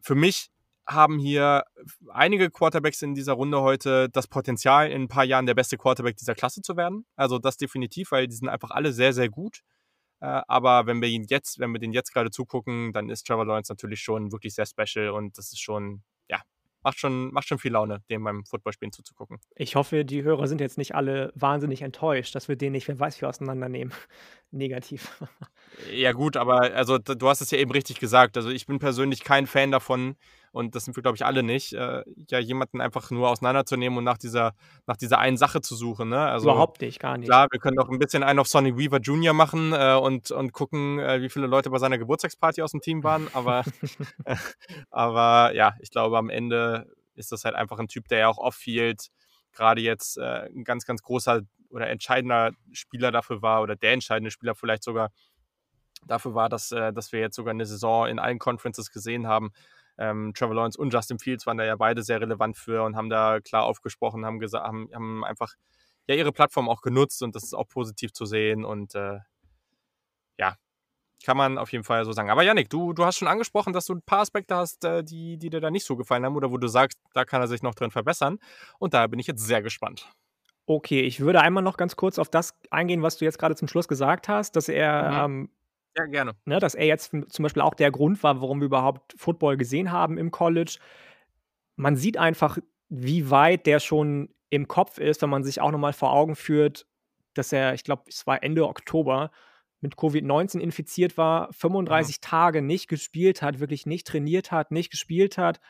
Für mich haben hier einige Quarterbacks in dieser Runde heute das Potenzial, in ein paar Jahren der beste Quarterback dieser Klasse zu werden. Also das definitiv, weil die sind einfach alle sehr, sehr gut. Äh, aber wenn wir ihn jetzt, wenn wir den jetzt gerade zugucken, dann ist Trevor Lawrence natürlich schon wirklich sehr special und das ist schon macht schon, macht schon viel Laune, dem beim Footballspielen zuzugucken. Ich hoffe, die Hörer sind jetzt nicht alle wahnsinnig enttäuscht, dass wir den nicht, wer weiß, wie auseinandernehmen. Negativ. Ja, gut, aber also du hast es ja eben richtig gesagt. Also ich bin persönlich kein Fan davon, und das sind wir, glaube ich, alle nicht, äh, ja, jemanden einfach nur auseinanderzunehmen und nach dieser, nach dieser einen Sache zu suchen. Ne? Also, Überhaupt nicht, gar nicht. Klar, wir können doch ein bisschen einen auf Sonny Weaver Jr. machen äh, und, und gucken, äh, wie viele Leute bei seiner Geburtstagsparty aus dem Team waren, aber, aber ja, ich glaube, am Ende ist das halt einfach ein Typ, der ja auch off-field gerade jetzt äh, ein ganz, ganz großer oder entscheidender Spieler dafür war oder der entscheidende Spieler vielleicht sogar dafür war, dass, äh, dass wir jetzt sogar eine Saison in allen Conferences gesehen haben. Ähm, Trevor Lawrence und Justin Fields waren da ja beide sehr relevant für und haben da klar aufgesprochen, haben, gesagt, haben, haben einfach ja ihre Plattform auch genutzt und das ist auch positiv zu sehen und äh, ja, kann man auf jeden Fall so sagen. Aber Yannick, du, du hast schon angesprochen, dass du ein paar Aspekte hast, äh, die, die dir da nicht so gefallen haben oder wo du sagst, da kann er sich noch drin verbessern. Und da bin ich jetzt sehr gespannt. Okay, ich würde einmal noch ganz kurz auf das eingehen, was du jetzt gerade zum Schluss gesagt hast, dass er, mhm. ähm, ja, gerne. Ne, dass er jetzt zum Beispiel auch der Grund war, warum wir überhaupt Football gesehen haben im College. Man sieht einfach, wie weit der schon im Kopf ist, wenn man sich auch nochmal vor Augen führt, dass er, ich glaube, es war Ende Oktober, mit Covid-19 infiziert war, 35 ja. Tage nicht gespielt hat, wirklich nicht trainiert hat, nicht gespielt hat.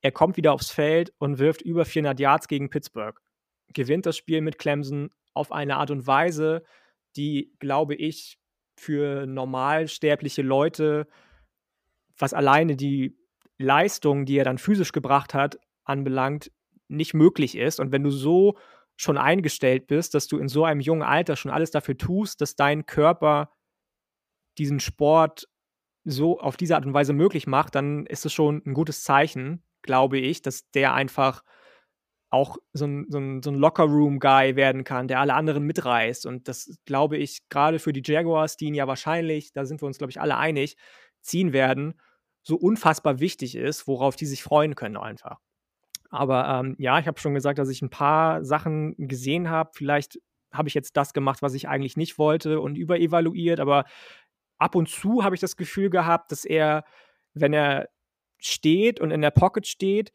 Er kommt wieder aufs Feld und wirft über 400 Yards gegen Pittsburgh gewinnt das Spiel mit Clemson auf eine Art und Weise, die, glaube ich, für normalsterbliche Leute, was alleine die Leistung, die er dann physisch gebracht hat, anbelangt, nicht möglich ist. Und wenn du so schon eingestellt bist, dass du in so einem jungen Alter schon alles dafür tust, dass dein Körper diesen Sport so auf diese Art und Weise möglich macht, dann ist es schon ein gutes Zeichen, glaube ich, dass der einfach auch so ein, so ein, so ein Locker-Room-Guy werden kann, der alle anderen mitreißt. Und das glaube ich gerade für die Jaguars, die ihn ja wahrscheinlich, da sind wir uns, glaube ich, alle einig, ziehen werden, so unfassbar wichtig ist, worauf die sich freuen können einfach. Aber ähm, ja, ich habe schon gesagt, dass ich ein paar Sachen gesehen habe. Vielleicht habe ich jetzt das gemacht, was ich eigentlich nicht wollte und überevaluiert. Aber ab und zu habe ich das Gefühl gehabt, dass er, wenn er steht und in der Pocket steht,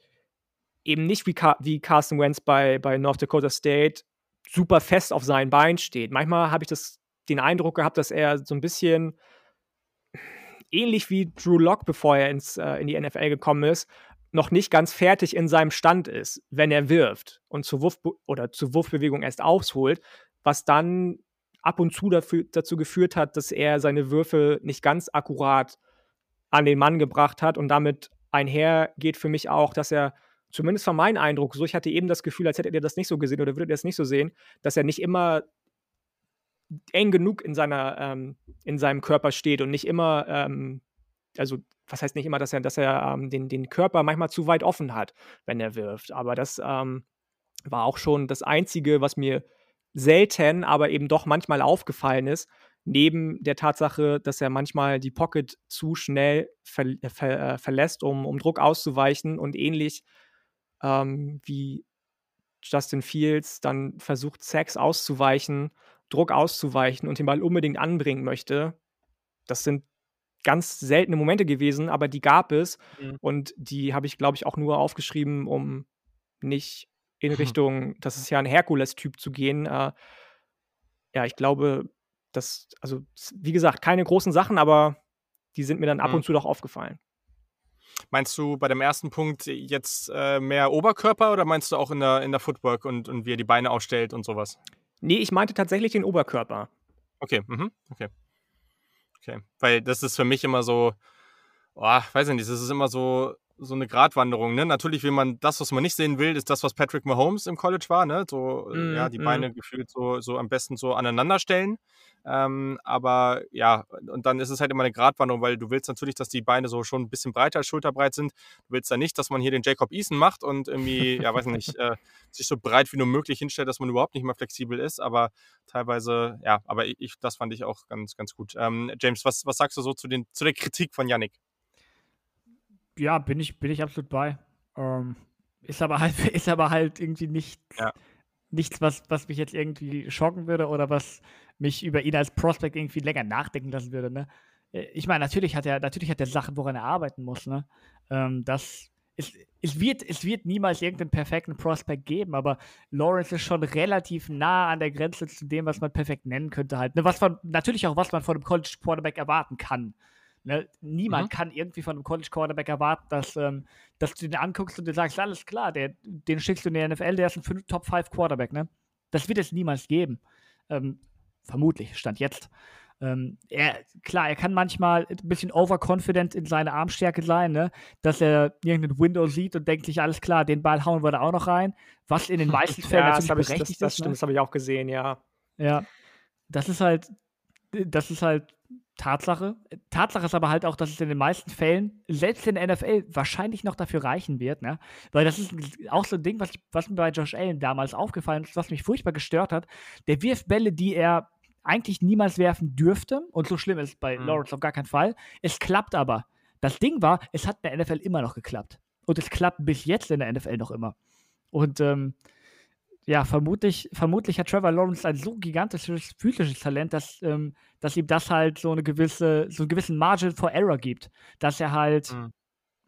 eben nicht wie, Car wie Carson Wentz bei, bei North Dakota State super fest auf seinen Beinen steht. Manchmal habe ich das, den Eindruck gehabt, dass er so ein bisschen ähnlich wie Drew Locke, bevor er ins, äh, in die NFL gekommen ist, noch nicht ganz fertig in seinem Stand ist, wenn er wirft und zur Wurf oder zur Wurfbewegung erst ausholt, was dann ab und zu dafür, dazu geführt hat, dass er seine Würfe nicht ganz akkurat an den Mann gebracht hat und damit einher geht für mich auch, dass er zumindest von meinem Eindruck so, ich hatte eben das Gefühl, als hättet ihr das nicht so gesehen oder würdet ihr das nicht so sehen, dass er nicht immer eng genug in seiner ähm, in seinem Körper steht und nicht immer ähm, also was heißt nicht immer, dass er, dass er ähm, den, den Körper manchmal zu weit offen hat, wenn er wirft. Aber das ähm, war auch schon das Einzige, was mir selten, aber eben doch manchmal aufgefallen ist, neben der Tatsache, dass er manchmal die Pocket zu schnell ver ver äh, verlässt, um, um Druck auszuweichen und ähnlich ähm, wie Justin Fields dann versucht, Sex auszuweichen, Druck auszuweichen und den Ball unbedingt anbringen möchte. Das sind ganz seltene Momente gewesen, aber die gab es. Mhm. Und die habe ich, glaube ich, auch nur aufgeschrieben, um nicht in Richtung, das ist ja ein Herkules-Typ zu gehen. Äh, ja, ich glaube, dass, also wie gesagt, keine großen Sachen, aber die sind mir dann ab mhm. und zu doch aufgefallen. Meinst du bei dem ersten Punkt jetzt äh, mehr Oberkörper oder meinst du auch in der, in der Footwork und, und wie er die Beine ausstellt und sowas? Nee, ich meinte tatsächlich den Oberkörper. Okay, mhm. okay. Okay. Weil das ist für mich immer so, oh, weiß ich nicht, das ist immer so, so eine Gratwanderung. Ne? Natürlich will man das, was man nicht sehen will, ist das, was Patrick Mahomes im College war. Ne? So, mm, ja, die mm. Beine gefühlt so, so am besten so aneinander stellen. Ähm, aber ja, und dann ist es halt immer eine Gratwanderung, weil du willst natürlich, dass die Beine so schon ein bisschen breiter als schulterbreit sind. Du willst ja nicht, dass man hier den Jacob Eason macht und irgendwie, ja, weiß nicht, äh, sich so breit wie nur möglich hinstellt, dass man überhaupt nicht mehr flexibel ist. Aber teilweise, ja, aber ich, das fand ich auch ganz, ganz gut. Ähm, James, was, was sagst du so zu, den, zu der Kritik von Yannick? Ja, bin ich, bin ich absolut bei. Ähm, ist aber halt, ist aber halt irgendwie nicht, ja. nichts, was, was mich jetzt irgendwie schocken würde oder was mich über ihn als Prospect irgendwie länger nachdenken lassen würde. Ne? Äh, ich meine, natürlich hat er, natürlich hat er Sachen, woran er arbeiten muss. Ne? Ähm, das es, es, wird, es wird niemals irgendeinen perfekten Prospect geben, aber Lawrence ist schon relativ nah an der Grenze zu dem, was man perfekt nennen könnte halt. Ne? Was man, natürlich auch, was man von einem College Quarterback erwarten kann. Ne? Niemand mhm. kann irgendwie von einem College Quarterback erwarten, dass, ähm, dass du den anguckst und dir sagst, alles klar, der, den schickst du in die NFL, der ist ein Top 5 Quarterback. Ne? Das wird es niemals geben. Ähm, vermutlich, stand jetzt. Ähm, er, klar, er kann manchmal ein bisschen overconfident in seiner Armstärke sein, ne? dass er irgendein Window sieht und denkt sich, alles klar, den Ball hauen wir da auch noch rein, was in den meisten Fällen ja, natürlich das berechtigt ich, das, das ist. Stimmt, ne? das habe ich auch gesehen, ja. Ja, das ist halt, das ist halt Tatsache. Tatsache ist aber halt auch, dass es in den meisten Fällen, selbst in der NFL, wahrscheinlich noch dafür reichen wird, ne? Weil das ist auch so ein Ding, was, was mir bei Josh Allen damals aufgefallen ist, was mich furchtbar gestört hat. Der wirft Bälle, die er eigentlich niemals werfen dürfte. Und so schlimm ist es bei mhm. Lawrence auf gar keinen Fall. Es klappt aber. Das Ding war, es hat in der NFL immer noch geklappt. Und es klappt bis jetzt in der NFL noch immer. Und ähm, ja, vermutlich, vermutlich hat Trevor Lawrence ein so gigantisches physisches Talent, dass, ähm, dass ihm das halt so eine gewisse, so einen gewissen Margin for Error gibt. Dass er halt mhm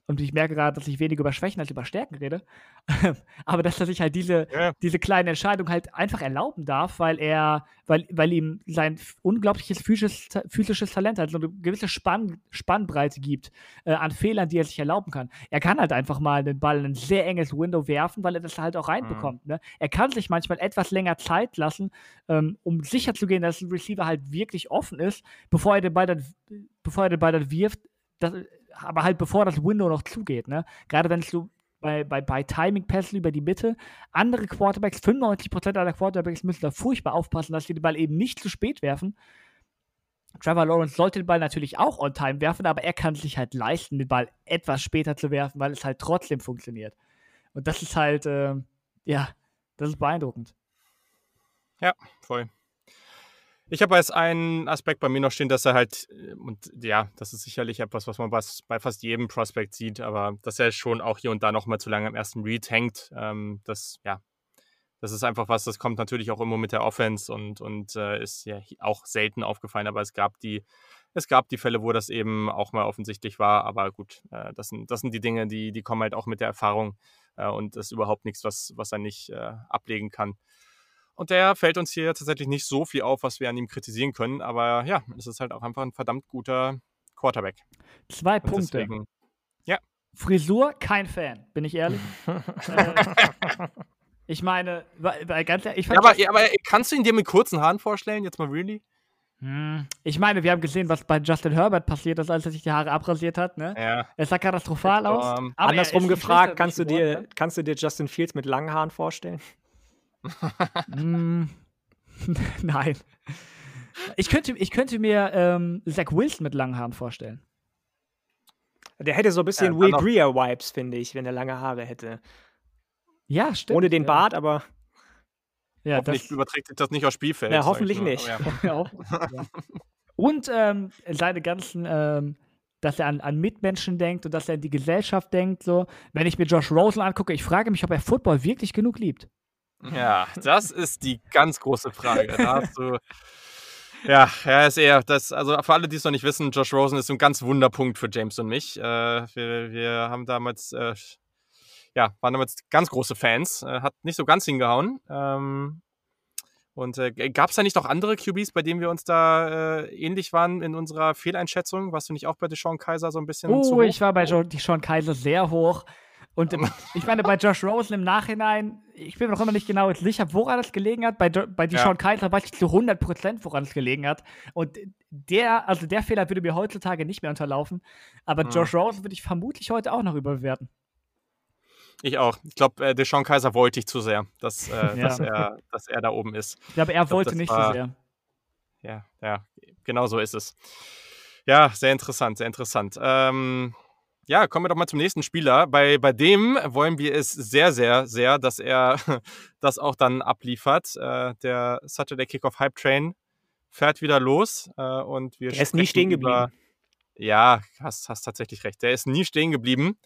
und ich merke gerade, dass ich weniger über Schwächen als über Stärken rede, aber dass er sich halt diese, ja. diese kleine Entscheidung halt einfach erlauben darf, weil er, weil, weil ihm sein unglaubliches physisches, physisches Talent halt so eine gewisse Spann, Spannbreite gibt äh, an Fehlern, die er sich erlauben kann. Er kann halt einfach mal den Ball in ein sehr enges Window werfen, weil er das halt auch reinbekommt. Mhm. Ne? Er kann sich manchmal etwas länger Zeit lassen, ähm, um sicherzugehen, dass ein Receiver halt wirklich offen ist, bevor er den Ball dann, bevor er den Ball dann wirft, das, aber halt bevor das Window noch zugeht, ne? Gerade wenn du bei, bei, bei Timing Pässe über die Mitte, andere Quarterbacks, 95% aller Quarterbacks müssen da furchtbar aufpassen, dass sie den Ball eben nicht zu spät werfen. Trevor Lawrence sollte den Ball natürlich auch on time werfen, aber er kann sich halt leisten, den Ball etwas später zu werfen, weil es halt trotzdem funktioniert. Und das ist halt, äh, ja, das ist beeindruckend. Ja, voll. Ich habe als einen Aspekt bei mir noch stehen, dass er halt, äh, und ja, das ist sicherlich etwas, was man bei fast jedem Prospect sieht, aber dass er schon auch hier und da nochmal zu lange am ersten Read hängt, ähm, das, ja, das ist einfach was, das kommt natürlich auch immer mit der Offense und, und äh, ist ja auch selten aufgefallen, aber es gab die, es gab die Fälle, wo das eben auch mal offensichtlich war, aber gut, äh, das, sind, das sind die Dinge, die, die kommen halt auch mit der Erfahrung äh, und das ist überhaupt nichts, was, was er nicht äh, ablegen kann. Und der fällt uns hier tatsächlich nicht so viel auf, was wir an ihm kritisieren können. Aber ja, es ist halt auch einfach ein verdammt guter Quarterback. Zwei Und Punkte. Deswegen, ja. Frisur, kein Fan, bin ich ehrlich. äh, ich meine, weil, ganz ehrlich, ich ja, aber, ja, aber kannst du ihn dir mit kurzen Haaren vorstellen, jetzt mal really? Hm. Ich meine, wir haben gesehen, was bei Justin Herbert passiert ist, als er sich die Haare abrasiert hat. Ne? Ja. Es sah katastrophal aus. Um, Andersrum gefragt, kannst du, dir, kannst du dir Justin Fields mit langen Haaren vorstellen? Mm, nein. Ich könnte, ich könnte mir ähm, Zach Wilson mit langen Haaren vorstellen. Der hätte so ein bisschen ja, Will Greer-Vibes, finde ich, wenn er lange Haare hätte. Ja, stimmt. Ohne den ja. Bart, aber. Ja, hoffentlich das, überträgt sich das nicht aufs Spielfeld. Ja, hoffentlich nicht. Ja. und ähm, seine ganzen, ähm, dass er an, an, Mitmenschen denkt und dass er an die Gesellschaft denkt. So. Wenn ich mir Josh Rosen angucke, ich frage mich, ob er Football wirklich genug liebt. Ja, das ist die ganz große Frage. Da hast du. Ja, er ist eher das, also für alle, die es noch nicht wissen, Josh Rosen ist ein ganz Wunderpunkt für James und mich. Äh, wir, wir haben damals, äh, ja, waren damals ganz große Fans, äh, hat nicht so ganz hingehauen. Ähm, und äh, gab es da nicht noch andere QBs, bei denen wir uns da äh, ähnlich waren in unserer Fehleinschätzung? Warst du nicht auch bei Deshaun Kaiser so ein bisschen? Oh, ich war bei Deshaun Kaiser sehr hoch. Und ich meine, bei Josh Rosen im Nachhinein, ich bin mir noch immer nicht genau sicher, woran es gelegen hat. Bei, bei Deshaun ja. Kaiser weiß ich zu 100 Prozent, woran es gelegen hat. Und der, also der Fehler würde mir heutzutage nicht mehr unterlaufen. Aber mhm. Josh Rosen würde ich vermutlich heute auch noch überbewerten. Ich auch. Ich glaube, äh, Deshaun Kaiser wollte ich zu sehr, dass, äh, ja. dass, er, dass er da oben ist. Ich glaube, er ich glaub, wollte nicht war, zu sehr. Ja, ja, genau so ist es. Ja, sehr interessant, sehr interessant. Ähm, ja, kommen wir doch mal zum nächsten Spieler. Bei, bei dem wollen wir es sehr, sehr, sehr, dass er das auch dann abliefert. Äh, der Saturday Kickoff Hype Train fährt wieder los äh, und wir Er ist nie stehen geblieben. ja, hast, hast tatsächlich recht. Der ist nie stehen geblieben.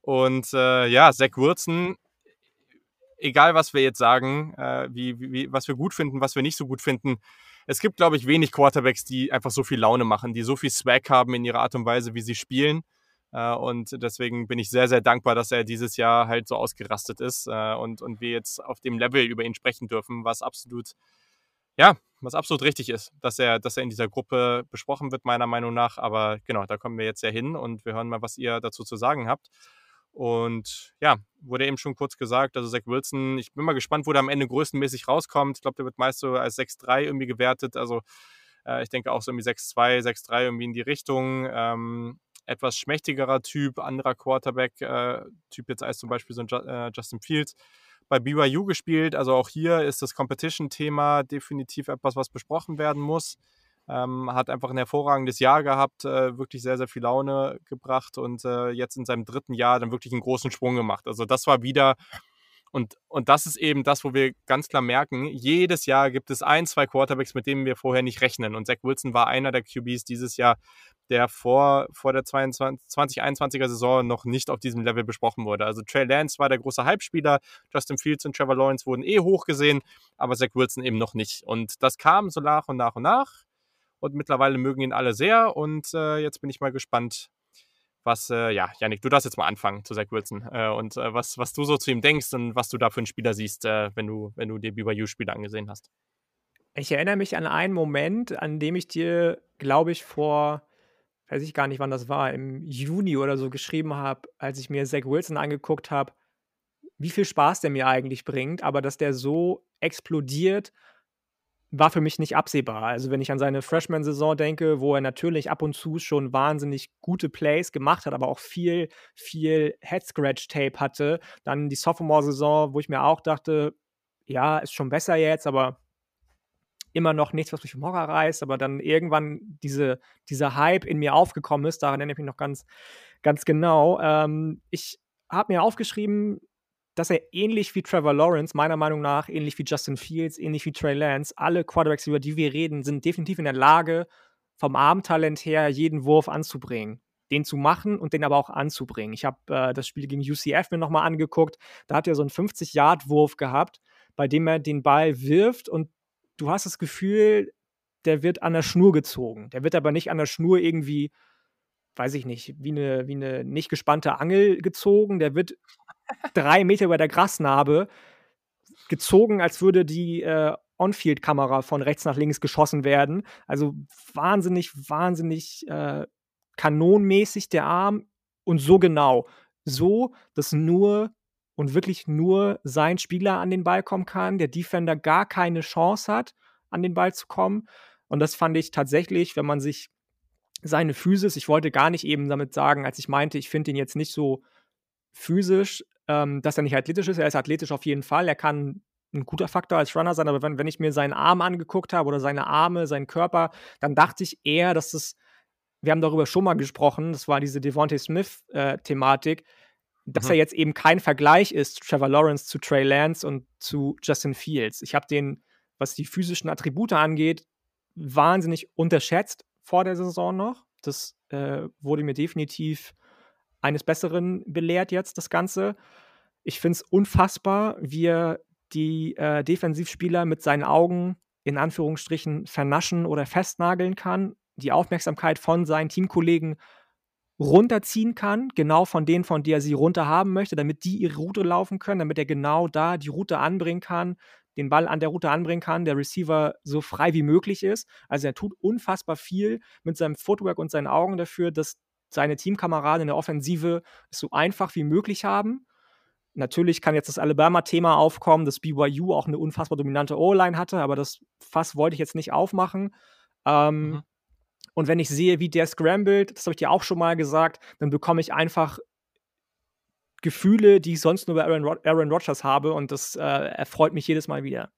Und äh, ja, Zach Wilson, egal was wir jetzt sagen, äh, wie, wie, was wir gut finden, was wir nicht so gut finden, es gibt, glaube ich, wenig Quarterbacks, die einfach so viel Laune machen, die so viel Swag haben in ihrer Art und Weise, wie sie spielen. Äh, und deswegen bin ich sehr, sehr dankbar, dass er dieses Jahr halt so ausgerastet ist äh, und, und wir jetzt auf dem Level über ihn sprechen dürfen, was absolut, ja, was absolut richtig ist, dass er, dass er in dieser Gruppe besprochen wird, meiner Meinung nach. Aber genau, da kommen wir jetzt ja hin und wir hören mal, was ihr dazu zu sagen habt. Und ja, wurde eben schon kurz gesagt, also Zach Wilson, ich bin mal gespannt, wo der am Ende größtenmäßig rauskommt. Ich glaube, der wird meist so als 6-3 irgendwie gewertet. Also äh, ich denke auch so irgendwie 6-2, 6-3 irgendwie in die Richtung. Ähm, etwas schmächtigerer Typ, anderer Quarterback-Typ äh, jetzt als zum Beispiel so ein äh, Justin Fields bei BYU gespielt. Also auch hier ist das Competition-Thema definitiv etwas, was besprochen werden muss. Ähm, hat einfach ein hervorragendes Jahr gehabt, äh, wirklich sehr, sehr viel Laune gebracht und äh, jetzt in seinem dritten Jahr dann wirklich einen großen Sprung gemacht. Also das war wieder und, und das ist eben das, wo wir ganz klar merken, jedes Jahr gibt es ein, zwei Quarterbacks, mit denen wir vorher nicht rechnen. Und Zach Wilson war einer der QBs dieses Jahr, der vor, vor der 22, 2021er Saison noch nicht auf diesem Level besprochen wurde. Also Trey Lance war der große Hype-Spieler, Justin Fields und Trevor Lawrence wurden eh hoch gesehen, aber Zach Wilson eben noch nicht. Und das kam so nach und nach und nach. Und mittlerweile mögen ihn alle sehr. Und äh, jetzt bin ich mal gespannt, was, äh, ja, Janik, du darfst jetzt mal anfangen zu Zach Wilson äh, und äh, was, was du so zu ihm denkst und was du da für einen Spieler siehst, äh, wenn, du, wenn du dir BYU-Spieler angesehen hast. Ich erinnere mich an einen Moment, an dem ich dir, glaube ich, vor, weiß ich gar nicht, wann das war, im Juni oder so geschrieben habe, als ich mir Zach Wilson angeguckt habe, wie viel Spaß der mir eigentlich bringt, aber dass der so explodiert war für mich nicht absehbar. Also, wenn ich an seine Freshman-Saison denke, wo er natürlich ab und zu schon wahnsinnig gute Plays gemacht hat, aber auch viel, viel Head-Scratch-Tape hatte, dann die Sophomore-Saison, wo ich mir auch dachte, ja, ist schon besser jetzt, aber immer noch nichts, was mich vom Hocker reißt, aber dann irgendwann diese, dieser Hype in mir aufgekommen ist, daran erinnere ich mich noch ganz, ganz genau. Ähm, ich habe mir aufgeschrieben, dass er ähnlich wie Trevor Lawrence, meiner Meinung nach, ähnlich wie Justin Fields, ähnlich wie Trey Lance, alle Quarterbacks, über die wir reden, sind definitiv in der Lage, vom Armtalent her jeden Wurf anzubringen. Den zu machen und den aber auch anzubringen. Ich habe äh, das Spiel gegen UCF mir nochmal angeguckt. Da hat er so einen 50-Yard-Wurf gehabt, bei dem er den Ball wirft und du hast das Gefühl, der wird an der Schnur gezogen. Der wird aber nicht an der Schnur irgendwie, weiß ich nicht, wie eine, wie eine nicht gespannte Angel gezogen. Der wird drei Meter über der Grasnarbe gezogen, als würde die äh, On-Field-Kamera von rechts nach links geschossen werden. Also wahnsinnig, wahnsinnig äh, kanonmäßig der Arm und so genau. So, dass nur und wirklich nur sein Spieler an den Ball kommen kann, der Defender gar keine Chance hat, an den Ball zu kommen. Und das fand ich tatsächlich, wenn man sich seine Physis, ich wollte gar nicht eben damit sagen, als ich meinte, ich finde ihn jetzt nicht so physisch, ähm, dass er nicht athletisch ist. Er ist athletisch auf jeden Fall. Er kann ein guter Faktor als Runner sein, aber wenn, wenn ich mir seinen Arm angeguckt habe oder seine Arme, seinen Körper, dann dachte ich eher, dass das, wir haben darüber schon mal gesprochen, das war diese Devontae Smith-Thematik, äh, dass mhm. er jetzt eben kein Vergleich ist, Trevor Lawrence zu Trey Lance und zu Justin Fields. Ich habe den, was die physischen Attribute angeht, wahnsinnig unterschätzt vor der Saison noch. Das äh, wurde mir definitiv eines Besseren belehrt jetzt, das Ganze. Ich finde es unfassbar, wie er die äh, Defensivspieler mit seinen Augen in Anführungsstrichen vernaschen oder festnageln kann, die Aufmerksamkeit von seinen Teamkollegen runterziehen kann, genau von denen, von der er sie runter haben möchte, damit die ihre Route laufen können, damit er genau da die Route anbringen kann, den Ball an der Route anbringen kann, der Receiver so frei wie möglich ist. Also er tut unfassbar viel mit seinem Footwork und seinen Augen dafür, dass seine Teamkameraden in der Offensive es so einfach wie möglich haben. Natürlich kann jetzt das Alabama-Thema aufkommen, dass BYU auch eine unfassbar dominante O-Line hatte, aber das Fass wollte ich jetzt nicht aufmachen. Ähm, mhm. Und wenn ich sehe, wie der scrambled, das habe ich dir auch schon mal gesagt, dann bekomme ich einfach Gefühle, die ich sonst nur bei Aaron, Rod Aaron Rodgers habe und das äh, erfreut mich jedes Mal wieder.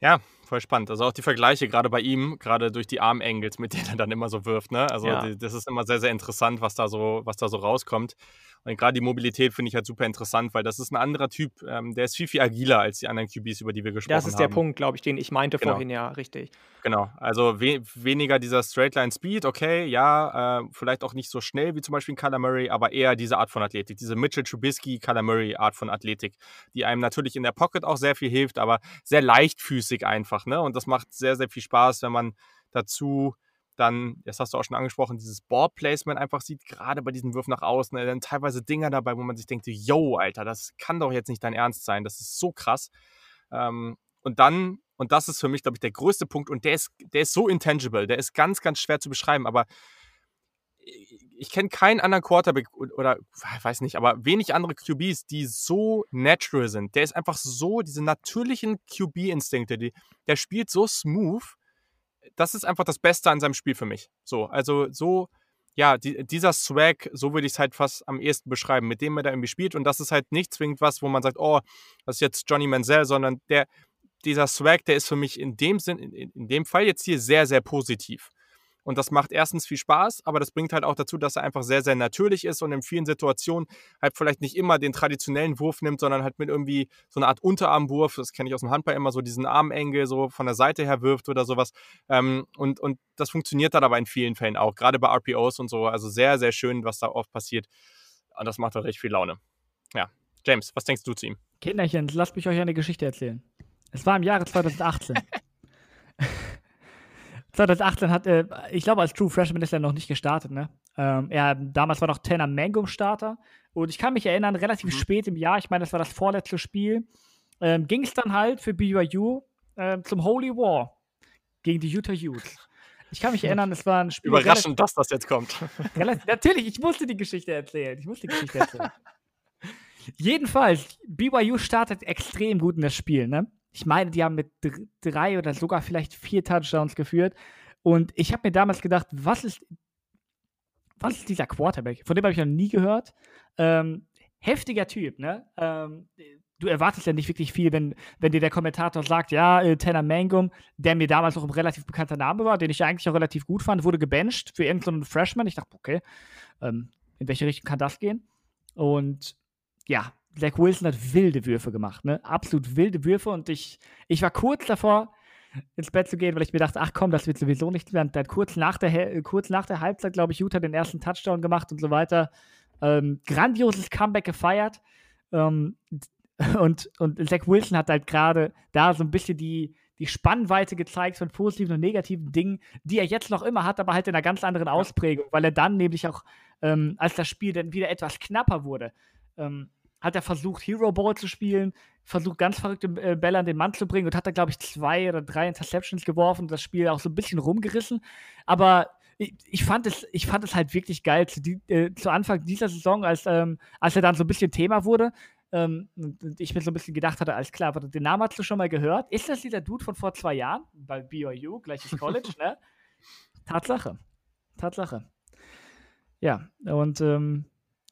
Ja, voll spannend. Also auch die Vergleiche gerade bei ihm, gerade durch die Armangles, mit denen er dann immer so wirft. Ne? Also ja. die, das ist immer sehr, sehr interessant, was da so, was da so rauskommt. Und gerade die Mobilität finde ich halt super interessant, weil das ist ein anderer Typ, ähm, der ist viel, viel agiler als die anderen QBs, über die wir gesprochen haben. Das ist haben. der Punkt, glaube ich, den ich meinte genau. vorhin, ja, richtig. Genau, also we weniger dieser Straightline-Speed, okay, ja, äh, vielleicht auch nicht so schnell wie zum Beispiel ein Kyler Murray, aber eher diese Art von Athletik, diese Mitchell Trubisky, Kyler Murray-Art von Athletik, die einem natürlich in der Pocket auch sehr viel hilft, aber sehr leichtfüßig einfach, ne? Und das macht sehr, sehr viel Spaß, wenn man dazu dann, das hast du auch schon angesprochen, dieses Ballplacement einfach sieht, gerade bei diesen Würfen nach außen, äh, dann teilweise Dinger dabei, wo man sich denkt, yo, Alter, das kann doch jetzt nicht dein Ernst sein, das ist so krass. Ähm, und dann, und das ist für mich, glaube ich, der größte Punkt, und der ist, der ist so intangible, der ist ganz, ganz schwer zu beschreiben, aber ich kenne keinen anderen Quarterback oder weiß nicht, aber wenig andere QBs, die so natural sind. Der ist einfach so, diese natürlichen QB-Instinkte, der spielt so smooth das ist einfach das Beste an seinem Spiel für mich. So, also so, ja, die, dieser Swag, so würde ich es halt fast am ehesten beschreiben, mit dem er da irgendwie spielt. Und das ist halt nicht zwingend was, wo man sagt, oh, das ist jetzt Johnny Manziel, sondern der, dieser Swag, der ist für mich in dem Sinn, in, in dem Fall jetzt hier sehr, sehr positiv. Und das macht erstens viel Spaß, aber das bringt halt auch dazu, dass er einfach sehr, sehr natürlich ist und in vielen Situationen halt vielleicht nicht immer den traditionellen Wurf nimmt, sondern halt mit irgendwie so einer Art Unterarmwurf, das kenne ich aus dem Handball immer, so diesen Armengel so von der Seite her wirft oder sowas. Ähm, und, und das funktioniert dann aber in vielen Fällen auch, gerade bei RPOs und so. Also sehr, sehr schön, was da oft passiert. Und das macht doch recht viel Laune. Ja. James, was denkst du zu ihm? Kinderchen, lasst mich euch eine Geschichte erzählen. Es war im Jahre 2018. 2018 hat, äh, ich glaube, als True Freshman ist er noch nicht gestartet, ne? Ähm, er, damals war noch Tanner Mangum Starter. Und ich kann mich erinnern, relativ mhm. spät im Jahr, ich meine, das war das vorletzte Spiel, ähm, ging es dann halt für BYU äh, zum Holy War gegen die Utah Utes. Ich kann mich erinnern, es war ein Spiel. Überraschend, dass das jetzt kommt. Natürlich, ich musste die Geschichte erzählen. Ich musste die Geschichte erzählen. Jedenfalls, BYU startet extrem gut in das Spiel, ne? Ich meine, die haben mit drei oder sogar vielleicht vier Touchdowns geführt. Und ich habe mir damals gedacht, was ist, was ist dieser Quarterback? Von dem habe ich noch nie gehört. Ähm, heftiger Typ, ne? Ähm, du erwartest ja nicht wirklich viel, wenn, wenn dir der Kommentator sagt, ja, äh, Tanner Mangum, der mir damals auch ein relativ bekannter Name war, den ich eigentlich auch relativ gut fand, wurde gebencht für irgendeinen Freshman. Ich dachte, okay, ähm, in welche Richtung kann das gehen? Und ja, Zach Wilson hat wilde Würfe gemacht, ne? Absolut wilde Würfe und ich, ich war kurz davor, ins Bett zu gehen, weil ich mir dachte, ach komm, das wird sowieso nicht werden. Dann kurz nach der, kurz nach der Halbzeit, glaube ich, Utah den ersten Touchdown gemacht und so weiter. Ähm, grandioses Comeback gefeiert. Ähm, und, und Zach Wilson hat halt gerade da so ein bisschen die, die Spannweite gezeigt von positiven und negativen Dingen, die er jetzt noch immer hat, aber halt in einer ganz anderen Ausprägung, weil er dann nämlich auch, ähm, als das Spiel dann wieder etwas knapper wurde, ähm, hat er versucht, Hero Ball zu spielen, versucht, ganz verrückte äh, Bälle an den Mann zu bringen und hat da, glaube ich, zwei oder drei Interceptions geworfen und das Spiel auch so ein bisschen rumgerissen. Aber ich, ich, fand, es, ich fand es halt wirklich geil zu, die, äh, zu Anfang dieser Saison, als, ähm, als er dann so ein bisschen Thema wurde. Ähm, und ich mir so ein bisschen gedacht hatte, alles klar, den Namen hast du schon mal gehört. Ist das dieser Dude von vor zwei Jahren? Bei BYU, gleiches College, ne? Tatsache. Tatsache. Ja, und ähm,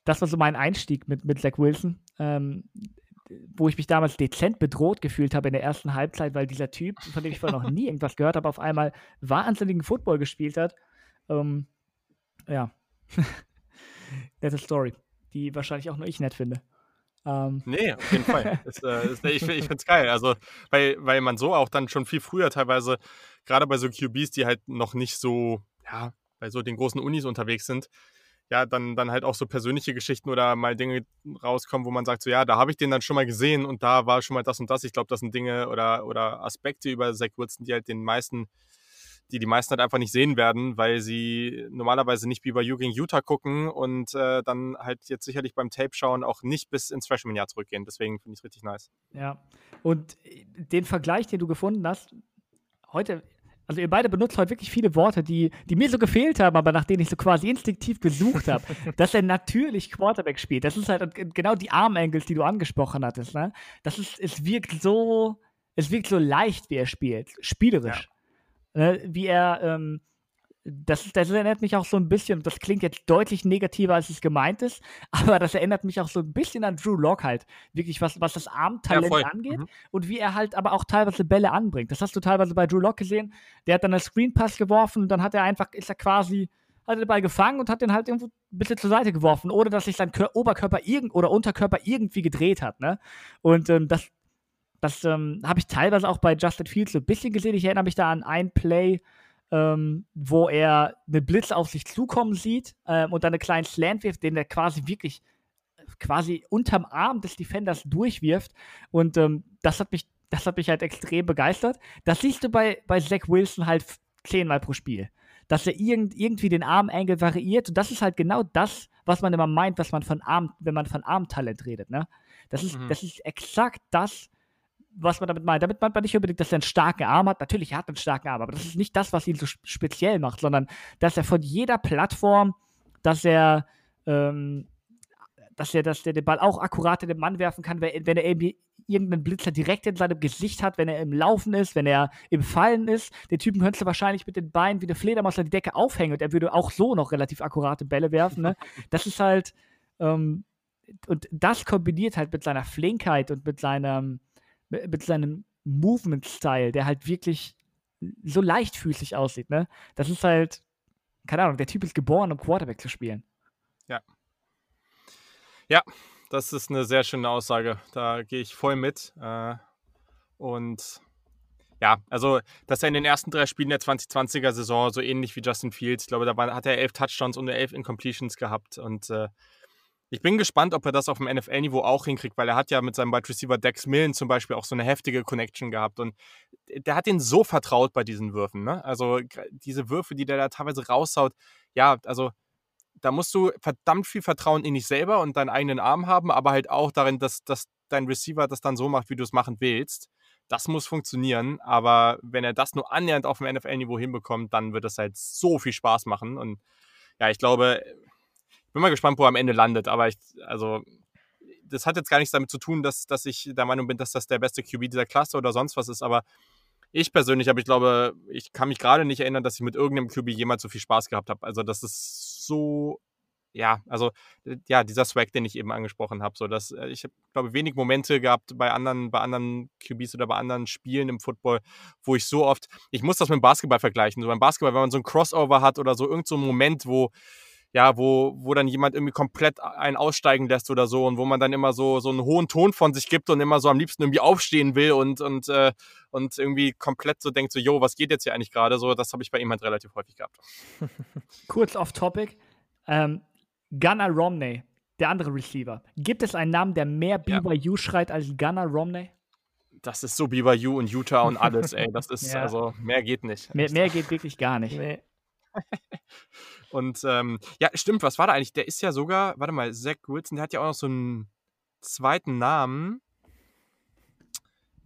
das war so mein Einstieg mit, mit Zach Wilson, ähm, wo ich mich damals dezent bedroht gefühlt habe in der ersten Halbzeit, weil dieser Typ, von dem ich vorher noch nie irgendwas gehört habe, auf einmal wahnsinnigen Football gespielt hat. Ähm, ja. Nette Story, die wahrscheinlich auch nur ich nett finde. Ähm. Nee, auf jeden Fall. ist, äh, ist, ich ich finde es geil. Also, weil, weil man so auch dann schon viel früher teilweise, gerade bei so QBs, die halt noch nicht so, ja, bei so den großen Unis unterwegs sind, ja, dann, dann halt auch so persönliche Geschichten oder mal Dinge rauskommen, wo man sagt, so ja, da habe ich den dann schon mal gesehen und da war schon mal das und das. Ich glaube, das sind Dinge oder, oder Aspekte über Zach Wilson, die halt den meisten, die die meisten halt einfach nicht sehen werden, weil sie normalerweise nicht wie bei You gegen Utah gucken und äh, dann halt jetzt sicherlich beim Tape schauen auch nicht bis ins Freshman-Jahr zurückgehen. Deswegen finde ich es richtig nice. Ja, und äh, den Vergleich, den du gefunden hast, heute also ihr beide benutzt heute wirklich viele Worte, die, die mir so gefehlt haben, aber nach denen ich so quasi instinktiv gesucht habe, dass er natürlich Quarterback spielt. Das ist halt genau die Arm-Angles, die du angesprochen hattest. Ne? Das ist, es wirkt so, es wirkt so leicht, wie er spielt, spielerisch. Ja. Ne? Wie er ähm, das, das erinnert mich auch so ein bisschen, das klingt jetzt deutlich negativer, als es gemeint ist, aber das erinnert mich auch so ein bisschen an Drew Lock halt. Wirklich, was, was das Armtalent ja, angeht mhm. und wie er halt aber auch teilweise Bälle anbringt. Das hast du teilweise bei Drew Lock gesehen. Der hat dann einen Screenpass geworfen und dann hat er einfach, ist er quasi, hat er den Ball gefangen und hat den halt irgendwo ein bisschen zur Seite geworfen, ohne dass sich sein Kör Oberkörper irgend oder Unterkörper irgendwie gedreht hat. Ne? Und ähm, das, das ähm, habe ich teilweise auch bei Justin Fields so ein bisschen gesehen. Ich erinnere mich da an ein Play, ähm, wo er einen Blitz auf sich zukommen sieht ähm, und dann einen kleinen Slant wirft, den er quasi wirklich quasi unterm Arm des Defenders durchwirft. Und ähm, das hat mich, das hat mich halt extrem begeistert. Das siehst du bei, bei Zach Wilson halt zehnmal pro Spiel. Dass er irgend, irgendwie den Arm-Angle variiert. Und das ist halt genau das, was man immer meint, was man von Arm, wenn man von Armtalent redet. Ne? Das, ist, mhm. das ist exakt das, was man damit meint. Damit meint man nicht unbedingt, dass er einen starken Arm hat. Natürlich hat er einen starken Arm, aber das ist nicht das, was ihn so speziell macht, sondern dass er von jeder Plattform, dass er, ähm, dass er, dass er den Ball auch akkurat in den Mann werfen kann, wenn, wenn er irgendwie irgendeinen Blitzer direkt in seinem Gesicht hat, wenn er im Laufen ist, wenn er im Fallen ist. Den Typen könntest du wahrscheinlich mit den Beinen wie eine Fledermaus an die Decke aufhängen und er würde auch so noch relativ akkurate Bälle werfen. Ne? Das ist halt, ähm, und das kombiniert halt mit seiner Flinkheit und mit seinem, mit seinem Movement-Style, der halt wirklich so leichtfüßig aussieht, ne? Das ist halt, keine Ahnung, der Typ ist geboren, um Quarterback zu spielen. Ja. Ja, das ist eine sehr schöne Aussage. Da gehe ich voll mit. Äh, und ja, also, dass er in den ersten drei Spielen der 2020er Saison so ähnlich wie Justin Fields, ich glaube, da hat er elf Touchdowns und elf Incompletions gehabt. Und äh, ich bin gespannt, ob er das auf dem NFL-Niveau auch hinkriegt, weil er hat ja mit seinem Wide Receiver Dex Millen zum Beispiel auch so eine heftige Connection gehabt und der hat ihn so vertraut bei diesen Würfen. Ne? Also diese Würfe, die der da teilweise raushaut, ja, also da musst du verdammt viel Vertrauen in dich selber und deinen eigenen Arm haben, aber halt auch darin, dass, dass dein Receiver das dann so macht, wie du es machen willst. Das muss funktionieren, aber wenn er das nur annähernd auf dem NFL-Niveau hinbekommt, dann wird es halt so viel Spaß machen und ja, ich glaube, bin mal gespannt, wo er am Ende landet. Aber ich, also, das hat jetzt gar nichts damit zu tun, dass, dass ich der Meinung bin, dass das der beste QB dieser Klasse oder sonst was ist. Aber ich persönlich aber ich glaube, ich kann mich gerade nicht erinnern, dass ich mit irgendeinem QB jemals so viel Spaß gehabt habe. Also, das ist so, ja, also, ja, dieser Swag, den ich eben angesprochen habe. So, dass, äh, ich habe, glaube wenig Momente gehabt bei anderen, bei anderen QBs oder bei anderen Spielen im Football, wo ich so oft, ich muss das mit dem Basketball vergleichen. So beim Basketball, wenn man so ein Crossover hat oder so, irgendein so Moment, wo, ja, wo, wo dann jemand irgendwie komplett einen aussteigen lässt oder so und wo man dann immer so, so einen hohen Ton von sich gibt und immer so am liebsten irgendwie aufstehen will und, und, äh, und irgendwie komplett so denkt, so, yo, was geht jetzt hier eigentlich gerade? So, das habe ich bei ihm halt relativ häufig gehabt. Kurz off topic. Ähm, Gunnar Romney, der andere Receiver. Gibt es einen Namen, der mehr BYU ja. schreit als Gunnar Romney? Das ist so BYU und Utah und alles, ey. Das ist, ja. also, mehr geht nicht. Mehr, mehr geht wirklich gar nicht. Nee. Und ähm, ja, stimmt, was war da eigentlich? Der ist ja sogar, warte mal, Zach Wilson, der hat ja auch noch so einen zweiten Namen.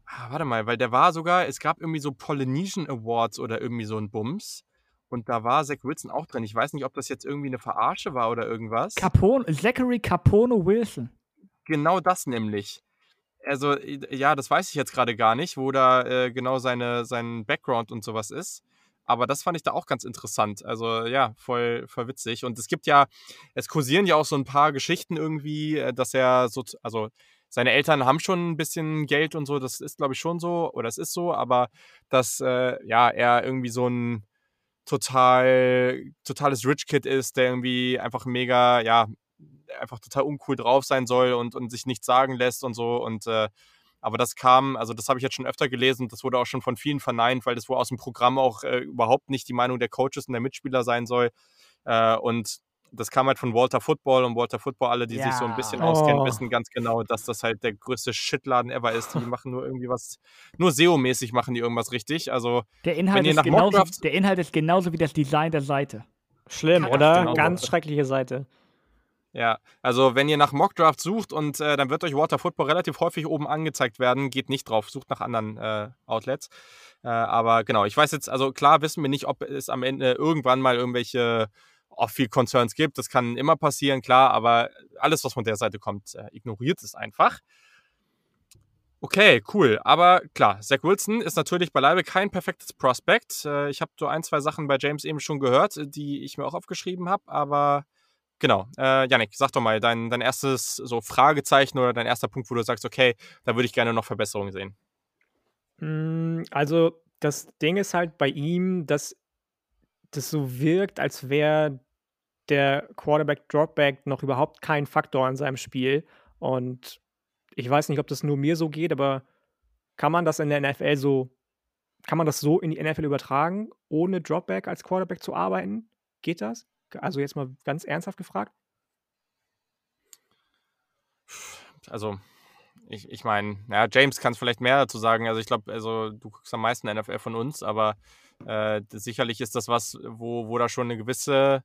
Ah, warte mal, weil der war sogar, es gab irgendwie so Polynesian Awards oder irgendwie so ein Bums. Und da war Zach Wilson auch drin. Ich weiß nicht, ob das jetzt irgendwie eine Verarsche war oder irgendwas. Capone, Zachary Capone Wilson. Genau das nämlich. Also, ja, das weiß ich jetzt gerade gar nicht, wo da äh, genau seine, sein Background und sowas ist. Aber das fand ich da auch ganz interessant. Also ja, voll, voll witzig. Und es gibt ja, es kursieren ja auch so ein paar Geschichten irgendwie, äh, dass er so, also seine Eltern haben schon ein bisschen Geld und so, das ist glaube ich schon so, oder es ist so, aber dass äh, ja, er irgendwie so ein total, totales Rich Kid ist, der irgendwie einfach mega, ja, einfach total uncool drauf sein soll und, und sich nichts sagen lässt und so. Und äh, aber das kam, also das habe ich jetzt schon öfter gelesen, das wurde auch schon von vielen verneint, weil das wohl aus dem Programm auch äh, überhaupt nicht die Meinung der Coaches und der Mitspieler sein soll. Äh, und das kam halt von Walter Football und Walter Football, alle, die ja. sich so ein bisschen oh. auskennen, wissen ganz genau, dass das halt der größte Shitladen ever ist. Die machen nur irgendwie was, nur SEO-mäßig machen die irgendwas richtig. Also, der Inhalt, ist genauso, der Inhalt ist genauso wie das Design der Seite. Schlimm, oder? Genau ganz schreckliche Seite. Ja, also wenn ihr nach Mockdraft sucht und äh, dann wird euch Water Football relativ häufig oben angezeigt werden, geht nicht drauf, sucht nach anderen äh, Outlets. Äh, aber genau, ich weiß jetzt, also klar wissen wir nicht, ob es am Ende irgendwann mal irgendwelche Off-Field-Concerns gibt. Das kann immer passieren, klar, aber alles, was von der Seite kommt, äh, ignoriert es einfach. Okay, cool. Aber klar, Zach Wilson ist natürlich beileibe kein perfektes Prospect. Äh, ich habe so ein, zwei Sachen bei James eben schon gehört, die ich mir auch aufgeschrieben habe, aber Genau. Äh, Janik, sag doch mal, dein, dein erstes so Fragezeichen oder dein erster Punkt, wo du sagst, okay, da würde ich gerne noch Verbesserungen sehen. Hm, also, das Ding ist halt bei ihm, dass das so wirkt, als wäre der Quarterback-Dropback noch überhaupt kein Faktor in seinem Spiel. Und ich weiß nicht, ob das nur mir so geht, aber kann man das in der NFL so, kann man das so in die NFL übertragen, ohne Dropback als Quarterback zu arbeiten? Geht das? Also jetzt mal ganz ernsthaft gefragt. Also, ich, ich meine, ja, James kann es vielleicht mehr dazu sagen. Also ich glaube, also du guckst am meisten NFL von uns, aber äh, sicherlich ist das was, wo, wo da schon eine gewisse,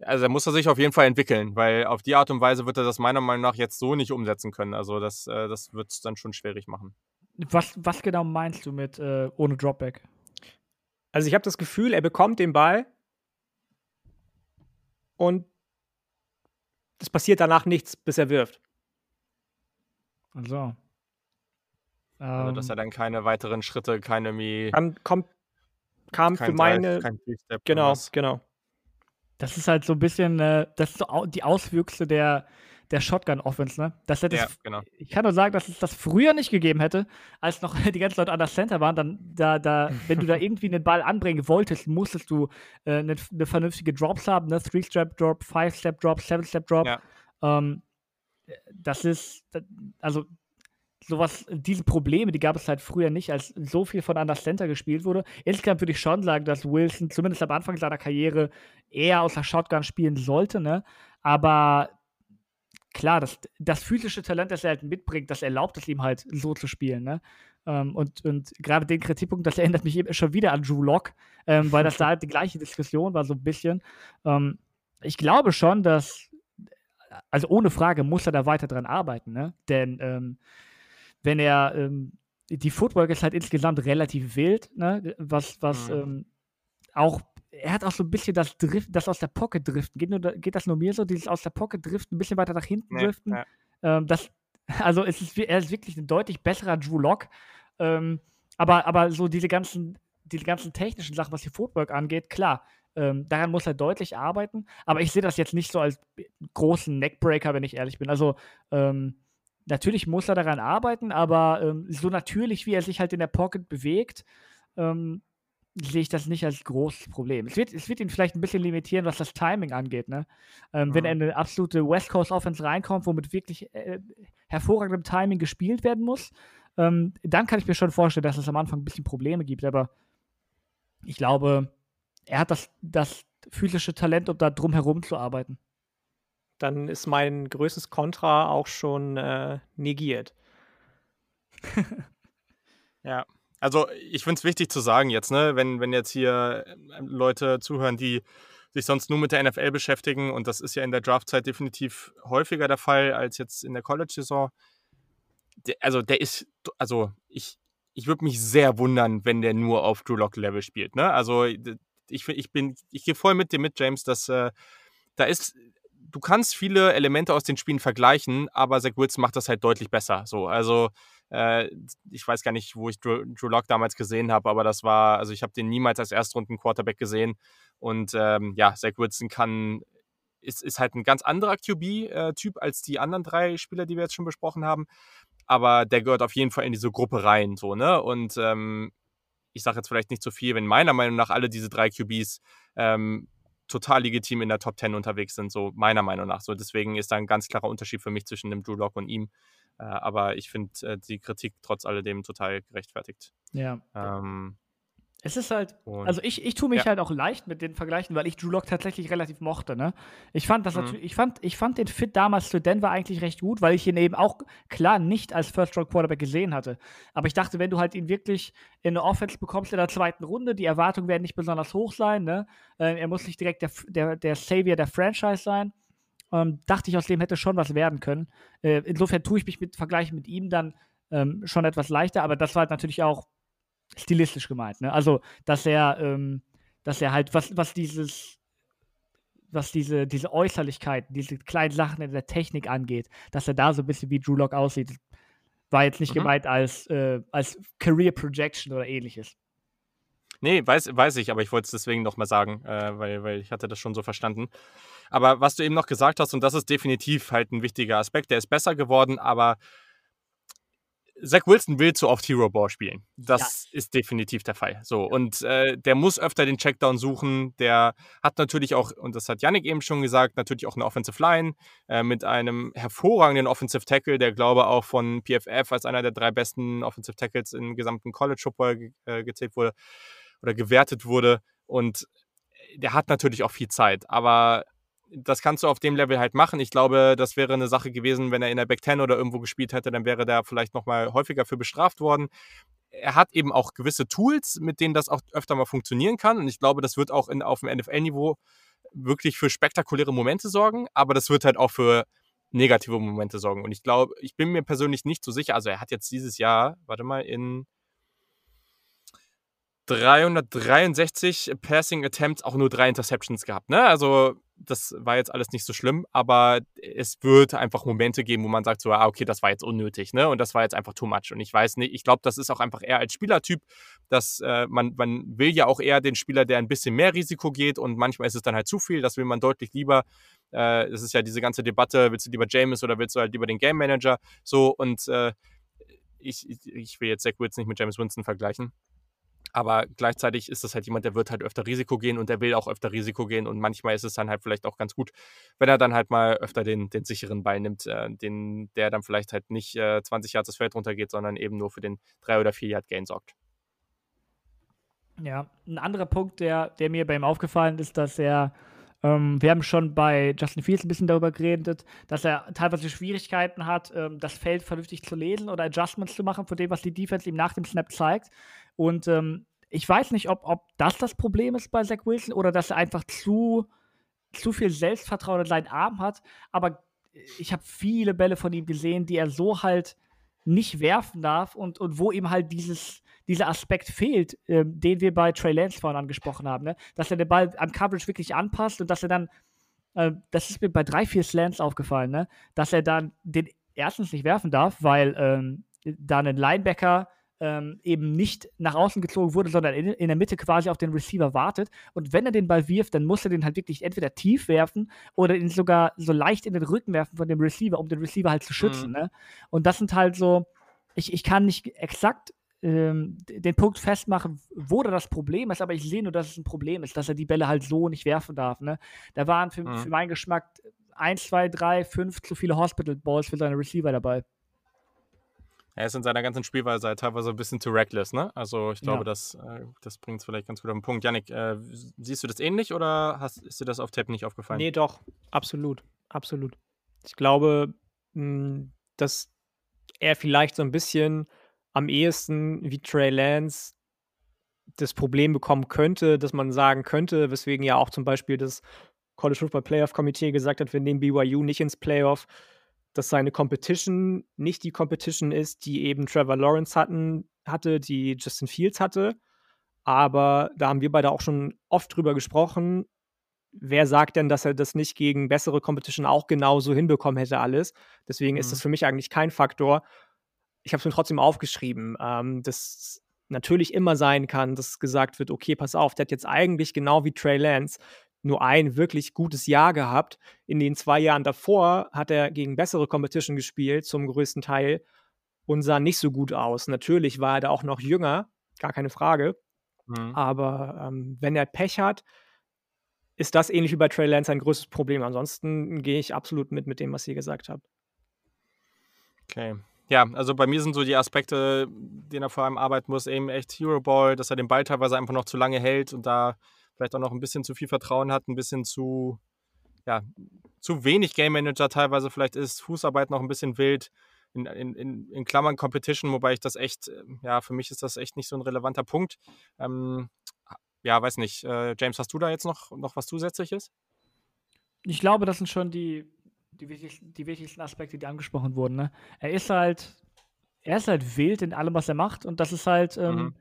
also da muss er sich auf jeden Fall entwickeln, weil auf die Art und Weise wird er das meiner Meinung nach jetzt so nicht umsetzen können. Also das, äh, das wird es dann schon schwierig machen. Was, was genau meinst du mit äh, ohne Dropback? Also ich habe das Gefühl, er bekommt den Ball und es passiert danach nichts, bis er wirft. Also. Also, dass ähm. er dann keine weiteren Schritte, keine irgendwie. Dann kommt, kam für meine. Kein genau, genau. Das ist halt so ein bisschen, äh, das ist so die Auswüchse der, der Shotgun-Offense, ne? Das hätte ja, genau. Ich kann nur sagen, dass es das früher nicht gegeben hätte, als noch die ganzen Leute an der Center waren. Dann, da, da, wenn du da irgendwie einen Ball anbringen wolltest, musstest du äh, eine, eine, vernünftige Drops haben, ne? Three-Step-Drop, Five-Step-Drop, Seven-Step-Drop. Ja. Ähm, das ist, also sowas, diese Probleme, die gab es halt früher nicht, als so viel von Under Center gespielt wurde. Insgesamt würde ich schon sagen, dass Wilson zumindest am Anfang seiner Karriere eher aus der Shotgun spielen sollte, ne? Aber klar, das, das physische Talent, das er halt mitbringt, das erlaubt es ihm halt so zu spielen. Ne? Ähm, und und gerade den Kritikpunkt, das erinnert mich eben schon wieder an Drew Lock, ähm, weil das da halt die gleiche Diskussion war, so ein bisschen. Ähm, ich glaube schon, dass, also ohne Frage muss er da weiter dran arbeiten, ne? Denn ähm, wenn er, ähm, die Footwork ist halt insgesamt relativ wild, ne? Was, was mhm. Ähm, auch er hat auch so ein bisschen das Drift, das aus der Pocket driften. Geht, nur, geht das nur mir so, dieses aus der Pocket driften, ein bisschen weiter nach hinten driften? Ja. Ähm, das, also es ist, er ist wirklich ein deutlich besserer Drew Lock. Ähm, aber, aber so diese ganzen, diese ganzen technischen Sachen, was die Footwork angeht, klar, ähm, daran muss er deutlich arbeiten. Aber ich sehe das jetzt nicht so als großen Neckbreaker, wenn ich ehrlich bin. Also ähm, natürlich muss er daran arbeiten, aber ähm, so natürlich, wie er sich halt in der Pocket bewegt, ähm, sehe ich das nicht als großes Problem. Es wird, es wird ihn vielleicht ein bisschen limitieren, was das Timing angeht. Ne? Ähm, mhm. Wenn er in eine absolute West Coast Offense reinkommt, womit wirklich äh, hervorragendem Timing gespielt werden muss, ähm, dann kann ich mir schon vorstellen, dass es am Anfang ein bisschen Probleme gibt. Aber ich glaube, er hat das, das physische Talent, um da drum herum zu arbeiten. Dann ist mein größtes Kontra auch schon äh, negiert. ja. Also ich finde es wichtig zu sagen jetzt, ne, wenn, wenn jetzt hier ähm, Leute zuhören, die sich sonst nur mit der NFL beschäftigen, und das ist ja in der Draftzeit definitiv häufiger der Fall als jetzt in der College-Saison. Also der ist, also ich, ich würde mich sehr wundern, wenn der nur auf Drew Lock-Level spielt. Ne? Also ich, ich bin, ich gehe voll mit dir mit, James, dass äh, da ist, du kannst viele Elemente aus den Spielen vergleichen, aber Zach Wilson macht das halt deutlich besser. So, also äh, ich weiß gar nicht, wo ich Drew, Drew Lock damals gesehen habe, aber das war, also ich habe den niemals als Erstrunden-Quarterback gesehen. Und ähm, ja, Zach Wilson kann, ist, ist halt ein ganz anderer QB-Typ äh, als die anderen drei Spieler, die wir jetzt schon besprochen haben. Aber der gehört auf jeden Fall in diese Gruppe rein, so, ne? Und ähm, ich sage jetzt vielleicht nicht so viel, wenn meiner Meinung nach alle diese drei QBs ähm, total legitim in der Top 10 unterwegs sind, so meiner Meinung nach. So, deswegen ist da ein ganz klarer Unterschied für mich zwischen dem Drew Lock und ihm. Äh, aber ich finde äh, die Kritik trotz alledem total gerechtfertigt. Ja. Ähm, es ist halt, also ich, ich tue mich ja. halt auch leicht mit den Vergleichen, weil ich Drew Lock tatsächlich relativ mochte. Ne? Ich fand das mhm. natürlich, ich fand, ich fand den Fit damals zu Denver eigentlich recht gut, weil ich ihn eben auch klar nicht als First Round Quarterback gesehen hatte. Aber ich dachte, wenn du halt ihn wirklich in eine Offense bekommst in der zweiten Runde, die Erwartungen werden nicht besonders hoch sein. Ne? Äh, er muss nicht direkt der, der, der Savior der Franchise sein. Ähm, dachte ich, aus dem hätte schon was werden können. Äh, insofern tue ich mich mit Vergleichen mit ihm dann ähm, schon etwas leichter, aber das war halt natürlich auch stilistisch gemeint. Ne? Also, dass er, ähm, dass er halt, was, was dieses, was diese, diese Äußerlichkeiten, diese kleinen Sachen in der Technik angeht, dass er da so ein bisschen wie Drew Lock aussieht, war jetzt nicht mhm. gemeint als, äh, als Career Projection oder ähnliches. Nee, weiß, weiß ich, aber ich wollte es deswegen nochmal sagen, äh, weil, weil ich hatte das schon so verstanden. Aber was du eben noch gesagt hast, und das ist definitiv halt ein wichtiger Aspekt, der ist besser geworden, aber Zach Wilson will zu oft Hero Ball spielen. Das ja. ist definitiv der Fall. So, und äh, der muss öfter den Checkdown suchen. Der hat natürlich auch, und das hat Yannick eben schon gesagt, natürlich auch eine Offensive Line äh, mit einem hervorragenden Offensive Tackle, der glaube auch von PFF als einer der drei besten Offensive Tackles im gesamten College Football äh, gezählt wurde oder gewertet wurde. Und der hat natürlich auch viel Zeit, aber das kannst du auf dem Level halt machen. Ich glaube, das wäre eine Sache gewesen, wenn er in der Back 10 oder irgendwo gespielt hätte, dann wäre der vielleicht nochmal häufiger für bestraft worden. Er hat eben auch gewisse Tools, mit denen das auch öfter mal funktionieren kann. Und ich glaube, das wird auch in, auf dem NFL-Niveau wirklich für spektakuläre Momente sorgen, aber das wird halt auch für negative Momente sorgen. Und ich glaube, ich bin mir persönlich nicht so sicher. Also er hat jetzt dieses Jahr, warte mal, in 363 Passing Attempts auch nur drei Interceptions gehabt. Ne? Also das war jetzt alles nicht so schlimm, aber es wird einfach Momente geben, wo man sagt so, ah, okay, das war jetzt unnötig, ne? Und das war jetzt einfach too much. Und ich weiß nicht, ich glaube, das ist auch einfach eher als Spielertyp, dass äh, man, man will ja auch eher den Spieler, der ein bisschen mehr Risiko geht und manchmal ist es dann halt zu viel. Das will man deutlich lieber. Äh, das ist ja diese ganze Debatte, willst du lieber James oder willst du halt lieber den Game Manager? So und äh, ich, ich will jetzt Zach Wilson nicht mit James Winston vergleichen. Aber gleichzeitig ist das halt jemand, der wird halt öfter Risiko gehen und der will auch öfter Risiko gehen. Und manchmal ist es dann halt vielleicht auch ganz gut, wenn er dann halt mal öfter den, den sicheren Ball nimmt, äh, den, der dann vielleicht halt nicht äh, 20 Yards das Feld runtergeht, sondern eben nur für den 3 oder 4 Yard Gain sorgt. Ja, ein anderer Punkt, der, der mir bei ihm aufgefallen ist, dass er ähm, wir haben schon bei Justin Fields ein bisschen darüber geredet, dass er teilweise Schwierigkeiten hat, ähm, das Feld vernünftig zu lesen oder Adjustments zu machen von dem, was die Defense ihm nach dem Snap zeigt. Und ähm, ich weiß nicht, ob, ob das das Problem ist bei Zach Wilson oder dass er einfach zu, zu viel Selbstvertrauen in seinen Arm hat. Aber ich habe viele Bälle von ihm gesehen, die er so halt nicht werfen darf und, und wo ihm halt dieses, dieser Aspekt fehlt, äh, den wir bei Trey Lance vorhin angesprochen haben. Ne? Dass er den Ball an Coverage wirklich anpasst und dass er dann, äh, das ist mir bei drei, vier Slants aufgefallen, ne? dass er dann den erstens nicht werfen darf, weil ähm, da ein Linebacker ähm, eben nicht nach außen gezogen wurde, sondern in, in, der Mitte quasi auf den Receiver wartet. Und wenn er den Ball wirft, dann muss er den halt wirklich entweder tief werfen oder ihn sogar so leicht in den Rücken werfen von dem Receiver, um den Receiver halt zu schützen. Mhm. Ne? Und das sind halt so, ich, ich kann nicht exakt ähm, den Punkt festmachen, wo da das Problem ist, aber ich sehe nur, dass es ein Problem ist, dass er die Bälle halt so nicht werfen darf. Ne? Da waren für, mhm. für meinen Geschmack 1, 2, 3, 5 zu viele Hospital Balls für seine Receiver dabei. Er ist in seiner ganzen Spielweise halt teilweise ein bisschen zu reckless, ne? Also ich glaube, ja. das, äh, das bringt es vielleicht ganz gut auf den Punkt. Janik, äh, siehst du das ähnlich oder hast, ist dir das auf Tape nicht aufgefallen? Nee, doch, absolut, absolut. Ich glaube, mh, hm, dass er vielleicht so ein bisschen am ehesten wie Trey Lance das Problem bekommen könnte, dass man sagen könnte, weswegen ja auch zum Beispiel das College Football Playoff Komitee gesagt hat, wir nehmen BYU nicht ins Playoff, dass seine Competition nicht die Competition ist, die eben Trevor Lawrence hatten, hatte, die Justin Fields hatte. Aber da haben wir beide auch schon oft drüber gesprochen. Wer sagt denn, dass er das nicht gegen bessere Competition auch genauso hinbekommen hätte, alles? Deswegen mhm. ist das für mich eigentlich kein Faktor. Ich habe es mir trotzdem aufgeschrieben, ähm, dass natürlich immer sein kann, dass gesagt wird, okay, pass auf, der hat jetzt eigentlich genau wie Trey Lance nur ein wirklich gutes Jahr gehabt. In den zwei Jahren davor hat er gegen bessere Competition gespielt, zum größten Teil, und sah nicht so gut aus. Natürlich war er da auch noch jünger, gar keine Frage. Mhm. Aber ähm, wenn er Pech hat, ist das ähnlich wie bei Trey Lance ein größtes Problem. Ansonsten gehe ich absolut mit mit dem, was ihr gesagt habt. Okay. Ja, also bei mir sind so die Aspekte, denen er vor allem arbeiten muss, eben echt Hero Ball, dass er den Ball teilweise einfach noch zu lange hält und da vielleicht auch noch ein bisschen zu viel Vertrauen hat, ein bisschen zu, ja, zu wenig Game Manager teilweise vielleicht ist, Fußarbeit noch ein bisschen wild, in, in, in Klammern Competition, wobei ich das echt, ähm, ja, für mich ist das echt nicht so ein relevanter Punkt. Ähm, ja, weiß nicht. Äh, James, hast du da jetzt noch, noch was Zusätzliches? Ich glaube, das sind schon die, die, wichtigsten, die wichtigsten Aspekte, die angesprochen wurden. Ne? Er ist halt, er ist halt wild in allem, was er macht und das ist halt, ähm, mhm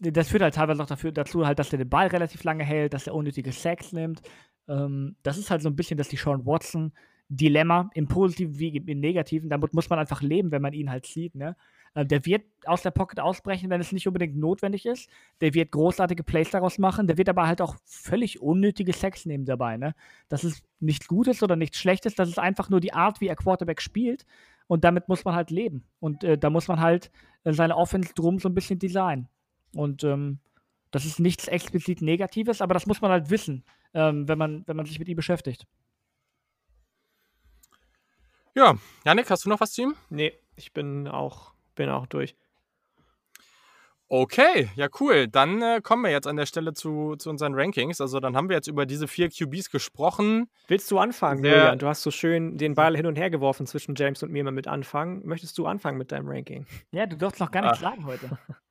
das führt halt teilweise auch dafür, dazu, halt, dass er den Ball relativ lange hält, dass er unnötige Sacks nimmt. Ähm, das ist halt so ein bisschen das die Sean Watson Dilemma im Positiven wie im Negativen. Damit muss man einfach leben, wenn man ihn halt sieht. Ne? Äh, der wird aus der Pocket ausbrechen, wenn es nicht unbedingt notwendig ist. Der wird großartige Plays daraus machen. Der wird aber halt auch völlig unnötige Sex nehmen dabei. Ne? Das ist nichts Gutes oder nichts Schlechtes. Das ist einfach nur die Art, wie er Quarterback spielt. Und damit muss man halt leben. Und äh, da muss man halt äh, seine Offense drum so ein bisschen designen. Und ähm, das ist nichts explizit Negatives, aber das muss man halt wissen, ähm, wenn, man, wenn man sich mit ihm beschäftigt. Ja, Janik, hast du noch was zu ihm? Nee, ich bin auch, bin auch durch. Okay, ja cool. Dann äh, kommen wir jetzt an der Stelle zu, zu unseren Rankings. Also dann haben wir jetzt über diese vier QBs gesprochen. Willst du anfangen, der, Julian? Du hast so schön den Ball hin und her geworfen zwischen James und mir mal mit anfangen. Möchtest du anfangen mit deinem Ranking? Ja, du darfst noch gar nichts ah. sagen heute.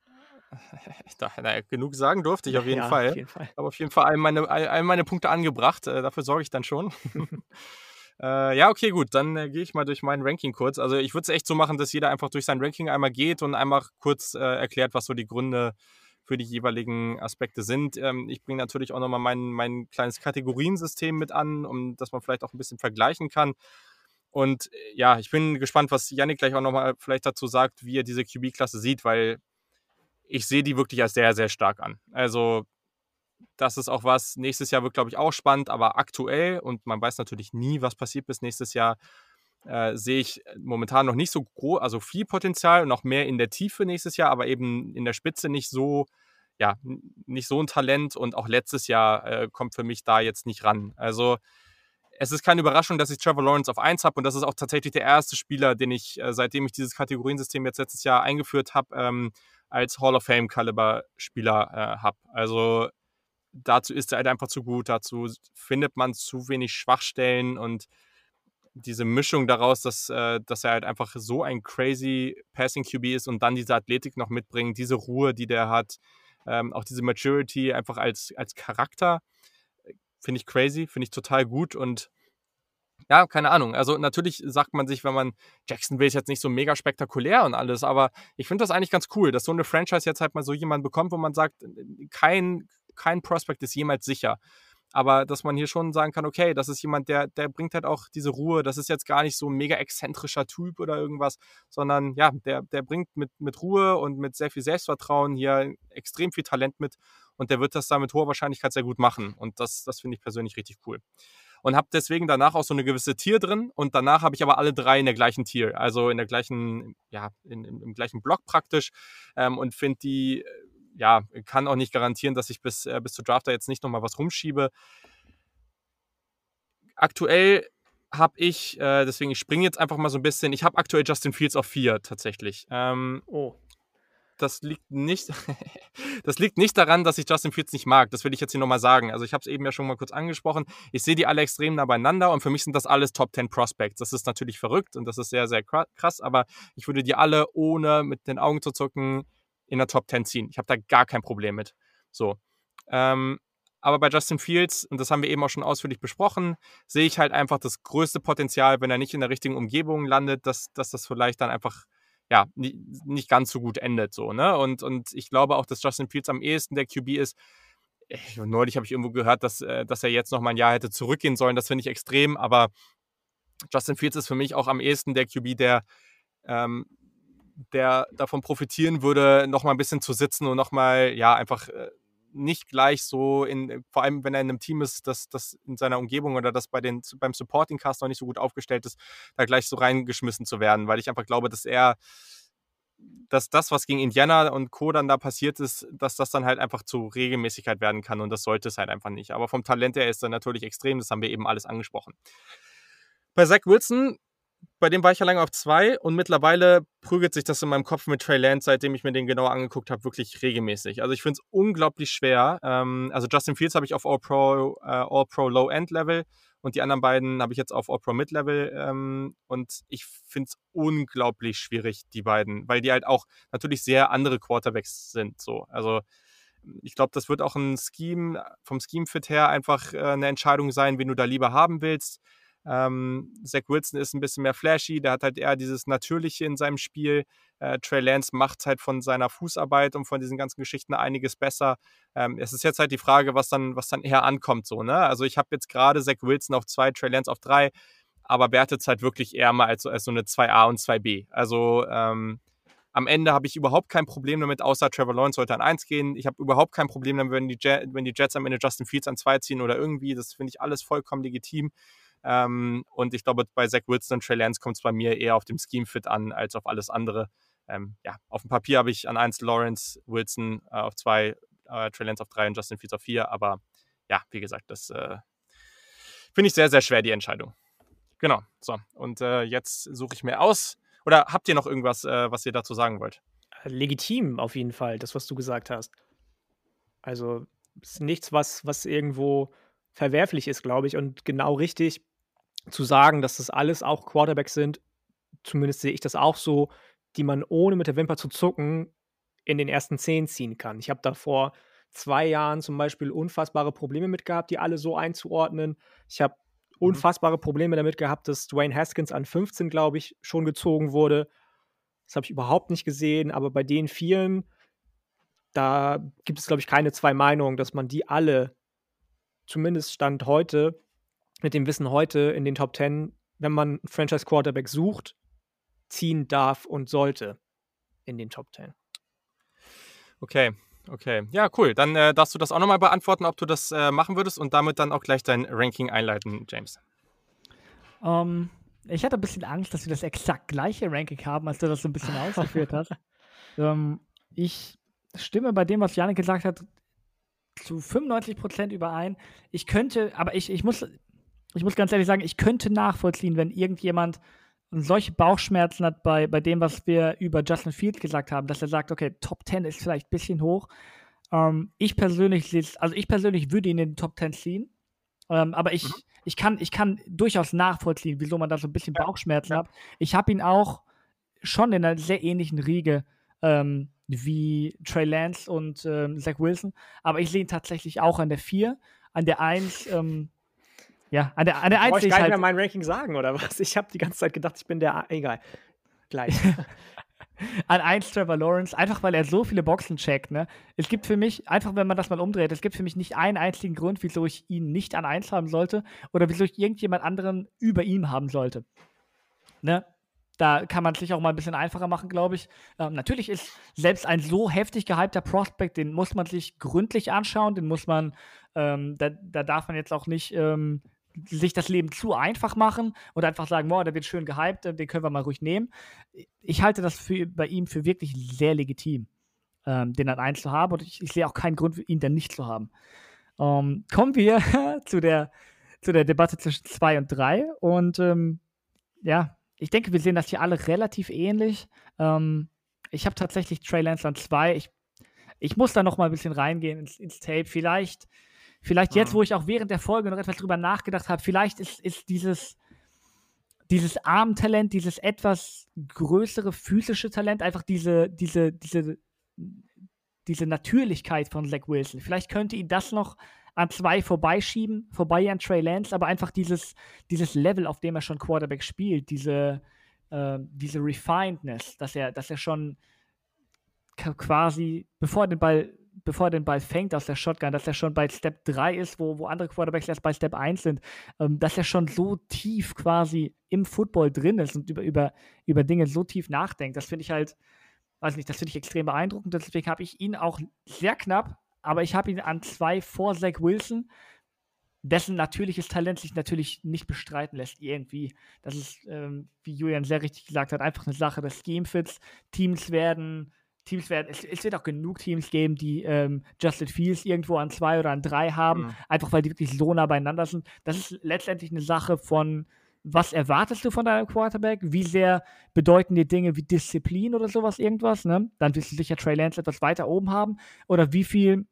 Ich dachte, naja, genug sagen durfte ich auf jeden ja, Fall. Auf jeden Fall. Aber auf jeden Fall all meine, all, all meine Punkte angebracht. Äh, dafür sorge ich dann schon. äh, ja, okay, gut. Dann äh, gehe ich mal durch mein Ranking kurz. Also ich würde es echt so machen, dass jeder einfach durch sein Ranking einmal geht und einmal kurz äh, erklärt, was so die Gründe für die jeweiligen Aspekte sind. Ähm, ich bringe natürlich auch nochmal mein, mein kleines Kategoriensystem mit an, um dass man vielleicht auch ein bisschen vergleichen kann. Und äh, ja, ich bin gespannt, was Yannick gleich auch nochmal vielleicht dazu sagt, wie er diese QB-Klasse sieht, weil ich sehe die wirklich als sehr, sehr stark an. Also das ist auch was, nächstes Jahr wird, glaube ich, auch spannend, aber aktuell, und man weiß natürlich nie, was passiert bis nächstes Jahr, äh, sehe ich momentan noch nicht so groß, also viel Potenzial und noch mehr in der Tiefe nächstes Jahr, aber eben in der Spitze nicht so, ja, nicht so ein Talent und auch letztes Jahr äh, kommt für mich da jetzt nicht ran. Also es ist keine Überraschung, dass ich Trevor Lawrence auf 1 habe und das ist auch tatsächlich der erste Spieler, den ich, äh, seitdem ich dieses Kategoriensystem jetzt letztes Jahr eingeführt habe, ähm, als Hall of Fame-Kaliber-Spieler äh, habe. Also dazu ist er halt einfach zu gut, dazu findet man zu wenig Schwachstellen und diese Mischung daraus, dass, äh, dass er halt einfach so ein crazy Passing QB ist und dann diese Athletik noch mitbringt, diese Ruhe, die der hat, ähm, auch diese Maturity einfach als, als Charakter, äh, finde ich crazy, finde ich total gut und ja, keine Ahnung. Also natürlich sagt man sich, wenn man Jacksonville ist jetzt nicht so mega spektakulär und alles, aber ich finde das eigentlich ganz cool, dass so eine Franchise jetzt halt mal so jemanden bekommt, wo man sagt, kein, kein Prospect ist jemals sicher. Aber dass man hier schon sagen kann, okay, das ist jemand, der, der bringt halt auch diese Ruhe. Das ist jetzt gar nicht so ein mega exzentrischer Typ oder irgendwas, sondern ja, der, der bringt mit, mit Ruhe und mit sehr viel Selbstvertrauen hier extrem viel Talent mit und der wird das da mit hoher Wahrscheinlichkeit sehr gut machen. Und das, das finde ich persönlich richtig cool. Und habe deswegen danach auch so eine gewisse Tier drin und danach habe ich aber alle drei in der gleichen Tier, also in der gleichen, ja, in, im, im gleichen Block praktisch ähm, und finde die, ja, kann auch nicht garantieren, dass ich bis, äh, bis zu Drafter jetzt nicht nochmal was rumschiebe. Aktuell habe ich, äh, deswegen ich springe jetzt einfach mal so ein bisschen, ich habe aktuell Justin Fields auf 4 tatsächlich. Ähm, oh. Das liegt nicht, das liegt nicht daran, dass ich Justin Fields nicht mag. Das will ich jetzt hier nochmal sagen. Also ich habe es eben ja schon mal kurz angesprochen. Ich sehe die alle extrem nah beieinander und für mich sind das alles Top 10 Prospects. Das ist natürlich verrückt und das ist sehr, sehr krass, aber ich würde die alle ohne mit den Augen zu zucken in der Top 10 ziehen. Ich habe da gar kein Problem mit. So. Ähm, aber bei Justin Fields, und das haben wir eben auch schon ausführlich besprochen, sehe ich halt einfach das größte Potenzial, wenn er nicht in der richtigen Umgebung landet, dass, dass das vielleicht dann einfach ja, nicht ganz so gut endet. So, ne? und, und ich glaube auch, dass Justin Fields am ehesten der QB ist. Ich, neulich habe ich irgendwo gehört, dass, äh, dass er jetzt noch mal ein Jahr hätte zurückgehen sollen. Das finde ich extrem, aber Justin Fields ist für mich auch am ehesten der QB, der, ähm, der davon profitieren würde, noch mal ein bisschen zu sitzen und noch mal, ja, einfach äh, nicht gleich so in, vor allem wenn er in einem Team ist, das, das in seiner Umgebung oder das bei den, beim Supporting Cast noch nicht so gut aufgestellt ist, da gleich so reingeschmissen zu werden, weil ich einfach glaube, dass er, dass das, was gegen Indiana und Co. dann da passiert ist, dass das dann halt einfach zu Regelmäßigkeit werden kann und das sollte es halt einfach nicht. Aber vom Talent her ist er natürlich extrem, das haben wir eben alles angesprochen. Bei Zach Wilson bei dem war ich ja lange auf zwei und mittlerweile prügelt sich das in meinem Kopf mit Trey Lance, seitdem ich mir den genauer angeguckt habe, wirklich regelmäßig. Also ich finde es unglaublich schwer. Ähm, also Justin Fields habe ich auf All-Pro äh, All -Pro Low-End-Level und die anderen beiden habe ich jetzt auf All-Pro Mid-Level ähm, und ich finde es unglaublich schwierig, die beiden, weil die halt auch natürlich sehr andere Quarterbacks sind. So. Also ich glaube, das wird auch ein Scheme, vom Scheme-Fit her einfach äh, eine Entscheidung sein, wen du da lieber haben willst. Ähm, Zach Wilson ist ein bisschen mehr flashy, der hat halt eher dieses Natürliche in seinem Spiel. Äh, Trey Lance macht halt von seiner Fußarbeit und von diesen ganzen Geschichten einiges besser. Ähm, es ist jetzt halt die Frage, was dann, was dann eher ankommt. So, ne? Also ich habe jetzt gerade Zach Wilson auf zwei, Trey Lance auf drei, aber wertet halt wirklich eher mal als, als so eine 2a und 2b. Also ähm, am Ende habe ich überhaupt kein Problem damit, außer Trevor Lawrence sollte an 1 gehen. Ich habe überhaupt kein Problem damit, wenn die, wenn die Jets am Ende Justin Fields an 2 ziehen oder irgendwie. Das finde ich alles vollkommen legitim. Ähm, und ich glaube, bei Zach Wilson und Trey Lance kommt es bei mir eher auf dem Scheme-Fit an, als auf alles andere. Ähm, ja, auf dem Papier habe ich an 1 Lawrence, Wilson äh, auf 2, äh, Trey Lance auf 3 und Justin Fields auf 4. Aber ja, wie gesagt, das äh, finde ich sehr, sehr schwer, die Entscheidung. Genau, so. Und äh, jetzt suche ich mir aus. Oder habt ihr noch irgendwas, äh, was ihr dazu sagen wollt? Legitim auf jeden Fall, das, was du gesagt hast. Also, ist nichts, was, was irgendwo verwerflich ist, glaube ich, und genau richtig zu sagen, dass das alles auch Quarterbacks sind, zumindest sehe ich das auch so, die man ohne mit der Wimper zu zucken in den ersten zehn ziehen kann. Ich habe da vor zwei Jahren zum Beispiel unfassbare Probleme mit gehabt, die alle so einzuordnen. Ich habe mhm. unfassbare Probleme damit gehabt, dass Dwayne Haskins an 15, glaube ich, schon gezogen wurde. Das habe ich überhaupt nicht gesehen, aber bei den vielen, da gibt es, glaube ich, keine zwei Meinungen, dass man die alle zumindest Stand heute, mit dem Wissen heute in den Top 10, wenn man einen Franchise Quarterback sucht, ziehen darf und sollte in den Top 10. Okay, okay. Ja, cool. Dann äh, darfst du das auch nochmal beantworten, ob du das äh, machen würdest und damit dann auch gleich dein Ranking einleiten, James. Um, ähm, ich hatte ein bisschen Angst, dass wir das exakt gleiche Ranking haben, als du das so ein bisschen ausgeführt hast. Um, ähm, ich stimme bei dem, was Janik gesagt hat, zu 95 Prozent überein. Ich könnte, aber ich, ich, muss, ich muss ganz ehrlich sagen, ich könnte nachvollziehen, wenn irgendjemand solche Bauchschmerzen hat bei, bei dem, was wir über Justin Fields gesagt haben, dass er sagt, okay, Top 10 ist vielleicht ein bisschen hoch. Ähm, ich persönlich also ich persönlich würde ihn in den Top 10 ziehen. Ähm, aber ich, mhm. ich, kann, ich kann durchaus nachvollziehen, wieso man da so ein bisschen Bauchschmerzen ja. hat. Ich habe ihn auch schon in einer sehr ähnlichen Riege ähm, wie Trey Lance und ähm, Zach Wilson. Aber ich sehe ihn tatsächlich auch an der 4. An der 1, ähm, ja, an der, an der 1 ich kann halt mehr mein Ranking sagen, oder was? Ich habe die ganze Zeit gedacht, ich bin der. Egal. Gleich. an 1 Trevor Lawrence, einfach weil er so viele Boxen checkt. Ne? Es gibt für mich, einfach wenn man das mal umdreht, es gibt für mich nicht einen einzigen Grund, wieso ich ihn nicht an 1 haben sollte oder wieso ich irgendjemand anderen über ihm haben sollte. Ne? Da kann man es sich auch mal ein bisschen einfacher machen, glaube ich. Ähm, natürlich ist selbst ein so heftig gehypter Prospect, den muss man sich gründlich anschauen, den muss man, ähm, da, da, darf man jetzt auch nicht ähm, sich das Leben zu einfach machen und einfach sagen, boah, der wird schön gehypt, den können wir mal ruhig nehmen. Ich halte das für, bei ihm für wirklich sehr legitim, ähm, den an 1 zu haben und ich, ich, sehe auch keinen Grund, ihn dann nicht zu haben. Ähm, kommen wir zu der, zu der Debatte zwischen 2 und 3 und ähm, ja, ich denke, wir sehen das hier alle relativ ähnlich. Ähm, ich habe tatsächlich Trey Lance an 2. Ich, ich muss da noch mal ein bisschen reingehen ins, ins Tape. Vielleicht Vielleicht jetzt, wo ich auch während der Folge noch etwas drüber nachgedacht habe, vielleicht ist, ist dieses, dieses Armtalent, dieses etwas größere physische Talent, einfach diese, diese, diese, diese Natürlichkeit von Zach Wilson. Vielleicht könnte ihn das noch an zwei vorbeischieben, vorbei an Trey Lance, aber einfach dieses, dieses Level, auf dem er schon Quarterback spielt, diese, äh, diese Refinedness, dass er, dass er schon quasi, bevor er den Ball bevor er den Ball fängt aus der Shotgun, dass er schon bei Step 3 ist, wo, wo andere Quarterbacks erst bei Step 1 sind, ähm, dass er schon so tief quasi im Football drin ist und über, über, über Dinge so tief nachdenkt. Das finde ich halt, weiß nicht, das finde ich extrem beeindruckend. Deswegen habe ich ihn auch sehr knapp, aber ich habe ihn an zwei vor Zach Wilson, dessen natürliches Talent sich natürlich nicht bestreiten lässt, irgendwie. Das ist, ähm, wie Julian sehr richtig gesagt hat, einfach eine Sache des Scheme-Fits. Teams werden Teams werden, es, es, wird auch genug Teams geben, die ähm, Justin Fields irgendwo an zwei oder an drei haben, mhm. einfach weil die wirklich so nah beieinander sind. Das ist letztendlich eine Sache von, was erwartest du von deinem Quarterback? Wie sehr bedeuten dir Dinge wie Disziplin oder sowas irgendwas? Ne? Dann wirst du sicher Trey Lance etwas weiter oben haben. Oder wie viel,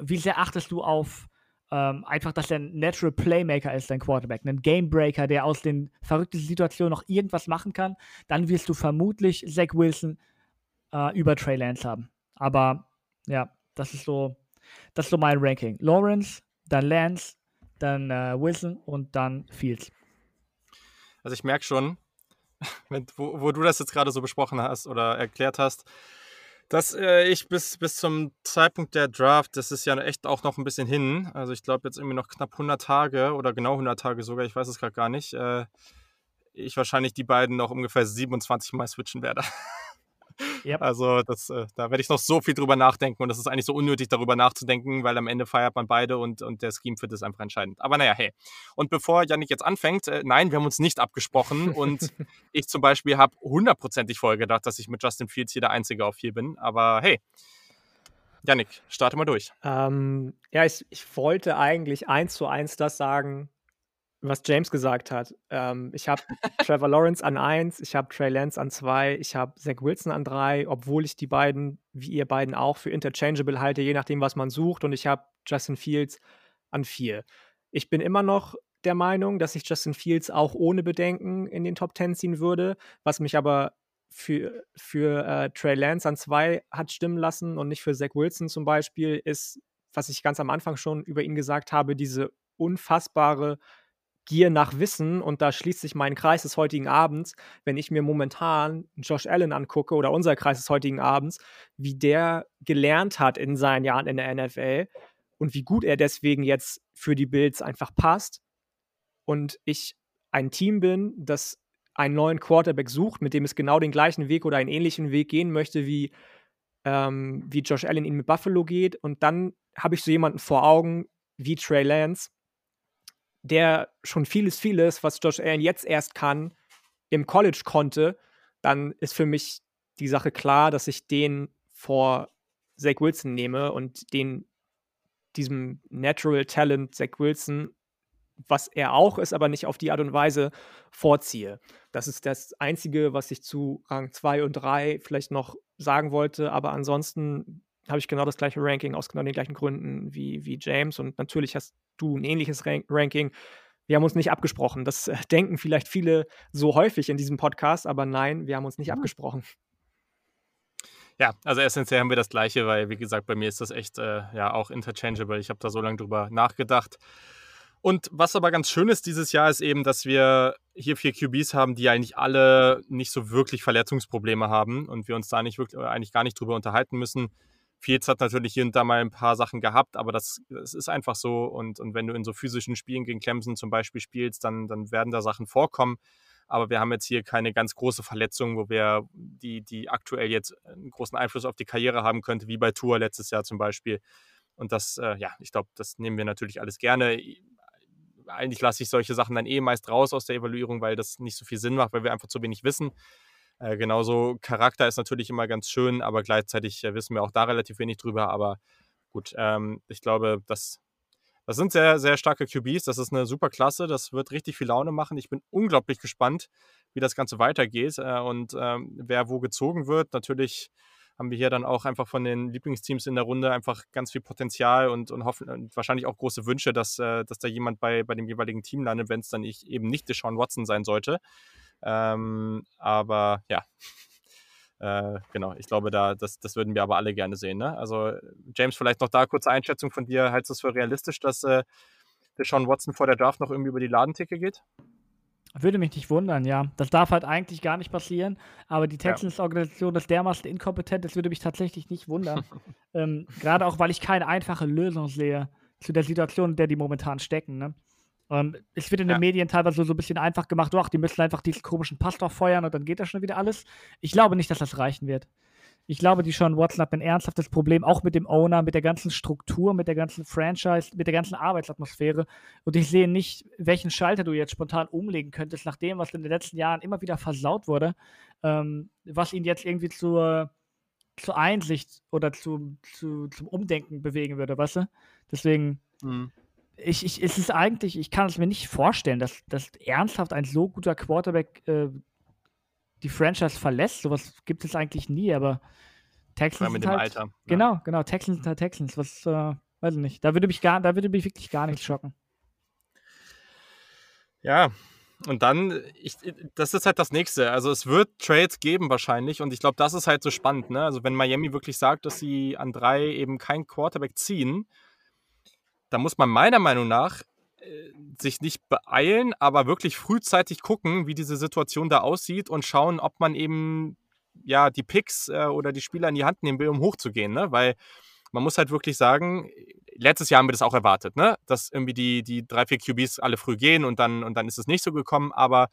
wie sehr achtest du auf ähm, einfach, dass er ein Natural Playmaker ist, dein Quarterback, ein Gamebreaker, der aus den verrückten Situationen noch irgendwas machen kann? Dann wirst du vermutlich Zach Wilson äh, über Trey Lance haben. Aber ja, das ist so, das ist so mein Ranking. Lawrence, dann Lance, dann äh, Wilson und dann Fields. Also ich merke schon, wenn, wo, wo, du das jetzt gerade so besprochen hast oder erklärt hast, dass äh, ich bis, bis zum Zeitpunkt der Draft, das ist ja echt auch noch ein bisschen hin, also ich glaube jetzt irgendwie noch knapp 100 Tage oder genau 100 Tage sogar, ich weiß es gerade gar nicht, äh, ich wahrscheinlich die beiden noch ungefähr 27 Mal switchen werde. Yep. Also das, äh, da werde ich noch so viel drüber nachdenken und das ist eigentlich so unnötig, darüber nachzudenken, weil am Ende feiert man beide und, und der Scheme Fit ist einfach entscheidend. Aber naja, hey. Und bevor Janik jetzt anfängt, äh, nein, wir haben uns nicht abgesprochen und ich zum Beispiel habe hundertprozentig vorher gedacht, dass ich mit Justin Fields hier der Einzige auf vier bin. Aber hey, Janik, starte mal durch. Ähm, ja, ich, ich wollte eigentlich eins zu eins das sagen, was James gesagt hat. Ähm, ich habe Trevor Lawrence an 1, ich habe Trey Lance an 2, ich habe Zach Wilson an 3, obwohl ich die beiden, wie ihr beiden auch, für interchangeable halte, je nachdem, was man sucht. Und ich habe Justin Fields an 4. Ich bin immer noch der Meinung, dass ich Justin Fields auch ohne Bedenken in den Top 10 ziehen würde, was mich aber für, für äh, Trey Lance an 2 hat stimmen lassen und nicht für Zach Wilson zum Beispiel, ist, was ich ganz am Anfang schon über ihn gesagt habe, diese unfassbare Gier nach Wissen und da schließt sich mein Kreis des heutigen Abends, wenn ich mir momentan Josh Allen angucke oder unser Kreis des heutigen Abends, wie der gelernt hat in seinen Jahren in der NFL und wie gut er deswegen jetzt für die Bills einfach passt und ich ein Team bin, das einen neuen Quarterback sucht, mit dem es genau den gleichen Weg oder einen ähnlichen Weg gehen möchte, wie, ähm, wie Josh Allen ihn mit Buffalo geht. Und dann habe ich so jemanden vor Augen wie Trey Lance, der schon vieles, vieles, was Josh Allen jetzt erst kann, im College konnte, dann ist für mich die Sache klar, dass ich den vor Zach Wilson nehme und den diesem Natural Talent Zach Wilson, was er auch ist, aber nicht auf die Art und Weise vorziehe. Das ist das Einzige, was ich zu Rang 2 und 3 vielleicht noch sagen wollte, aber ansonsten habe ich genau das gleiche Ranking aus genau den gleichen Gründen wie, wie James. Und natürlich hast du ein ähnliches Rank Ranking. Wir haben uns nicht abgesprochen. Das äh, denken vielleicht viele so häufig in diesem Podcast, aber nein, wir haben uns nicht mhm. abgesprochen. Ja, also essentiell haben wir das Gleiche, weil, wie gesagt, bei mir ist das echt äh, ja auch interchangeable. Ich habe da so lange drüber nachgedacht. Und was aber ganz schön ist dieses Jahr, ist eben, dass wir hier vier QBs haben, die eigentlich alle nicht so wirklich Verletzungsprobleme haben und wir uns da nicht wirklich, eigentlich gar nicht drüber unterhalten müssen. Fields hat natürlich hier und da mal ein paar Sachen gehabt, aber das, das ist einfach so. Und, und wenn du in so physischen Spielen gegen Clemson zum Beispiel spielst, dann, dann werden da Sachen vorkommen. Aber wir haben jetzt hier keine ganz große Verletzung, wo wir die, die aktuell jetzt einen großen Einfluss auf die Karriere haben könnte, wie bei Tour letztes Jahr zum Beispiel. Und das, äh, ja, ich glaube, das nehmen wir natürlich alles gerne eigentlich lasse ich solche Sachen dann eh meist raus aus der Evaluierung, weil das nicht so viel Sinn macht, weil wir einfach zu wenig wissen. Äh, genauso Charakter ist natürlich immer ganz schön, aber gleichzeitig äh, wissen wir auch da relativ wenig drüber. Aber gut, ähm, ich glaube, das, das sind sehr, sehr starke QBs. Das ist eine super Klasse. Das wird richtig viel Laune machen. Ich bin unglaublich gespannt, wie das Ganze weitergeht äh, und ähm, wer wo gezogen wird. Natürlich haben wir hier dann auch einfach von den Lieblingsteams in der Runde einfach ganz viel Potenzial und, und hoffen und wahrscheinlich auch große Wünsche, dass, äh, dass da jemand bei, bei dem jeweiligen Team landet, wenn es dann ich, eben nicht Deshaun Watson sein sollte. Ähm, aber ja, äh, genau, ich glaube, da, das, das würden wir aber alle gerne sehen. Ne? Also, James, vielleicht noch da kurze Einschätzung von dir. Hältst du es für realistisch, dass äh, Deshaun Watson vor der Draft noch irgendwie über die Ladentheke geht? Würde mich nicht wundern, ja. Das darf halt eigentlich gar nicht passieren, aber die Texans-Organisation ist dermaßen inkompetent, das würde mich tatsächlich nicht wundern. ähm, Gerade auch, weil ich keine einfache Lösung sehe zu der Situation, in der die momentan stecken. Ne? Ähm, es wird in ja. den Medien teilweise so ein bisschen einfach gemacht, ach, die müssen einfach diesen komischen Pastor feuern und dann geht das schon wieder alles. Ich glaube nicht, dass das reichen wird. Ich glaube, die Sean Watson hat ein ernsthaftes Problem, auch mit dem Owner, mit der ganzen Struktur, mit der ganzen Franchise, mit der ganzen Arbeitsatmosphäre. Und ich sehe nicht, welchen Schalter du jetzt spontan umlegen könntest, nach dem, was in den letzten Jahren immer wieder versaut wurde, ähm, was ihn jetzt irgendwie zur, zur Einsicht oder zu, zu, zum Umdenken bewegen würde, weißt du? Deswegen, mhm ich, ich, es ist eigentlich, ich kann es mir nicht vorstellen, dass, dass ernsthaft ein so guter Quarterback äh, die Franchise verlässt. Sowas gibt es eigentlich nie, aber Texans. mit dem halt, Alter. Genau, ja. genau. Texans sind halt Texans. Was, äh, weiß ich nicht. Da würde mich gar, da würde mich wirklich gar nichts schocken. Ja, und dann, ich, das ist halt das nächste. Also es wird Trades geben wahrscheinlich und ich glaube, das ist halt so spannend. Ne? Also wenn Miami wirklich sagt, dass sie an drei eben kein Quarterback ziehen, da muss man meiner Meinung nach äh, sich nicht beeilen, aber wirklich frühzeitig gucken, wie diese Situation da aussieht und schauen, ob man eben ja die Picks äh, oder die Spieler in die Hand nehmen will, um hochzugehen, ne? Weil man muss halt wirklich sagen, letztes Jahr haben wir das auch erwartet, ne? Dass irgendwie die, die drei, vier QBs alle früh gehen und dann, und dann ist es nicht so gekommen, aber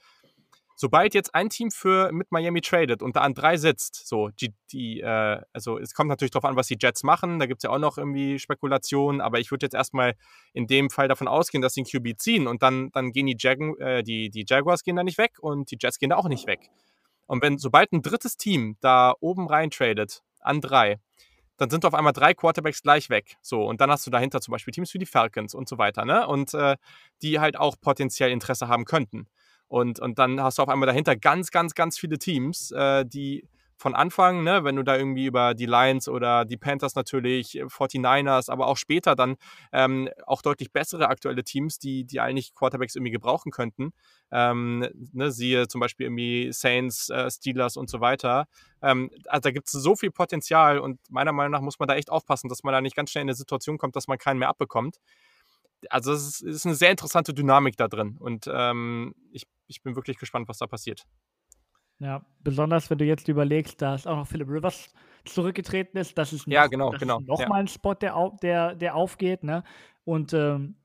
sobald jetzt ein Team für mit Miami tradet und da an drei sitzt, so die, die äh, also es kommt natürlich darauf an, was die Jets machen. Da gibt es ja auch noch irgendwie Spekulationen, aber ich würde jetzt erstmal in dem Fall davon ausgehen, dass sie einen QB ziehen und dann, dann gehen die, Jag äh, die, die Jaguars gehen da nicht weg und die Jets gehen da auch nicht weg. Und wenn sobald ein drittes Team da oben rein tradet an drei, dann sind auf einmal drei Quarterbacks gleich weg. So, und dann hast du dahinter zum Beispiel Teams wie die Falcons und so weiter, ne? Und äh, die halt auch potenziell Interesse haben könnten. Und, und dann hast du auf einmal dahinter ganz, ganz, ganz viele Teams, äh, die von Anfang, ne, wenn du da irgendwie über die Lions oder die Panthers natürlich, 49ers, äh, aber auch später dann ähm, auch deutlich bessere aktuelle Teams, die, die eigentlich Quarterbacks irgendwie gebrauchen könnten. Ähm, ne, siehe zum Beispiel irgendwie Saints, äh, Steelers und so weiter. Ähm, also da gibt es so viel Potenzial und meiner Meinung nach muss man da echt aufpassen, dass man da nicht ganz schnell in eine Situation kommt, dass man keinen mehr abbekommt also es ist, ist, eine sehr interessante Dynamik da drin und ähm, ich, ich bin wirklich gespannt, was da passiert. Ja, besonders wenn du jetzt überlegst, dass auch noch Philip Rivers zurückgetreten ist, das ist noch, ja, genau, genau. nochmal ja. ein Spot, der, der, der aufgeht. Ne? Und ähm,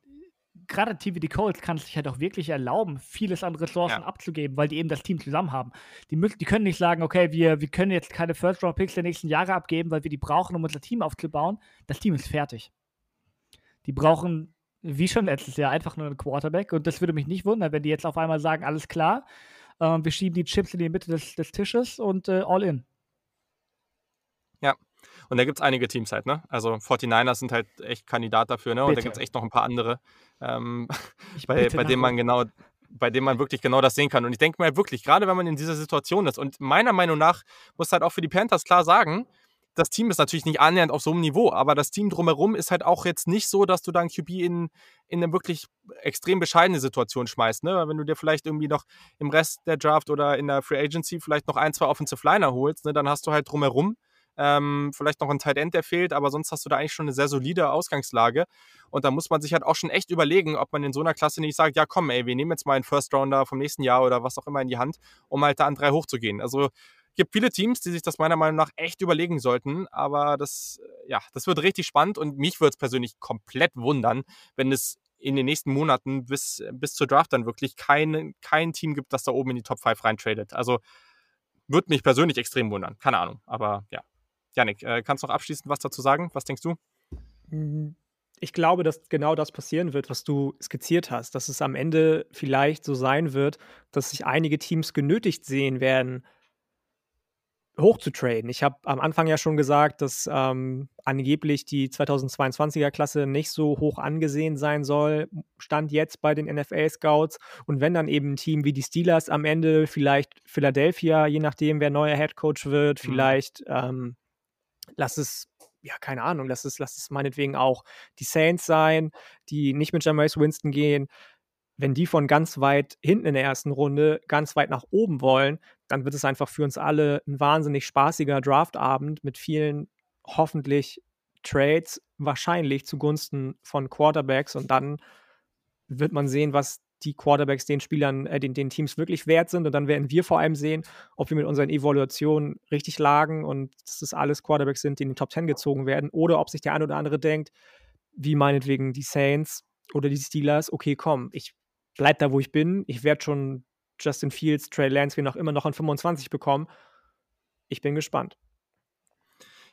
gerade TVD Colts kann es sich halt auch wirklich erlauben, vieles an Ressourcen ja. abzugeben, weil die eben das Team zusammen haben. Die, müssen, die können nicht sagen, okay, wir, wir können jetzt keine First-Round-Picks der nächsten Jahre abgeben, weil wir die brauchen, um unser Team aufzubauen. Das Team ist fertig. Die brauchen wie schon letztes Jahr, einfach nur ein Quarterback. Und das würde mich nicht wundern, wenn die jetzt auf einmal sagen, alles klar, äh, wir schieben die Chips in die Mitte des, des Tisches und äh, all in. Ja, und da gibt es einige Teams halt, ne? Also 49ers sind halt echt Kandidat dafür, ne? Und da gibt es echt noch ein paar andere, ähm, bei, bei denen man genau, bei dem man wirklich genau das sehen kann. Und ich denke mal wirklich, gerade wenn man in dieser Situation ist, und meiner Meinung nach muss halt auch für die Panthers klar sagen, das Team ist natürlich nicht annähernd auf so einem Niveau, aber das Team drumherum ist halt auch jetzt nicht so, dass du dann QB in, in eine wirklich extrem bescheidene Situation schmeißt. Ne? Wenn du dir vielleicht irgendwie noch im Rest der Draft oder in der Free Agency vielleicht noch ein, zwei Offensive Liner holst, ne? dann hast du halt drumherum ähm, vielleicht noch ein Tight End, der fehlt, aber sonst hast du da eigentlich schon eine sehr solide Ausgangslage. Und da muss man sich halt auch schon echt überlegen, ob man in so einer Klasse nicht sagt, ja komm, ey, wir nehmen jetzt mal einen First Rounder vom nächsten Jahr oder was auch immer in die Hand, um halt da an drei hochzugehen. Also gibt viele Teams, die sich das meiner Meinung nach echt überlegen sollten, aber das, äh, ja, das wird richtig spannend und mich würde es persönlich komplett wundern, wenn es in den nächsten Monaten bis, bis zur Draft dann wirklich kein, kein Team gibt, das da oben in die Top 5 reintradet. Also würde mich persönlich extrem wundern. Keine Ahnung, aber ja. Janik, äh, kannst du noch abschließend was dazu sagen? Was denkst du? Mhm. ich glaube, dass genau das passieren wird, was du skizziert hast, dass es am Ende vielleicht so sein wird, dass sich einige Teams genötigt sehen werden, hoch zu traden. Ich habe am Anfang ja schon gesagt, dass ähm, angeblich die 2022er Klasse nicht so hoch angesehen sein soll, stand jetzt bei den NFL Scouts. Und wenn dann eben ein Team wie die Steelers am Ende, vielleicht Philadelphia, je nachdem, wer neuer Head Coach wird, mhm. vielleicht ähm, lass es ja, keine Ahnung, lass es, lass es meinetwegen auch die Saints sein, die nicht mit Jameis Winston gehen. Wenn die von ganz weit hinten in der ersten Runde ganz weit nach oben wollen, dann wird es einfach für uns alle ein wahnsinnig spaßiger Draftabend mit vielen hoffentlich Trades, wahrscheinlich zugunsten von Quarterbacks. Und dann wird man sehen, was die Quarterbacks den Spielern, äh, den, den Teams wirklich wert sind. Und dann werden wir vor allem sehen, ob wir mit unseren Evaluationen richtig lagen und dass das alles Quarterbacks sind, die in den Top 10 gezogen werden. Oder ob sich der eine oder andere denkt, wie meinetwegen die Saints oder die Steelers, okay, komm, ich bleib da, wo ich bin. Ich werde schon Justin Fields, Trey Lance, wie noch immer noch an 25 bekommen. Ich bin gespannt.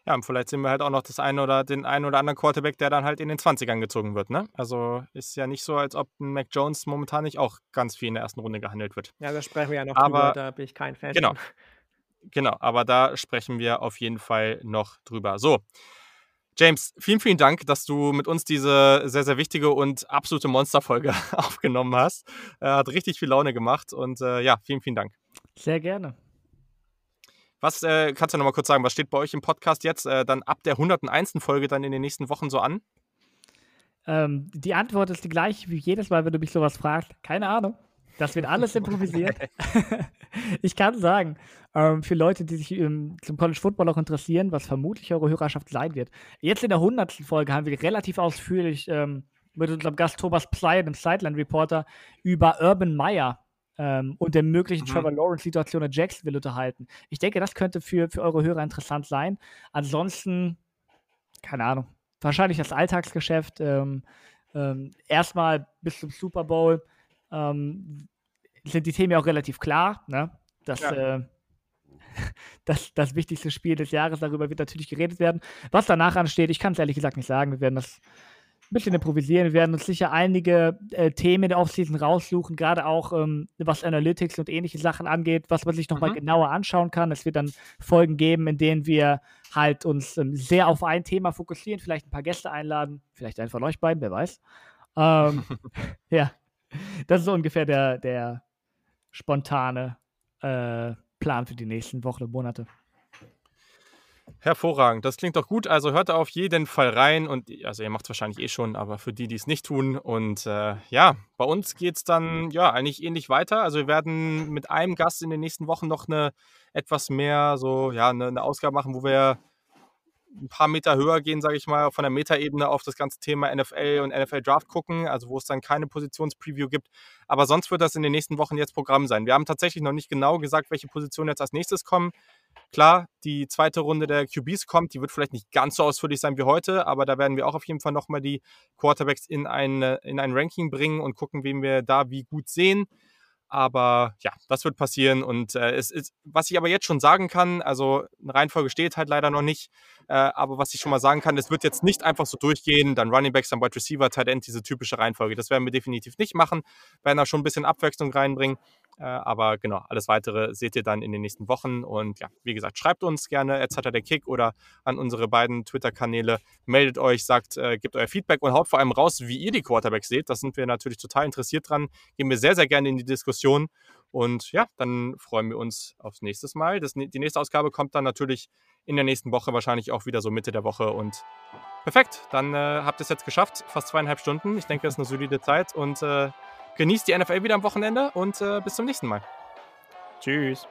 Ja, und vielleicht sehen wir halt auch noch das eine oder den einen oder anderen Quarterback, der dann halt in den 20ern gezogen wird. Ne? Also ist ja nicht so, als ob ein Mac Jones momentan nicht auch ganz viel in der ersten Runde gehandelt wird. Ja, da sprechen wir ja noch aber, drüber, da bin ich kein Fan. Genau. Genau, aber da sprechen wir auf jeden Fall noch drüber. So, James, vielen, vielen Dank, dass du mit uns diese sehr, sehr wichtige und absolute Monsterfolge aufgenommen hast. Äh, hat richtig viel Laune gemacht und äh, ja, vielen, vielen Dank. Sehr gerne. Was äh, kannst du noch mal kurz sagen? Was steht bei euch im Podcast jetzt äh, dann ab der 101. Folge dann in den nächsten Wochen so an? Ähm, die Antwort ist die gleiche wie jedes Mal, wenn du mich sowas fragst. Keine Ahnung. Das wird alles improvisiert. ich kann sagen, ähm, für Leute, die sich ähm, zum College Football auch interessieren, was vermutlich eure Hörerschaft sein wird. Jetzt in der 100. Folge haben wir relativ ausführlich ähm, mit unserem Gast Thomas Psey, dem Sideline Reporter, über Urban Meyer ähm, und der möglichen mhm. Trevor Lawrence-Situation in Jacksonville unterhalten. Ich denke, das könnte für, für eure Hörer interessant sein. Ansonsten, keine Ahnung, wahrscheinlich das Alltagsgeschäft. Ähm, ähm, erstmal bis zum Super Bowl ähm, sind die Themen ja auch relativ klar. Ne? Das, ja. äh, das, das wichtigste Spiel des Jahres, darüber wird natürlich geredet werden. Was danach ansteht, ich kann es ehrlich gesagt nicht sagen. Wir werden das ein bisschen improvisieren. Wir werden uns sicher einige äh, Themen in der Offseason raussuchen, gerade auch ähm, was Analytics und ähnliche Sachen angeht, was man sich nochmal mhm. genauer anschauen kann. Es wird dann Folgen geben, in denen wir halt uns ähm, sehr auf ein Thema fokussieren, vielleicht ein paar Gäste einladen, vielleicht einen von euch beiden, wer weiß. Ähm, ja, das ist ungefähr der, der spontane äh, Plan für die nächsten Wochen und Monate. Hervorragend, das klingt doch gut. Also hört auf jeden Fall rein und also ihr macht es wahrscheinlich eh schon, aber für die, die es nicht tun. Und äh, ja, bei uns geht es dann ja eigentlich ähnlich weiter. Also wir werden mit einem Gast in den nächsten Wochen noch eine etwas mehr so, ja, eine, eine Ausgabe machen, wo wir ein paar Meter höher gehen, sage ich mal, von der Metaebene auf das ganze Thema NFL und NFL Draft gucken, also wo es dann keine Positionspreview gibt. Aber sonst wird das in den nächsten Wochen jetzt Programm sein. Wir haben tatsächlich noch nicht genau gesagt, welche Positionen jetzt als nächstes kommen. Klar, die zweite Runde der QBs kommt, die wird vielleicht nicht ganz so ausführlich sein wie heute, aber da werden wir auch auf jeden Fall nochmal die Quarterbacks in ein, in ein Ranking bringen und gucken, wen wir da wie gut sehen. Aber ja, das wird passieren. Und äh, es ist, was ich aber jetzt schon sagen kann, also eine Reihenfolge steht halt leider noch nicht. Äh, aber was ich schon mal sagen kann, es wird jetzt nicht einfach so durchgehen, dann Running Backs, dann Wide Receiver, Tight End, diese typische Reihenfolge. Das werden wir definitiv nicht machen. Werden da schon ein bisschen Abwechslung reinbringen. Äh, aber genau, alles weitere seht ihr dann in den nächsten Wochen. Und ja, wie gesagt, schreibt uns gerne er der Kick oder an unsere beiden Twitter-Kanäle. Meldet euch, sagt, äh, gebt euer Feedback und haut vor allem raus, wie ihr die Quarterbacks seht. Das sind wir natürlich total interessiert dran. Gehen wir sehr, sehr gerne in die Diskussion. Und ja, dann freuen wir uns aufs nächste Mal. Das, die nächste Ausgabe kommt dann natürlich in der nächsten Woche, wahrscheinlich auch wieder so Mitte der Woche. Und perfekt, dann äh, habt ihr es jetzt geschafft. Fast zweieinhalb Stunden. Ich denke, das ist eine solide Zeit. Und äh, genießt die NFL wieder am Wochenende und äh, bis zum nächsten Mal. Tschüss.